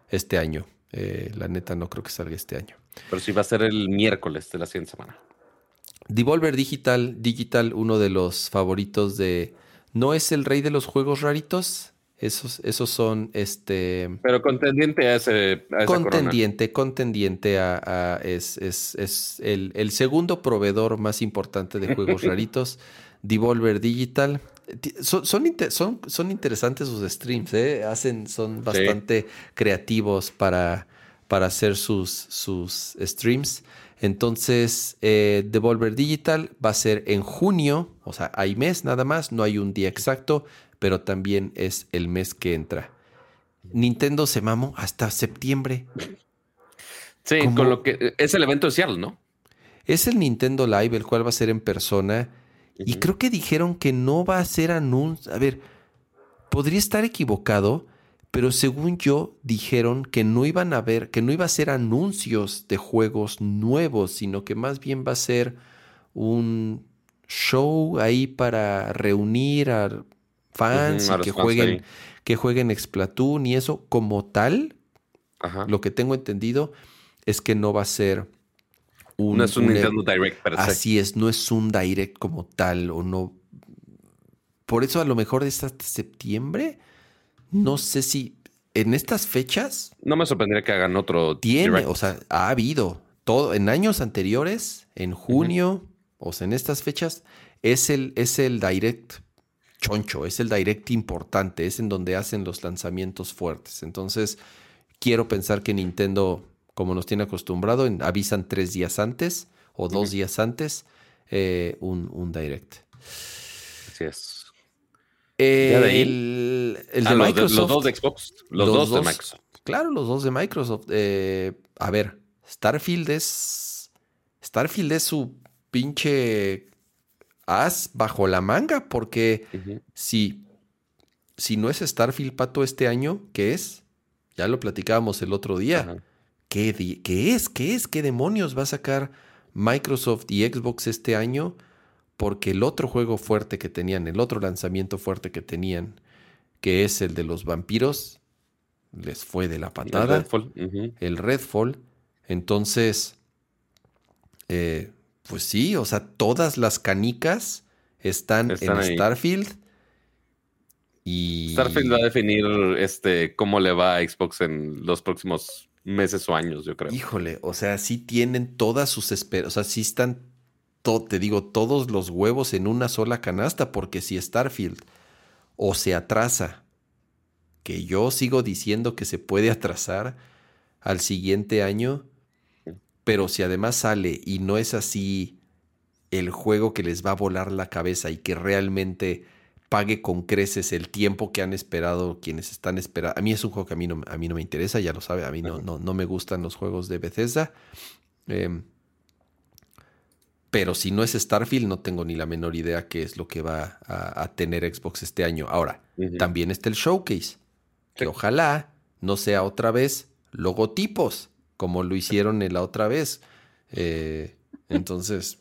este año. Eh, la neta, no creo que salga este año. Pero sí va a ser el miércoles de la siguiente semana. Devolver Digital, Digital, uno de los favoritos de. ¿No es el rey de los juegos raritos? Esos, esos son este. Pero contendiente a ese. contendiente, contendiente a. es, es, el, segundo proveedor más importante de juegos raritos. Devolver Digital. Son, son, son, interesantes sus streams, ¿eh? Hacen, son bastante creativos para, para hacer sus, sus streams. Entonces, eh, Devolver Digital va a ser en junio, o sea, hay mes nada más, no hay un día exacto, pero también es el mes que entra. Nintendo se mamó hasta septiembre. Sí, con lo que es el evento social, ¿no? Es el Nintendo Live, el cual va a ser en persona. Y creo que dijeron que no va a ser anuncio. A ver, podría estar equivocado, pero según yo, dijeron que no iban a ver, que no iba a ser anuncios de juegos nuevos, sino que más bien va a ser un show ahí para reunir a fans y que jueguen, que jueguen Splatoon y eso como tal. Lo que tengo entendido es que no va a ser un. No es un, Nintendo Direct, Así es, no es un Direct como tal o no. Por eso a lo mejor es hasta septiembre. No sé si en estas fechas. No me sorprendería que hagan otro. Tiene, o sea, ha habido todo en años anteriores, en junio, o sea, en estas fechas, es el, es el Direct choncho, es el direct importante, es en donde hacen los lanzamientos fuertes. Entonces, quiero pensar que Nintendo, como nos tiene acostumbrado, avisan tres días antes o dos días antes eh, un, direct. Así es. el, de ah, Microsoft. Los, dos de Xbox. Los, dos, de Microsoft. Claro, los dos de Microsoft. Eh, a ver, Starfield es. Starfield es su pinche haz bajo la manga, porque si, si no es Starfield Pato este año, ¿qué es? Ya lo platicábamos el otro día. ¿Qué, ¿Qué, es? ¿Qué es? ¿Qué demonios va a sacar Microsoft y Xbox este año? Porque el otro juego fuerte que tenían, el otro lanzamiento fuerte que tenían, que es el de los vampiros, les fue de la patada. El Redfall. El Redfall. Entonces, eh, pues sí, o sea, todas las canicas están, en Starfield. Y... Starfield va a definir este, cómo le va a Xbox en los próximos meses o años, yo creo. Híjole, o sea, sí tienen todas sus esperanzas, o sea, sí están, te digo, todos los huevos en una sola canasta, porque si Starfield o se atrasa, que yo sigo diciendo que se puede atrasar al siguiente año, pero si además sale y no es así el juego que les va a volar la cabeza y que realmente pague con creces el tiempo que han esperado quienes están esperando. A mí es un juego que a mí no, a mí no me interesa, ya lo sabe, a mí no, no, no me gustan los juegos de Bethesda. Em, pero si no es Starfield, no tengo ni la menor idea qué es lo que va a, tener Xbox este año. Ahora, también está el showcase, que ojalá no sea otra vez logotipos como lo hicieron la otra vez. Eh, entonces,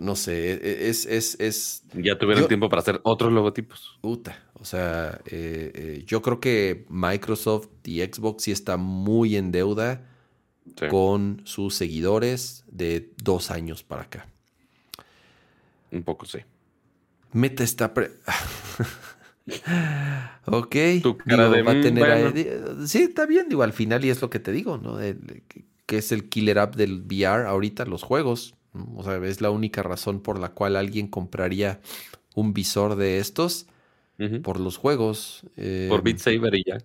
no sé, e, e, es... es, es ya tuvieron tiempo para hacer otros logotipos. Puta, o sea, eh, eh, yo creo que Microsoft y Xbox sí está muy en deuda con sus seguidores de dos años para acá. Un poco, sí. Meta está... ok. va a tener Sí, está bien, digo, al final, y es lo que te digo, ¿no? que es el killer app del VR ahorita, los juegos. O sea, es la única razón por la cual alguien compraría un visor de estos por los juegos. Eh, por Beat Saber y ya.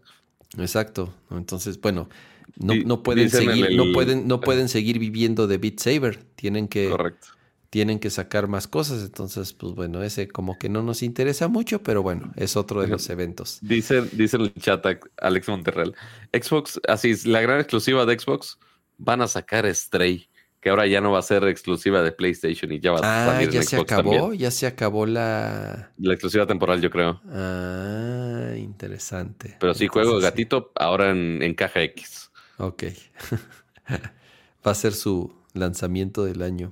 Exacto. Entonces, bueno, no, pueden seguir, no pueden, no pueden seguir viviendo de Beat Saber. Tienen que. Correcto tienen que sacar más cosas. Entonces, pues bueno, ese como que no nos interesa mucho, pero bueno, es otro de los eventos. Dice, dice en el chat Alex Monterrell, Xbox, así es, la gran exclusiva de Xbox, van a sacar Stray. Que ahora ya no va a ser exclusiva de PlayStation y ya va a Ah, salir ya en se Xbox acabó, también. ya se acabó la. La exclusiva temporal, yo creo. Ah, interesante. Pero sí, juego Entonces, gatito ahora en, en caja X. Ok. Va a ser su lanzamiento del año.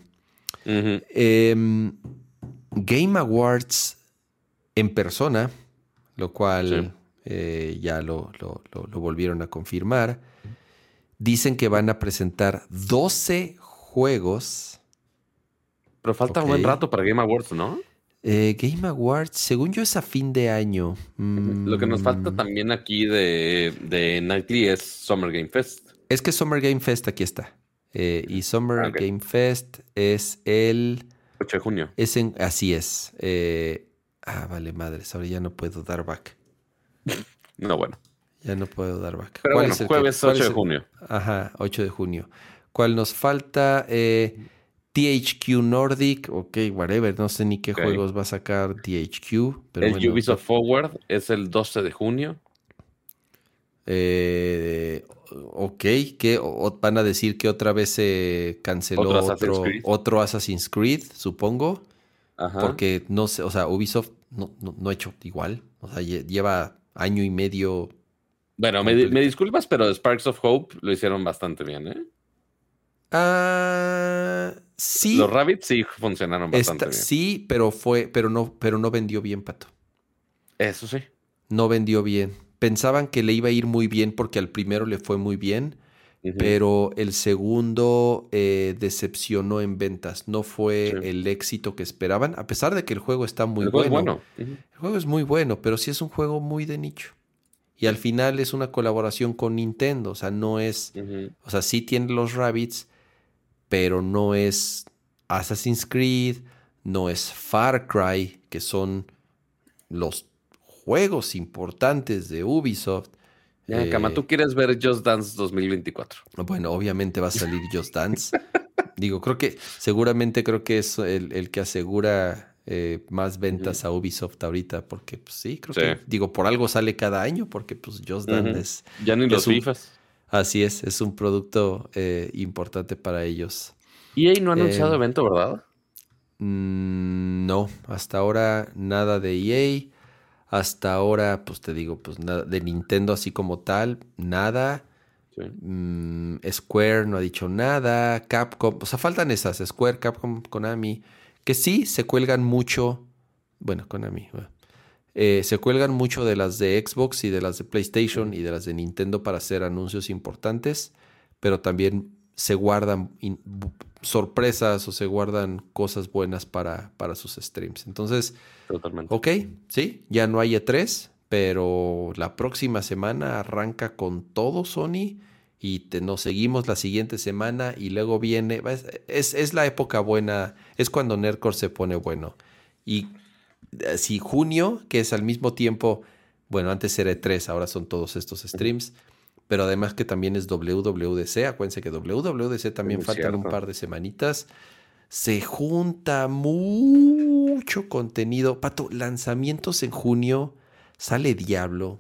Em, Game Awards en persona, lo cual eh, ya lo, lo- lo- lo volvieron a confirmar. Dicen que van a presentar 12 juegos. Pero falta un buen rato para Game Awards, ¿no? Eh, Game Awards, según yo, es a fin de año. Lo que nos falta Mm, también aquí de, de Nightly es Summer Game Fest. Es que Summer Game Fest aquí está. Eh, y Summer. Game Fest es el. 8 de junio. Es en, así es. Eh, ah, vale, madres. Ahora ya no puedo dar back. No, bueno. Ya no puedo dar back. Pero ¿Cuál bueno, es el que- jueves cuál 8 es de el- junio. Ajá, 8 de junio. ¿Cuál nos falta? Eh, THQ Nordic. Ok, whatever. No sé ni qué juegos va a sacar THQ. Pero el bueno, Ubisoft Forward es el 12 de junio. Eh, ok, que van a decir que otra vez se canceló Otro otro, Assassin's Creed. otro Assassin's Creed, supongo. Ajá. Porque no sé, o sea, Ubisoft no, no, no ha hecho igual. O sea, lle- lleva año y medio. Bueno, me, me disculpas, pero Sparks of Hope lo hicieron bastante bien, ¿eh? Ah, sí. Los Rabbits sí funcionaron bastante bien. sí, pero fue, pero no, pero no vendió bien, Pato. Eso sí. No vendió bien. Pensaban que le iba a ir muy bien porque al primero le fue muy bien, pero el segundo eh, decepcionó en ventas. No fue Sí. el éxito que esperaban, a pesar de que el juego está muy El juego es bueno. El juego es muy bueno, pero sí es un juego muy de nicho. Y al final es una colaboración con Nintendo, o sea, no es, o sea, sí tiene los Rabbits, pero no es Assassin's Creed, no es Far Cry, que son los juegos importantes de Ubisoft. Ya, Eh, tú quieres ver Just Dance 2024. Bueno, obviamente va a salir Just Dance. Digo, creo que seguramente creo que es el, el que asegura eh, más ventas a Ubisoft ahorita, porque pues sí, creo Sí. que, digo, por algo sale cada año, porque pues Just Dance es, Ya ni los un- FIFAs. Así es, es un producto eh, importante para ellos. EA no ha anunciado Eh, evento, ¿verdad? Mm, no, hasta ahora nada de EA. Hasta ahora, pues te digo, pues nada de Nintendo así como tal, nada. Sí. Mm, Square no ha dicho nada. Capcom, o sea, faltan esas, Square, Capcom, Konami, que sí se cuelgan mucho. Bueno, Konami. bueno, eh, se cuelgan mucho de las de Xbox y de las de PlayStation y de las de Nintendo para hacer anuncios importantes, pero también se guardan sorpresas o se guardan cosas buenas para, para sus streams. Entonces, Totalmente. ok, sí, ya no hay E3, pero la próxima semana arranca con todo Sony y te, nos seguimos la siguiente semana y luego viene, es, es, es la época buena, es cuando Nerdcore se pone bueno. Y si junio, que es al mismo tiempo, bueno, antes era E3, ahora son todos estos streams, pero además que también es WWDC, acuérdense que WWDC también faltan un par de semanitas. Se junta mucho contenido. Pato, lanzamientos en junio. Sale Diablo.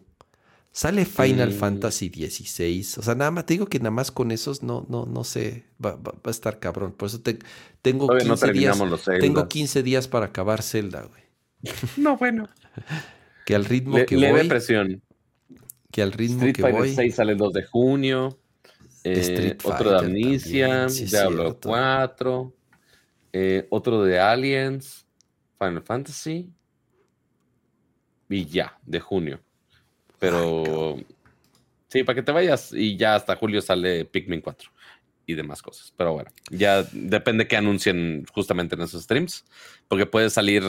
Sale Final. Fantasy XVI. O sea, nada más, te digo que nada más con esos no, no, no sé. Va, va- va a estar cabrón. Por eso te- tengo, Todavía no 15 días, tengo 15 días para acabar Zelda, güey. No, bueno. Que al ritmo Le- que leve voy. presión. Que al ritmo Street que Fighter voy. 6 sale el 2 de junio. Eh, Street otro de Fighter Amnesia, sí Diablo cierto. 4, eh, otro de Aliens, Final Fantasy y ya, de junio. Pero sí, para que te vayas y ya hasta julio sale Pikmin 4 y demás cosas. Pero bueno, ya depende que anuncien justamente en esos streams, porque puede salir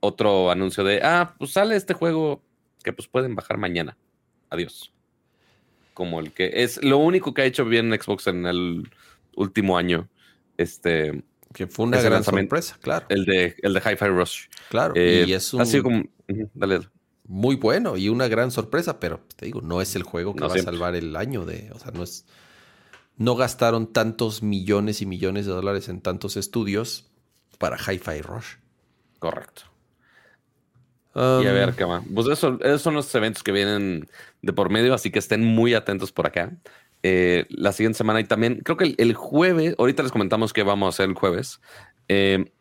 otro anuncio de, ah, pues sale este juego que pues pueden bajar mañana. Adiós. Como el que es lo único que ha hecho bien Xbox en el último año. Este, Que fue una gran sorpresa, claro. el de el de Hi-Fi Rush. Claro. Eh, y es un Ha sido como. Dale. muy bueno y una gran sorpresa, pero te digo, no es el juego que No va siempre. a salvar el año de. O sea, no es. No gastaron tantos millones y millones de dólares en tantos estudios para Hi-Fi Rush. Correcto. Um, y a ver, cama. Pues eso, esos son los eventos que vienen de por medio, así que estén muy atentos por acá. eh, la siguiente semana y también creo que el, jueves, ahorita les comentamos que vamos a hacer el jueves, eh,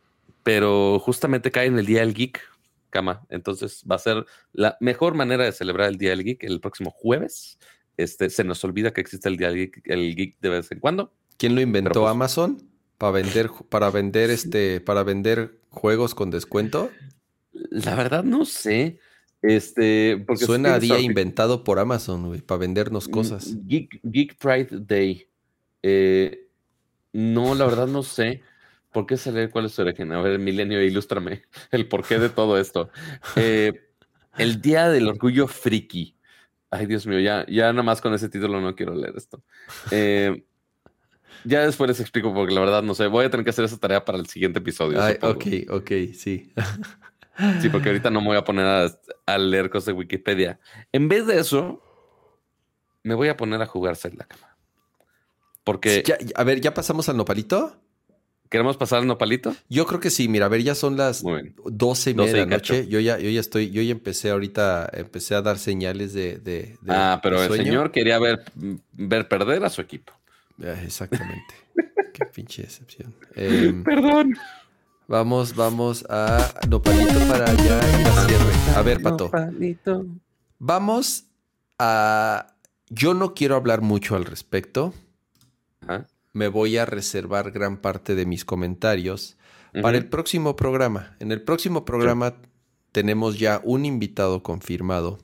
pero justamente cae en el Día del Geek, cama. Entonces va a ser la mejor manera de celebrar el Día del Geek el próximo jueves. Este, se nos olvida que existe el Día del Geek, el geek de vez en cuando. ¿Quién lo inventó? Pues ¿Amazon? ¿Para vender, para vender este, para vender juegos con descuento? La verdad no sé. Este, porque suena a día inventado por Amazon, güey, para vendernos mm, cosas. Geek, Pride Day. Eh, no, la verdad no sé. ¿Por qué saber cuál es su origen? A ver, Milenio, ilústrame el porqué de todo esto. Eh, el Día del Orgullo Friki. Ay, Dios mío, ya, ya nada más con ese título no quiero leer esto. Eh, ya después les explico porque la verdad no sé. Voy a tener que hacer esa tarea para el siguiente episodio. ok, ok, sí. Sí, porque ahorita no me voy a poner a, leer cosas de Wikipedia. En vez de eso, me voy a poner a jugar Zelda. Porque. a ver, ¿ya pasamos al nopalito? ¿Queremos pasar al nopalito? Yo creo que sí. Mira, a ver, ya son las 12 y media de la noche. Yo ya, yo ya estoy, yo ya empecé ahorita, empecé a dar señales de. ah, pero el señor quería ver, ver perder a su equipo. Exactamente. Qué pinche decepción. Em, Perdón. Vamos, vamos a Nopalito para ya ir a cierre. A ver, Pato. Nopalito. Vamos a. Yo no quiero hablar mucho al respecto. Me voy a reservar gran parte de mis comentarios para el próximo programa. En el próximo programa tenemos ya un invitado confirmado.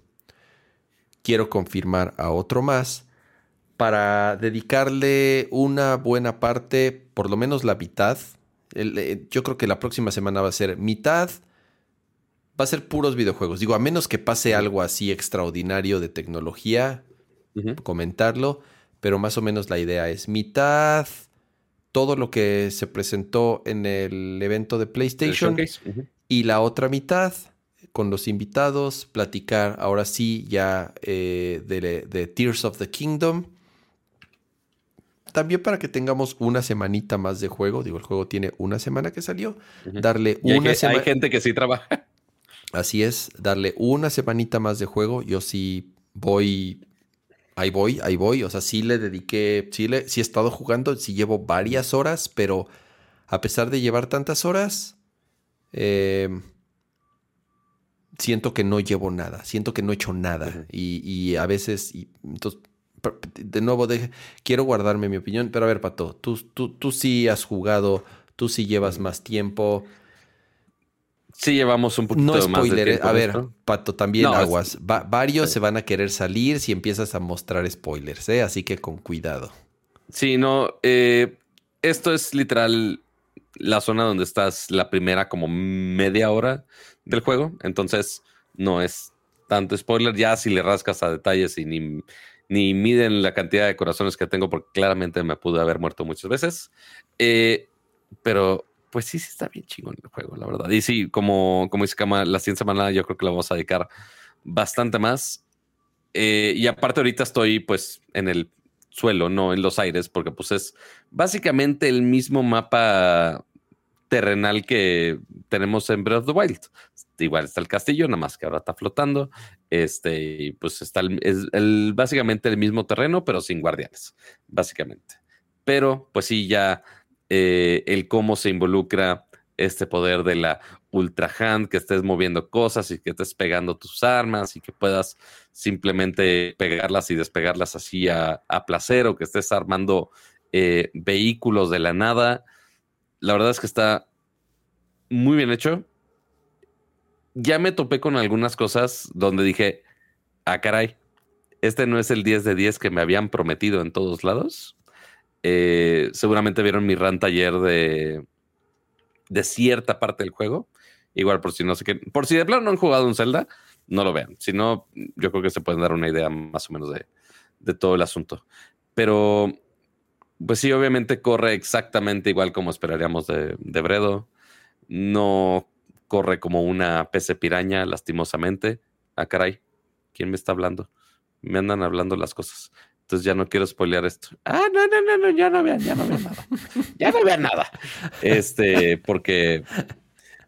Quiero confirmar a otro más para dedicarle una buena parte, por lo menos la mitad, eh, yo creo que la próxima semana va a ser mitad. Va a ser puros videojuegos. Digo, a menos que pase algo así extraordinario de tecnología, comentarlo. Pero más o menos la idea es mitad todo lo que se presentó en el evento de PlayStation y la otra mitad con los invitados, platicar ahora sí ya eh, de Tears of the Kingdom también para que tengamos una semanita más de juego. Digo, el juego tiene una semana que salió. Darle una semana. Hay gente que sí trabaja. Así es, darle una semanita más de juego. Yo sí voy. Ahí voy, ahí voy. O sea, sí le dediqué. Sí, le, sí he estado jugando. Sí llevo varias horas, pero a pesar de llevar tantas horas. Eh, siento que no llevo nada. Siento que no he hecho nada. y, a veces. Y, entonces de nuevo, quiero guardarme mi opinión, pero a ver, Pato, tú, tú, tú sí has jugado, tú sí llevas más tiempo. Sí, llevamos un poquito no más de eh, A ver, Pato, también aguas. varios se van a querer salir si empiezas a mostrar spoilers, ¿eh? Así que con cuidado. Sí, no. Eh, esto es literal la zona donde estás la primera como media hora del juego. Entonces, no es tanto spoiler. Ya si le rascas a detalles y ni ni miden la cantidad de corazones que tengo, porque claramente me pude haber muerto muchas veces. Eh, pero pues sí, sí está bien chingón el juego, la verdad. Y sí, como, como dice Kama, la siguiente semana yo creo que la vamos a dedicar bastante más. Eh, y aparte ahorita estoy pues en el suelo, no en los aires, porque pues es básicamente el mismo mapa terrenal que tenemos en Breath of the Wild. Igual está el castillo, nada más que ahora está flotando. Este, y pues está el, básicamente el mismo terreno, pero sin guardianes, básicamente. Pero, pues sí, ya eh, el cómo se involucra este poder de la Ultra Hand, que estés moviendo cosas y que estés pegando tus armas y que puedas simplemente pegarlas y despegarlas así a, placer o que estés armando eh, vehículos de la nada. La verdad es que está muy bien hecho ya me topé con algunas cosas donde dije, ah, caray, este no es el 10 de 10 que me habían prometido en todos lados. Eh, seguramente vieron mi rant ayer de, de cierta parte del juego. Igual por si no sé qué, por si de plano no han jugado un Zelda, no lo vean. Si no, yo creo que se pueden dar una idea más o menos de, de todo el asunto. Pero, pues sí, obviamente corre exactamente igual como esperaríamos de, de Bredo. No corre como una pece piraña, lastimosamente. Ah, caray, ¿quién me está hablando? Me andan hablando las cosas. Entonces ya no quiero spoilear esto. Ah, no, no, no, no, ya no vean, ya no vean nada. Ya no vean nada. Este, porque,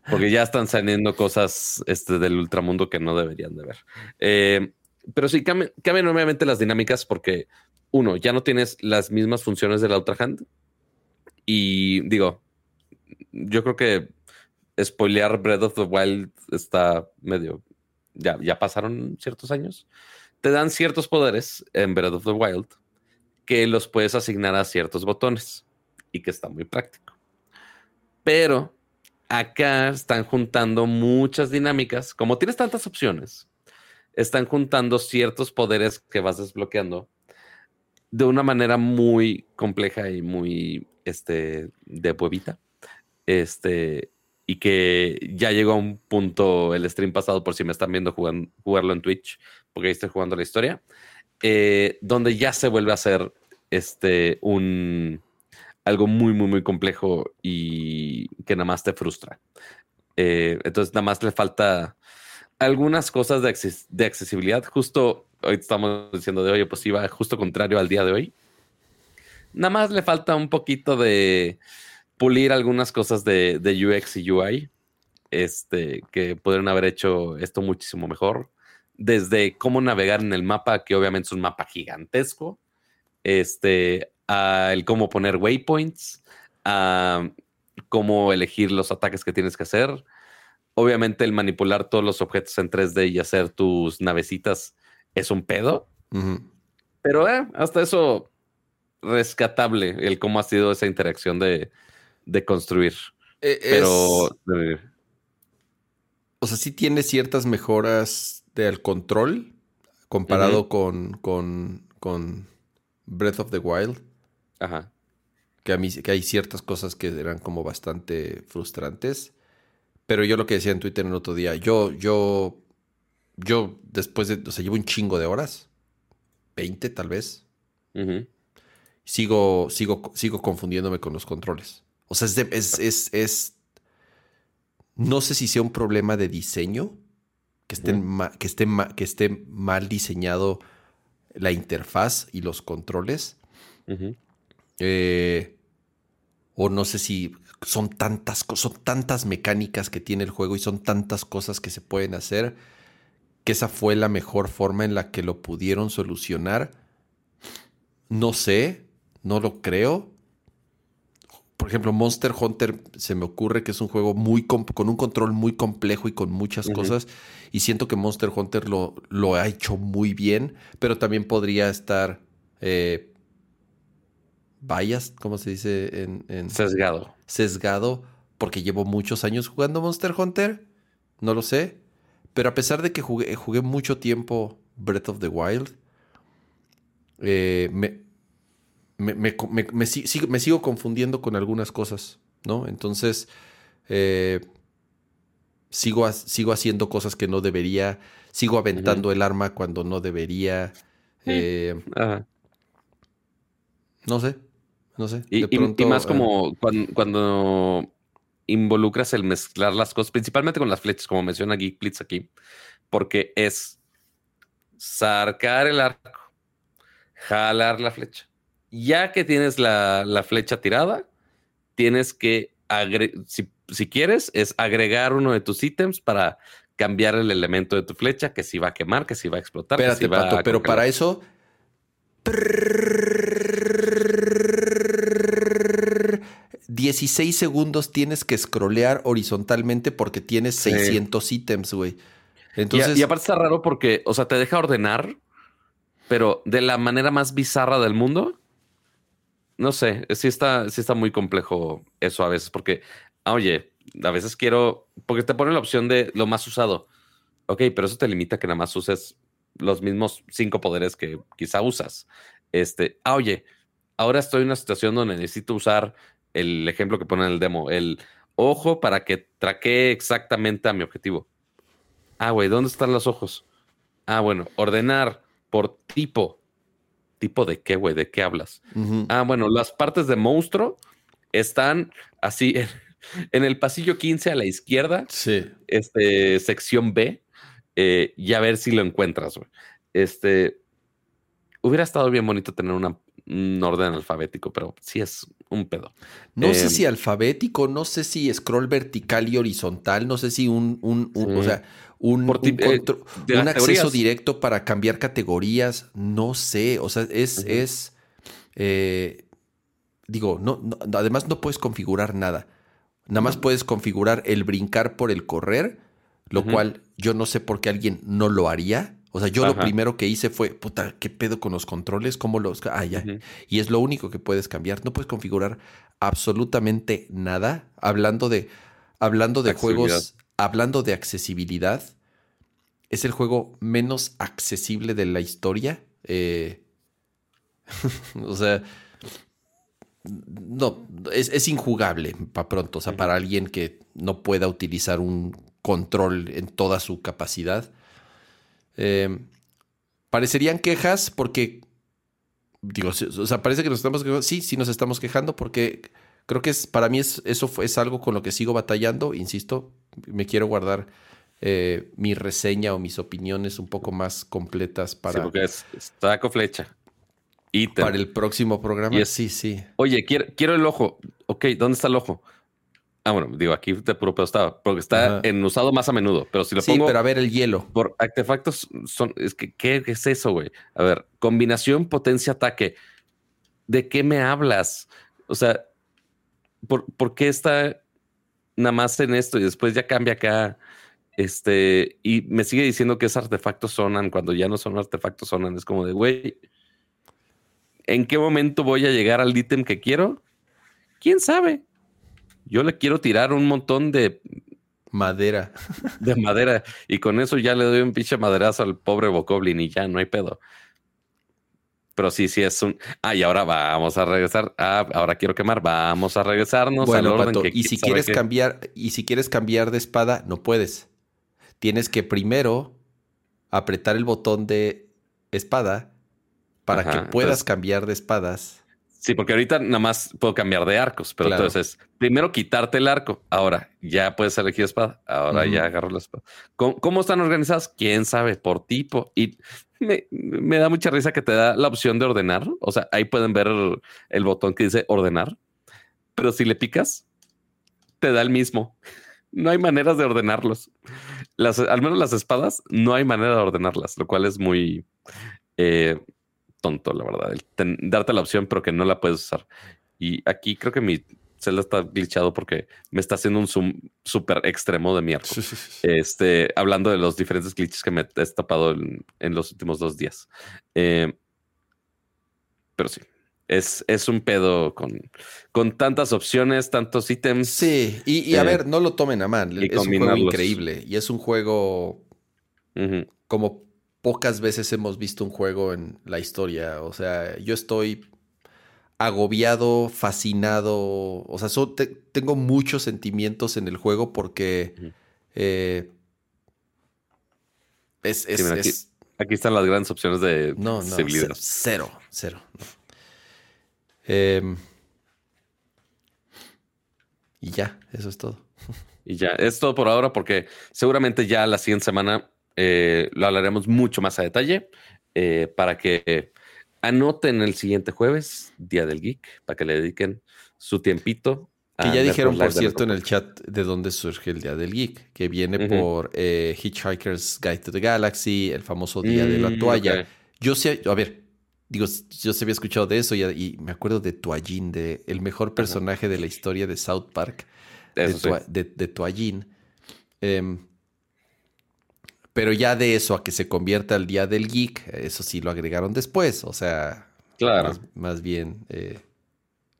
porque ya están saliendo cosas este, del ultramundo que no deberían de ver. Eh, pero sí, cambian, cambian obviamente las dinámicas porque uno, ya no tienes las mismas funciones de la otra hand. Y digo, yo creo que spoilear Breath of the Wild está medio. Ya, ya pasaron ciertos años. Te dan ciertos poderes en Breath of the Wild que los puedes asignar a ciertos botones y que está muy práctico. Pero acá están juntando muchas dinámicas. Como tienes tantas opciones, están juntando ciertos poderes que vas desbloqueando de una manera muy compleja y muy este, de huevita. Este, y que ya llegó a un punto el stream pasado, por si me están viendo jugarlo en Twitch, porque ahí estoy jugando la historia, eh, donde ya se vuelve a hacer este, un, algo muy, muy, muy complejo y que nada más te frustra. Eh, entonces, nada más le falta algunas cosas de, de accesibilidad. Justo hoy estamos diciendo de, oye, pues iba justo contrario al día de hoy. Nada más le falta un poquito de pulir algunas cosas de, UX y UI, este, que podrían haber hecho esto muchísimo mejor. Desde cómo navegar en el mapa, que obviamente es un mapa gigantesco, este, a el cómo poner waypoints, a cómo elegir los ataques que tienes que hacer. Obviamente el manipular todos los objetos en 3D y hacer tus navecitas es un pedo. Pero eh, hasta eso rescatable el cómo ha sido esa interacción de, de construir. E, Pero. O sea, sí tiene ciertas mejoras del control comparado con, con, con Breath of the Wild. Ajá. Que a mí que hay ciertas cosas que eran como bastante frustrantes. Pero yo lo que decía en Twitter el otro día, yo, yo, yo después de, o sea, llevo un chingo de horas, 20 tal vez. Sigo, sigo, sigo confundiéndome con los controles. O sea, es, es, es, no sé si sea un problema de diseño, que, estén que, esté que esté mal diseñado la interfaz y los controles. Eh, o no sé si son tantas, son tantas mecánicas que tiene el juego y son tantas cosas que se pueden hacer que esa fue la mejor forma en la que lo pudieron solucionar. No sé, no lo creo por ejemplo, Monster Hunter se me ocurre que es un juego muy con un control muy complejo y con muchas cosas. Y siento que Monster Hunter lo, lo, ha hecho muy bien, pero también podría estar eh, biased, ¿cómo se dice? En, Sesgado. Sesgado, porque llevo muchos años jugando Monster Hunter. No lo sé. Pero a pesar de que jugué, jugué mucho tiempo Breath of the Wild, eh, me, me, sigo, confundiendo con algunas cosas, ¿no? Entonces, eh, sigo, sigo haciendo cosas que no debería, sigo aventando el arma cuando no debería. Eh, no sé, no sé. Y, más eh, como cuando, involucras el mezclar las cosas, principalmente con las flechas, como menciona Geek Blitz aquí, porque es sacar el arco, jalar la flecha, ya que tienes la, flecha tirada, tienes que, si, si, quieres, es agregar uno de tus ítems para cambiar el elemento de tu flecha, que si va a quemar, que si va a explotar. Espérate, Pato, pero para eso... 16 segundos tienes que scrollear horizontalmente porque tienes 600 ítems, güey. Entonces... Y, y, aparte está raro porque, o sea, te deja ordenar, pero de la manera más bizarra del mundo no sé, sí está, sí está muy complejo eso a veces, porque, ah, oye, a veces quiero, porque te ponen la opción de lo más usado. Ok, pero eso te limita a que nada más uses los mismos cinco poderes que quizá usas. Este, ah, oye, ahora estoy en una situación donde necesito usar el ejemplo que pone en el demo, el ojo para que traquee exactamente a mi objetivo. Ah, güey, ¿dónde están los ojos? Ah, bueno, ordenar por tipo. ¿Tipo de qué, güey? ¿De qué hablas? Ah, bueno, las partes de monstruo están así en, el pasillo 15 a la izquierda. Sí. Este, sección B. Eh, y a ver si lo encuentras, güey. Este, hubiera estado bien bonito tener una, un orden alfabético, pero sí es un pedo. No sé Em, si alfabético, no sé si scroll vertical y horizontal, no sé si un, un- un- Sí. o sea, un, Por ti- un eh, un acceso teorías. directo para cambiar categorías, no sé, o sea, es, es, eh, digo, no, no- además no puedes configurar nada, nada más puedes configurar el brincar por el correr, lo cual yo no sé por qué alguien no lo haría. O sea, yo lo primero que hice fue, puta, ¿qué pedo con los controles? ¿Cómo los...? Ah, ya. Y es lo único que puedes cambiar. No puedes configurar absolutamente nada. Hablando de, hablando de juegos, hablando de accesibilidad, es el juego menos accesible de la historia. Eh, o sea, no, es, es injugable para pronto. O sea, para alguien que no pueda utilizar un control en toda su capacidad. Eh, parecerían quejas porque digo, o sea, parece que nos estamos quejando. Sí, sí nos estamos quejando porque creo que es, para mí es, eso fue- es algo con lo que sigo batallando. Insisto, me quiero guardar eh, mi reseña o mis opiniones un poco más completas Sí, para, porque es, flecha. Ítem. para el próximo programa. Y es- Sí, sí. Oye, quiero, quiero el ojo. Ok, ¿dónde está el ojo? Ah, bueno, digo, aquí de puro pedo estaba, porque está Ajá. en usado más a menudo, pero si lo Sí, pongo pero a ver el hielo. por artefactos, son, es que, ¿qué es eso, güey? A ver, combinación, potencia, ataque. ¿De qué me hablas? O sea, ¿por, por qué está nada más en esto y después ya cambia acá? Este, y me sigue diciendo que es artefactos sonan cuando ya no son artefactos sonan. Es como de, güey, ¿en qué momento voy a llegar al ítem que quiero? ¿Quién sabe? Yo le quiero tirar un montón de, Madera. de madera y con eso ya le doy un pinche maderazo al pobre Bokoblin y ya no hay pedo. Pero sí, sí es un. Ah, y ahora vamos a regresar. Ah, ahora quiero quemar. Vamos a regresarnos Bueno, al orden Pato, que y si quieres cambiar, y si quieres cambiar de espada, no puedes. Tienes que primero apretar el botón de espada para Ajá, que puedas entonces- cambiar de espadas. Sí, porque ahorita nada más puedo cambiar de arcos, pero Claro. entonces primero quitarte el arco. Ahora ya puedes elegir espada. Ahora ya agarro la espada. ¿Cómo, cómo están organizadas? Quién sabe, por tipo. Y me, me da mucha risa que te da la opción de ordenar. O sea, ahí pueden ver el botón que dice ordenar. Pero si le picas, te da el mismo. No hay maneras de ordenarlos. Las, al menos las espadas, no hay manera de ordenarlas, lo cual es muy eh, tonto, la verdad. El ten- darte la opción, pero que no la puedes usar. Y aquí creo que mi celda está glitchado porque me está haciendo un zoom súper extremo de mi arco. Este, hablando de los diferentes glitches que me he tapado en, en los últimos dos días. Eh, pero sí, es, es un pedo con, con tantas opciones, tantos ítems. Sí, y, y a Eh, ver, no lo tomen a mal. y Es un juego increíble y es un juego como pocas veces hemos visto un juego en la historia. O sea, yo estoy agobiado, fascinado. O sea, so- te- tengo muchos sentimientos en el juego porque eh, es, es- Sí, mira, aquí- es- Aquí están las grandes opciones de no, no, cero, cero, cero. no. Em, y ya, eso es todo. Y ya, es todo por ahora porque seguramente ya la siguiente semana eh, lo hablaremos mucho más a detalle eh, para que anoten el siguiente jueves, Día del Geek, para que le dediquen su tiempito. Que ya dijeron, por cierto, en el chat de dónde surge el Día del Geek, que viene por eh, Hitchhiker's Guide to the Galaxy, el famoso Día de la Mm, Toalla. Yo sé, a ver, digo, yo se había escuchado de eso y, y me acuerdo de Toallín, de el mejor personaje de la historia de South Park, de, sí. De, de Toallín. Em, pero ya de eso a que se convierta el Día del Geek, eso sí lo agregaron después, o sea, Claro. más, más bien eh,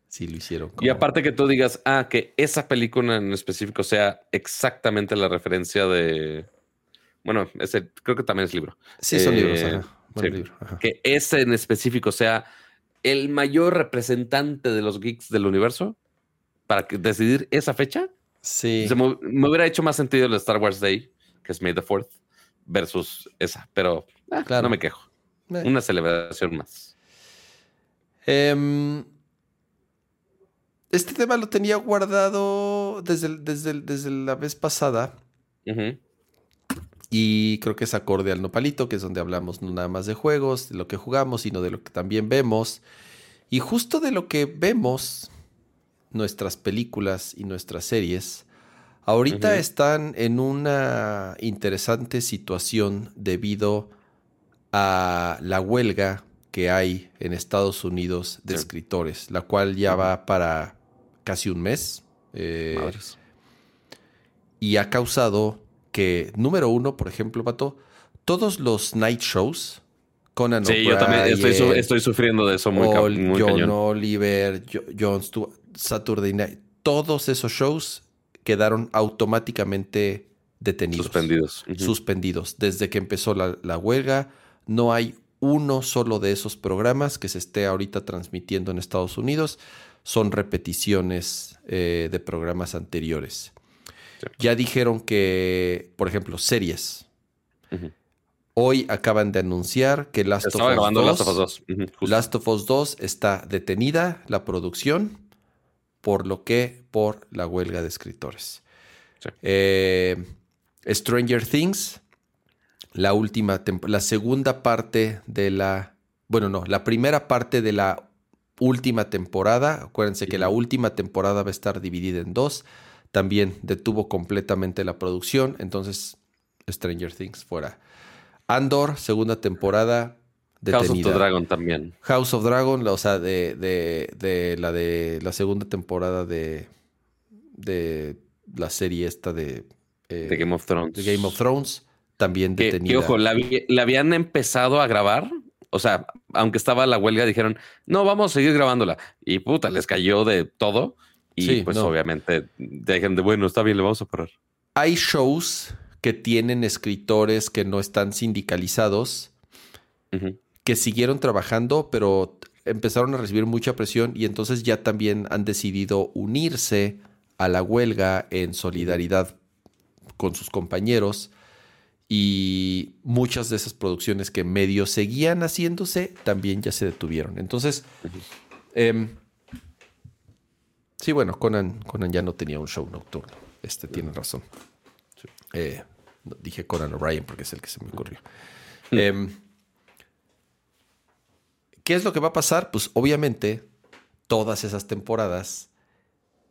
sí lo hicieron. Y aparte que tú digas, ah, que esa película en específico sea exactamente la referencia de. Bueno, ese creo que también es libro. Sí, son eh, libros, ajá. Buen sí. libro, ajá. Que ese en específico sea el mayor representante de los geeks del universo para que decidir esa fecha. Sí. Me, me hubiera hecho más sentido el Star Wars Day, que es May the 4th, versus esa, pero ah, Claro. no me quejo. Eh. Una celebración más. Em, este tema lo tenía guardado desde, el- desde, el- desde la vez pasada y creo que es acorde al Nopalito, que es donde hablamos no nada más de juegos, de lo que jugamos, sino de lo que también vemos. Y justo de lo que vemos, nuestras películas y nuestras series, ahorita están en una interesante situación debido a la huelga que hay en Estados Unidos de Sí. escritores, la cual ya va para casi un mes. eh, Madres. y ha causado que, número uno, por ejemplo, Pato, todos los night shows, Conan Sí, yo también estoy, su- O'Brien, estoy sufriendo de eso muy, muy John cañón. Oliver, Jo- Jon Stewart, Saturday Night, todos esos shows quedaron automáticamente detenidos. Suspendidos. Suspendidos. Desde que empezó la, la huelga, no hay uno solo de esos programas que se esté ahorita transmitiendo en Estados Unidos. Son repeticiones eh, de programas anteriores. Sí. Ya dijeron que, por ejemplo, series. Hoy acaban de anunciar que Last of Us grabando 2 Last of Us 2. Ujú, justo. Last of Us 2 está detenida la producción, por lo que por la huelga de escritores. Sí. Eh, Stranger Things, la última, la segunda parte de la, bueno, no, la primera parte de la última temporada. Acuérdense que la última temporada va a estar dividida en dos. También detuvo completamente la producción, entonces Stranger Things fuera. Andor, segunda temporada House of the Dragon también. House of Dragon, la- o sea, de, de- de la de la segunda temporada de, de la serie esta de, eh, Game of Thrones. Game of Thrones, también detenida. que, ojo, la, vi- la habían empezado a grabar. O sea, aunque estaba la huelga, dijeron, no, vamos a seguir grabándola. Y puta, les cayó de todo. Y Sí, pues no. obviamente dejen de, bueno, está bien, le vamos a parar. Hay shows que tienen escritores que no están sindicalizados, Ujú. Que siguieron trabajando, pero empezaron a recibir mucha presión y entonces ya también han decidido unirse a la huelga en solidaridad con sus compañeros y muchas de esas producciones que medio seguían haciéndose también ya se detuvieron. Entonces, em, sí, bueno, Conan, Conan ya no tenía un show nocturno. Este tiene razón. Eh, dije Conan O'Brien porque es el que se me ocurrió. Em, ¿Qué es lo que va a pasar? Pues obviamente todas esas temporadas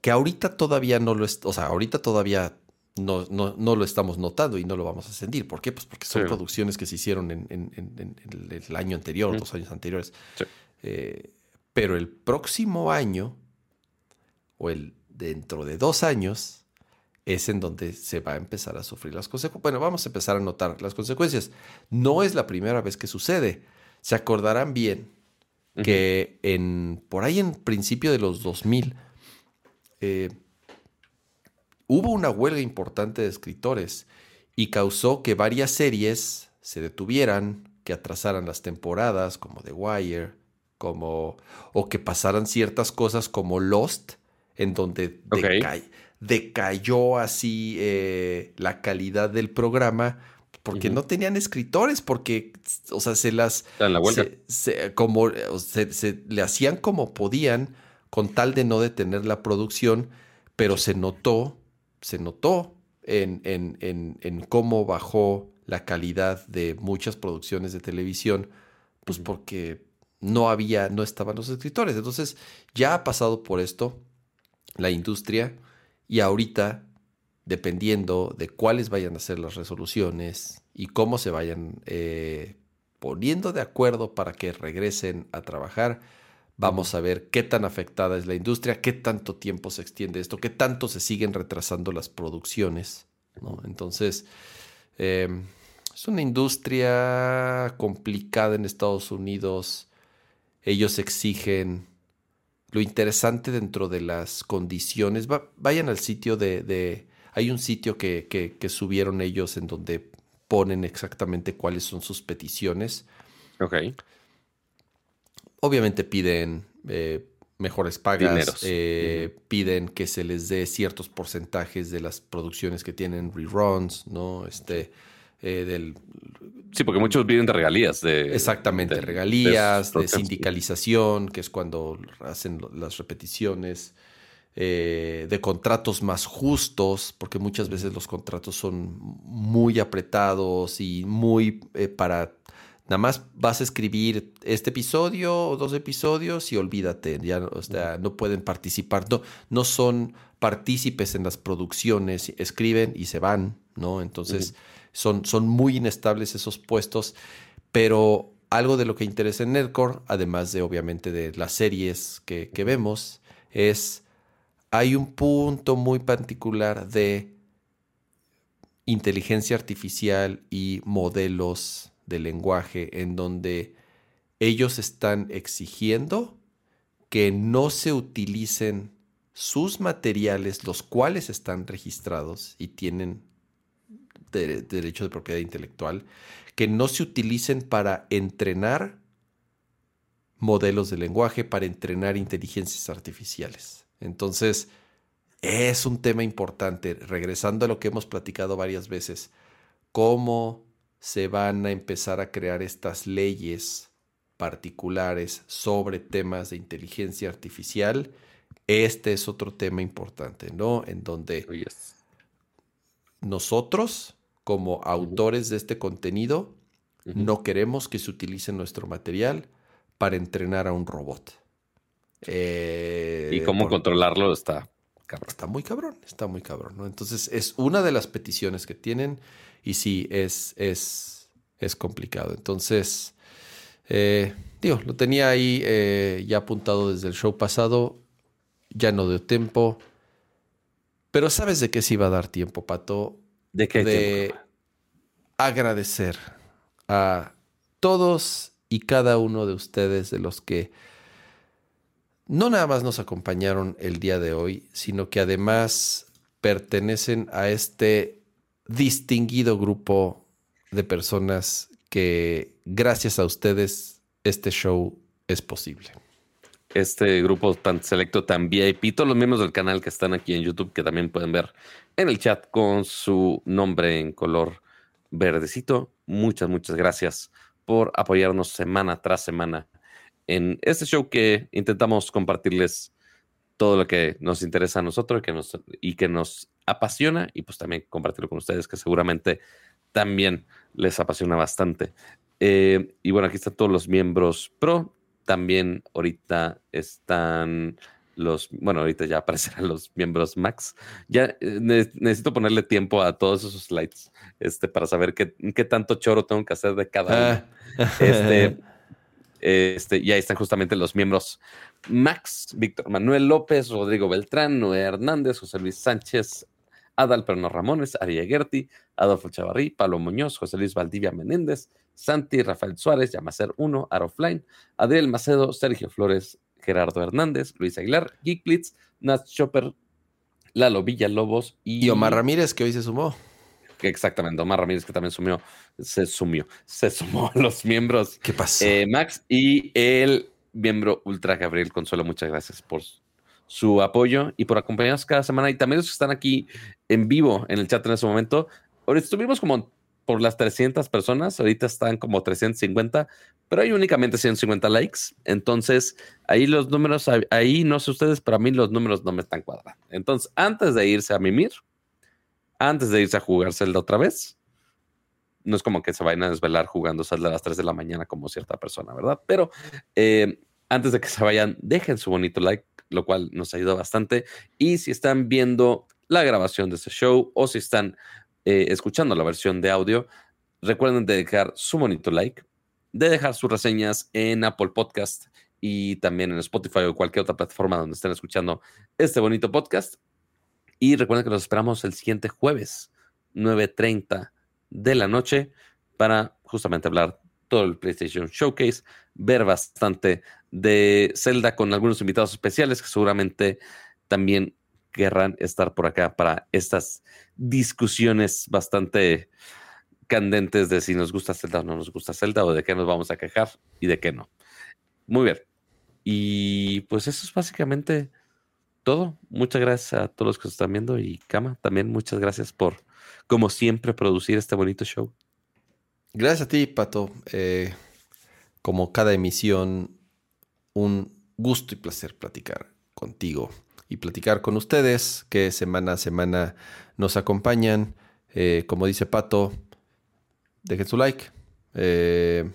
que ahorita todavía no lo es, o sea, ahorita todavía no, no, no lo estamos notando y no lo vamos a sentir. ¿Por qué? Pues porque son Sí. producciones que se hicieron en, en- en- en el, año anterior, Ujú. dos años anteriores. Sí. Eh, pero el próximo año, o el dentro de dos años, es en donde se va a empezar a sufrir las consecuencias. Bueno, vamos a empezar a notar las consecuencias. No es la primera vez que sucede. Se acordarán bien Que en, por ahí en principio de los 2000 eh, hubo una huelga importante de escritores y causó que varias series se detuvieran, que atrasaran las temporadas, como The Wire, como o que pasaran ciertas cosas como Lost, en donde decayó así eh, la calidad del programa porque no tenían escritores, porque, o sea, se las en la huelga. se, se- como, se, se- le hacían como podían con tal de no detener la producción, pero se notó, se notó en, en- en- en cómo bajó la calidad de muchas producciones de televisión, pues porque no había, no estaban los escritores. Entonces, ya ha pasado por esto la industria y ahorita, dependiendo de cuáles vayan a ser las resoluciones y cómo se vayan eh, poniendo de acuerdo para que regresen a trabajar, vamos a ver qué tan afectada es la industria, qué tanto tiempo se extiende esto, qué tanto se siguen retrasando las producciones. Entonces, eh, es una industria complicada en Estados Unidos. Ellos exigen lo interesante dentro de las condiciones. Va- vayan al sitio de- Hay un sitio que, que- que subieron ellos en donde ponen exactamente cuáles son sus peticiones. Ok. Obviamente piden eh, mejores pagas, eh, piden que se les dé ciertos porcentajes de las producciones que tienen reruns, ¿no? Este, eh, del, Sí, porque muchos viven de regalías. De, Exactamente, de- regalías, de sindicalización, que es cuando hacen las repeticiones, eh, de contratos más justos, porque muchas veces los contratos son muy apretados y muy eh, para nada más vas a escribir este episodio o dos episodios y olvídate, ya o sea, no pueden participar, no, no son partícipes en las producciones, escriben y se van, ¿no? Entonces son, son muy inestables esos puestos, pero algo de lo que interesa en Nerdcore, además de obviamente de las series que, que vemos, es hay un punto muy particular de inteligencia artificial y modelos de lenguaje en donde ellos están exigiendo que no se utilicen sus materiales, los cuales están registrados y tienen derecho de propiedad intelectual, que no se utilicen para entrenar modelos de lenguaje, para entrenar inteligencias artificiales. Entonces, es un tema importante, regresando a lo que hemos platicado varias veces, cómo se van a empezar a crear estas leyes particulares sobre temas de inteligencia artificial. Este es otro tema importante, ¿no? En donde nosotros, como autores de este contenido, no queremos que se utilice nuestro material para entrenar a un robot. Eh, y cómo controlarlo está Está muy cabrón, está muy cabrón, ¿no? Entonces es una de las peticiones que tienen y sí, es, es, es complicado. Entonces, eh, digo, lo tenía ahí eh, ya apuntado desde el show pasado, ya no dio tiempo, pero ¿sabes de qué se iba a dar tiempo, Pato? ¿De qué? De agradecer a todos y cada uno de ustedes de los que no nada más nos acompañaron el día de hoy, sino que además pertenecen a este distinguido grupo de personas que gracias a ustedes este show es posible. Este grupo tan selecto, tan VIP, todos los miembros del canal que están aquí en YouTube, que también pueden ver en el chat con su nombre en color verdecito. Muchas, muchas gracias por apoyarnos semana tras semana en este show que intentamos compartirles todo lo que nos interesa a nosotros que nos, y que nos apasiona y pues también compartirlo con ustedes que seguramente también les apasiona bastante. Eh, y bueno, aquí están todos los miembros pro. También ahorita están los, bueno, ahorita ya aparecerán los miembros max. Ya eh, necesito ponerle tiempo a todos esos slides este, para saber qué, qué tanto choro tengo que hacer de cada uno. Ah. Este, Este, y ahí están justamente los miembros Max, Víctor Manuel López, Rodrigo Beltrán, Noé Hernández, José Luis Sánchez, Adal Perno Ramones, Aria Gerti, Adolfo Chavarrí, Pablo Muñoz, José Luis Valdivia Menéndez, Santi, Rafael Suárez, Yamacer 1, Arofline, Adriel Macedo, Sergio Flores, Gerardo Hernández, Luis Aguilar, Geekblitz, Nat Chopper, Lalo Villalobos y... y Omar Ramírez, que hoy se sumó. Exactamente, Omar Ramírez que también sumió, se sumió, se sumó a los miembros. ¿Qué pasó? Eh, Max y el miembro Ultra Gabriel Consuelo, muchas gracias por su apoyo y por acompañarnos cada semana. Y también los que están aquí en vivo en el chat en ese momento. Ahorita estuvimos como por las 300 personas, ahorita están como 350, pero hay únicamente 150 likes. Entonces, ahí los números, ahí no sé ustedes, pero a mí los números no me están cuadrando. Entonces, antes de irse a mimir, antes de irse a jugar Zelda otra vez. No es como que se vayan a desvelar jugando Zelda a las 3 de la mañana como cierta persona, ¿verdad? Pero eh, antes de que se vayan, dejen su bonito like, lo cual nos ayuda bastante. Y si están viendo la grabación de este show o si están eh, escuchando la versión de audio, recuerden de dejar su bonito like, de dejar sus reseñas en Apple Podcast y también en Spotify o cualquier otra plataforma donde estén escuchando este bonito podcast. Y recuerden que nos esperamos el siguiente jueves, 9.30 de la noche, para justamente hablar todo el PlayStation Showcase, ver bastante de Zelda con algunos invitados especiales que seguramente también querrán estar por acá para estas discusiones bastante candentes de si nos gusta Zelda o no nos gusta Zelda o de qué nos vamos a quejar y de qué no. Muy bien. Y pues eso es básicamente todo. Muchas gracias a todos los que están viendo y Kama, también muchas gracias por, como siempre, producir este bonito show. Gracias a ti, Pato. Eh, como cada emisión, un gusto y placer platicar contigo y platicar con ustedes que semana a semana nos acompañan. Eh, como dice Pato, dejen su like. Eh,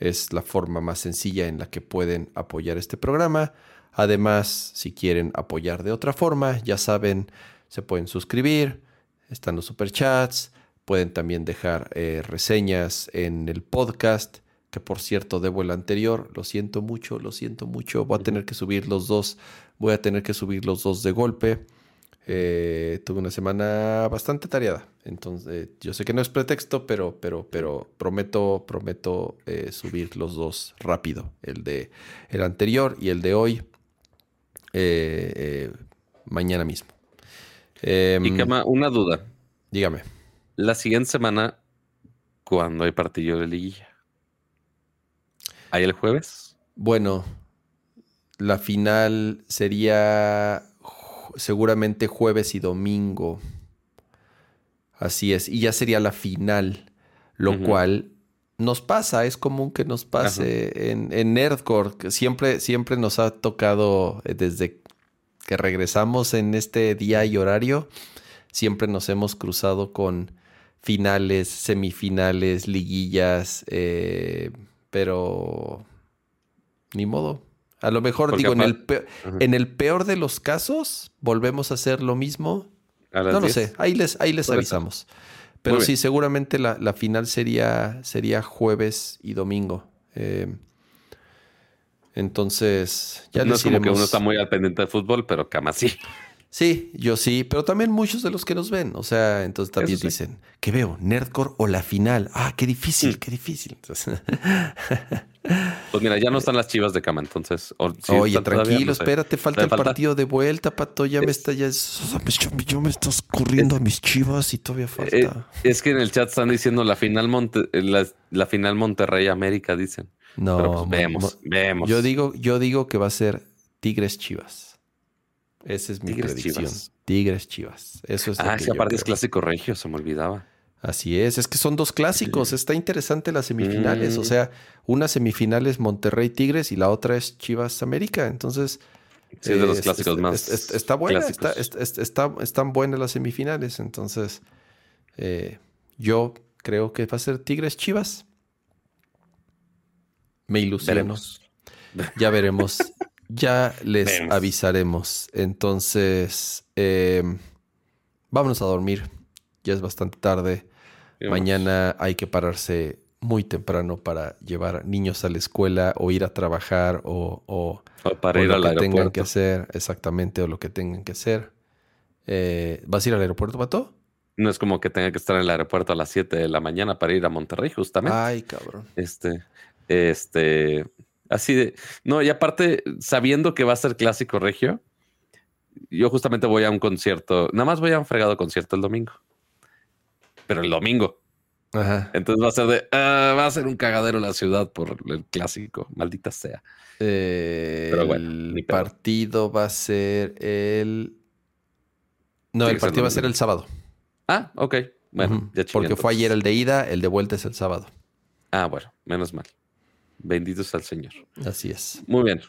es la forma más sencilla en la que pueden apoyar este programa. Además, si quieren apoyar de otra forma, ya saben, se pueden suscribir, están los superchats, pueden también dejar eh, reseñas en el podcast, que por cierto debo el anterior, lo siento mucho, lo siento mucho, voy a tener que subir los dos, voy a tener que subir los dos de golpe. Eh, tuve una semana bastante tareada. Entonces, yo sé que no es pretexto, pero, pero, pero prometo, prometo eh, subir los dos rápido. El de el anterior y el de hoy. Eh, mañana mismo. y Em, Cama, una duda. dígame. La siguiente semana, ¿cuándo hay partido de liguilla? ¿Hay el jueves? Bueno, la final sería seguramente jueves y domingo. Así es. Y ya sería la final, lo cual nos pasa, es común que nos pase en, en Nerdcore. que Siempre, siempre nos ha tocado eh, desde que regresamos en este día y horario, siempre nos hemos cruzado con finales, semifinales, liguillas, eh, pero ni modo. A lo mejor Porque digo, en el, en peor de los casos, volvemos a hacer lo mismo. ¿A las No lo 10? sé, ahí les, ahí les eso. Pero sí, seguramente la, la final sería, sería jueves y domingo. Eh, entonces, ya no les es como que iremos- uno está muy al pendiente de fútbol, pero Cama sí. Sí, yo sí, pero también muchos de los que nos ven. O sea, entonces también sí. dicen, ¿qué veo? ¿Nerdcore o la final? Ah, qué difícil, Mm. qué difícil. Entonces, Pues mira, ya no están las chivas de Cama, entonces. o- Oye, tranquilo, no sé. espérate, falta ¿Le el falta? partido de vuelta, Pato. Ya me Es- está, ya es- yo, yo- me estás corriendo a mis chivas y todavía falta. Eh, es que en el chat están diciendo la final Monte- eh, la, la final Monterrey América, dicen. no, pero pues mo- vemos, mo- vemos. Yo digo, yo digo que va a ser Tigres Chivas. Esa es mi Tigres predicción. Chivas. Tigres Chivas. Eso es Ah, que aparte es clásico regio, se me olvidaba. Así es, es que son dos clásicos. Está interesante las semifinales. O Mm. sea, una semifinal es Monterrey Tigres y la otra es Chivas América. Entonces, Sí, es de los clásicos es- más es- es- está buena, está, está- están buenas las semifinales. Entonces, eh, yo creo que va a ser Tigres Chivas. Me ilusiono. Veremos. Ya veremos. ya les avisaremos. Entonces, eh, vámonos a dormir. Ya es bastante tarde. Mañana hay que pararse muy temprano para llevar niños a la escuela o ir a trabajar o, o- O para o ir lo al que tengan que hacer. Exactamente, o lo que tengan que hacer. Eh, ¿Vas a ir al aeropuerto, Pato? No es como que tenga que estar en el aeropuerto a las 7 de la mañana para ir a Monterrey, justamente. Ay, cabrón. Este, este, así de, no, y aparte, sabiendo que va a ser clásico regio, yo justamente voy a un concierto, nada más voy a un fregado concierto el domingo, pero el domingo, Ajá. entonces va a ser de, ah, va a ser un cagadero la ciudad por el clásico, maldita sea. Eh, Pero bueno, el partido va a ser el. No, el partido va a ser el sábado. Ah, ok, bueno, ya chingué Porque fue ayer el de ida, el de vuelta es el sábado. Ah, bueno, menos mal. Bendito sea el Señor. Así es. Muy bien,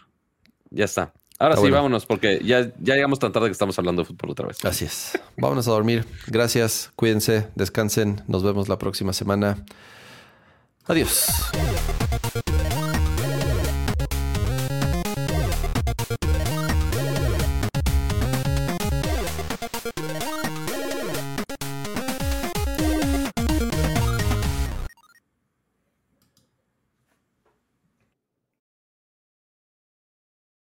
ya está. Ahora sí, bueno. vámonos, porque ya, ya llegamos tan tarde que estamos hablando de fútbol otra vez. Así es. Vámonos a dormir. Gracias. Cuídense. Descansen. Nos vemos la próxima semana. Adiós.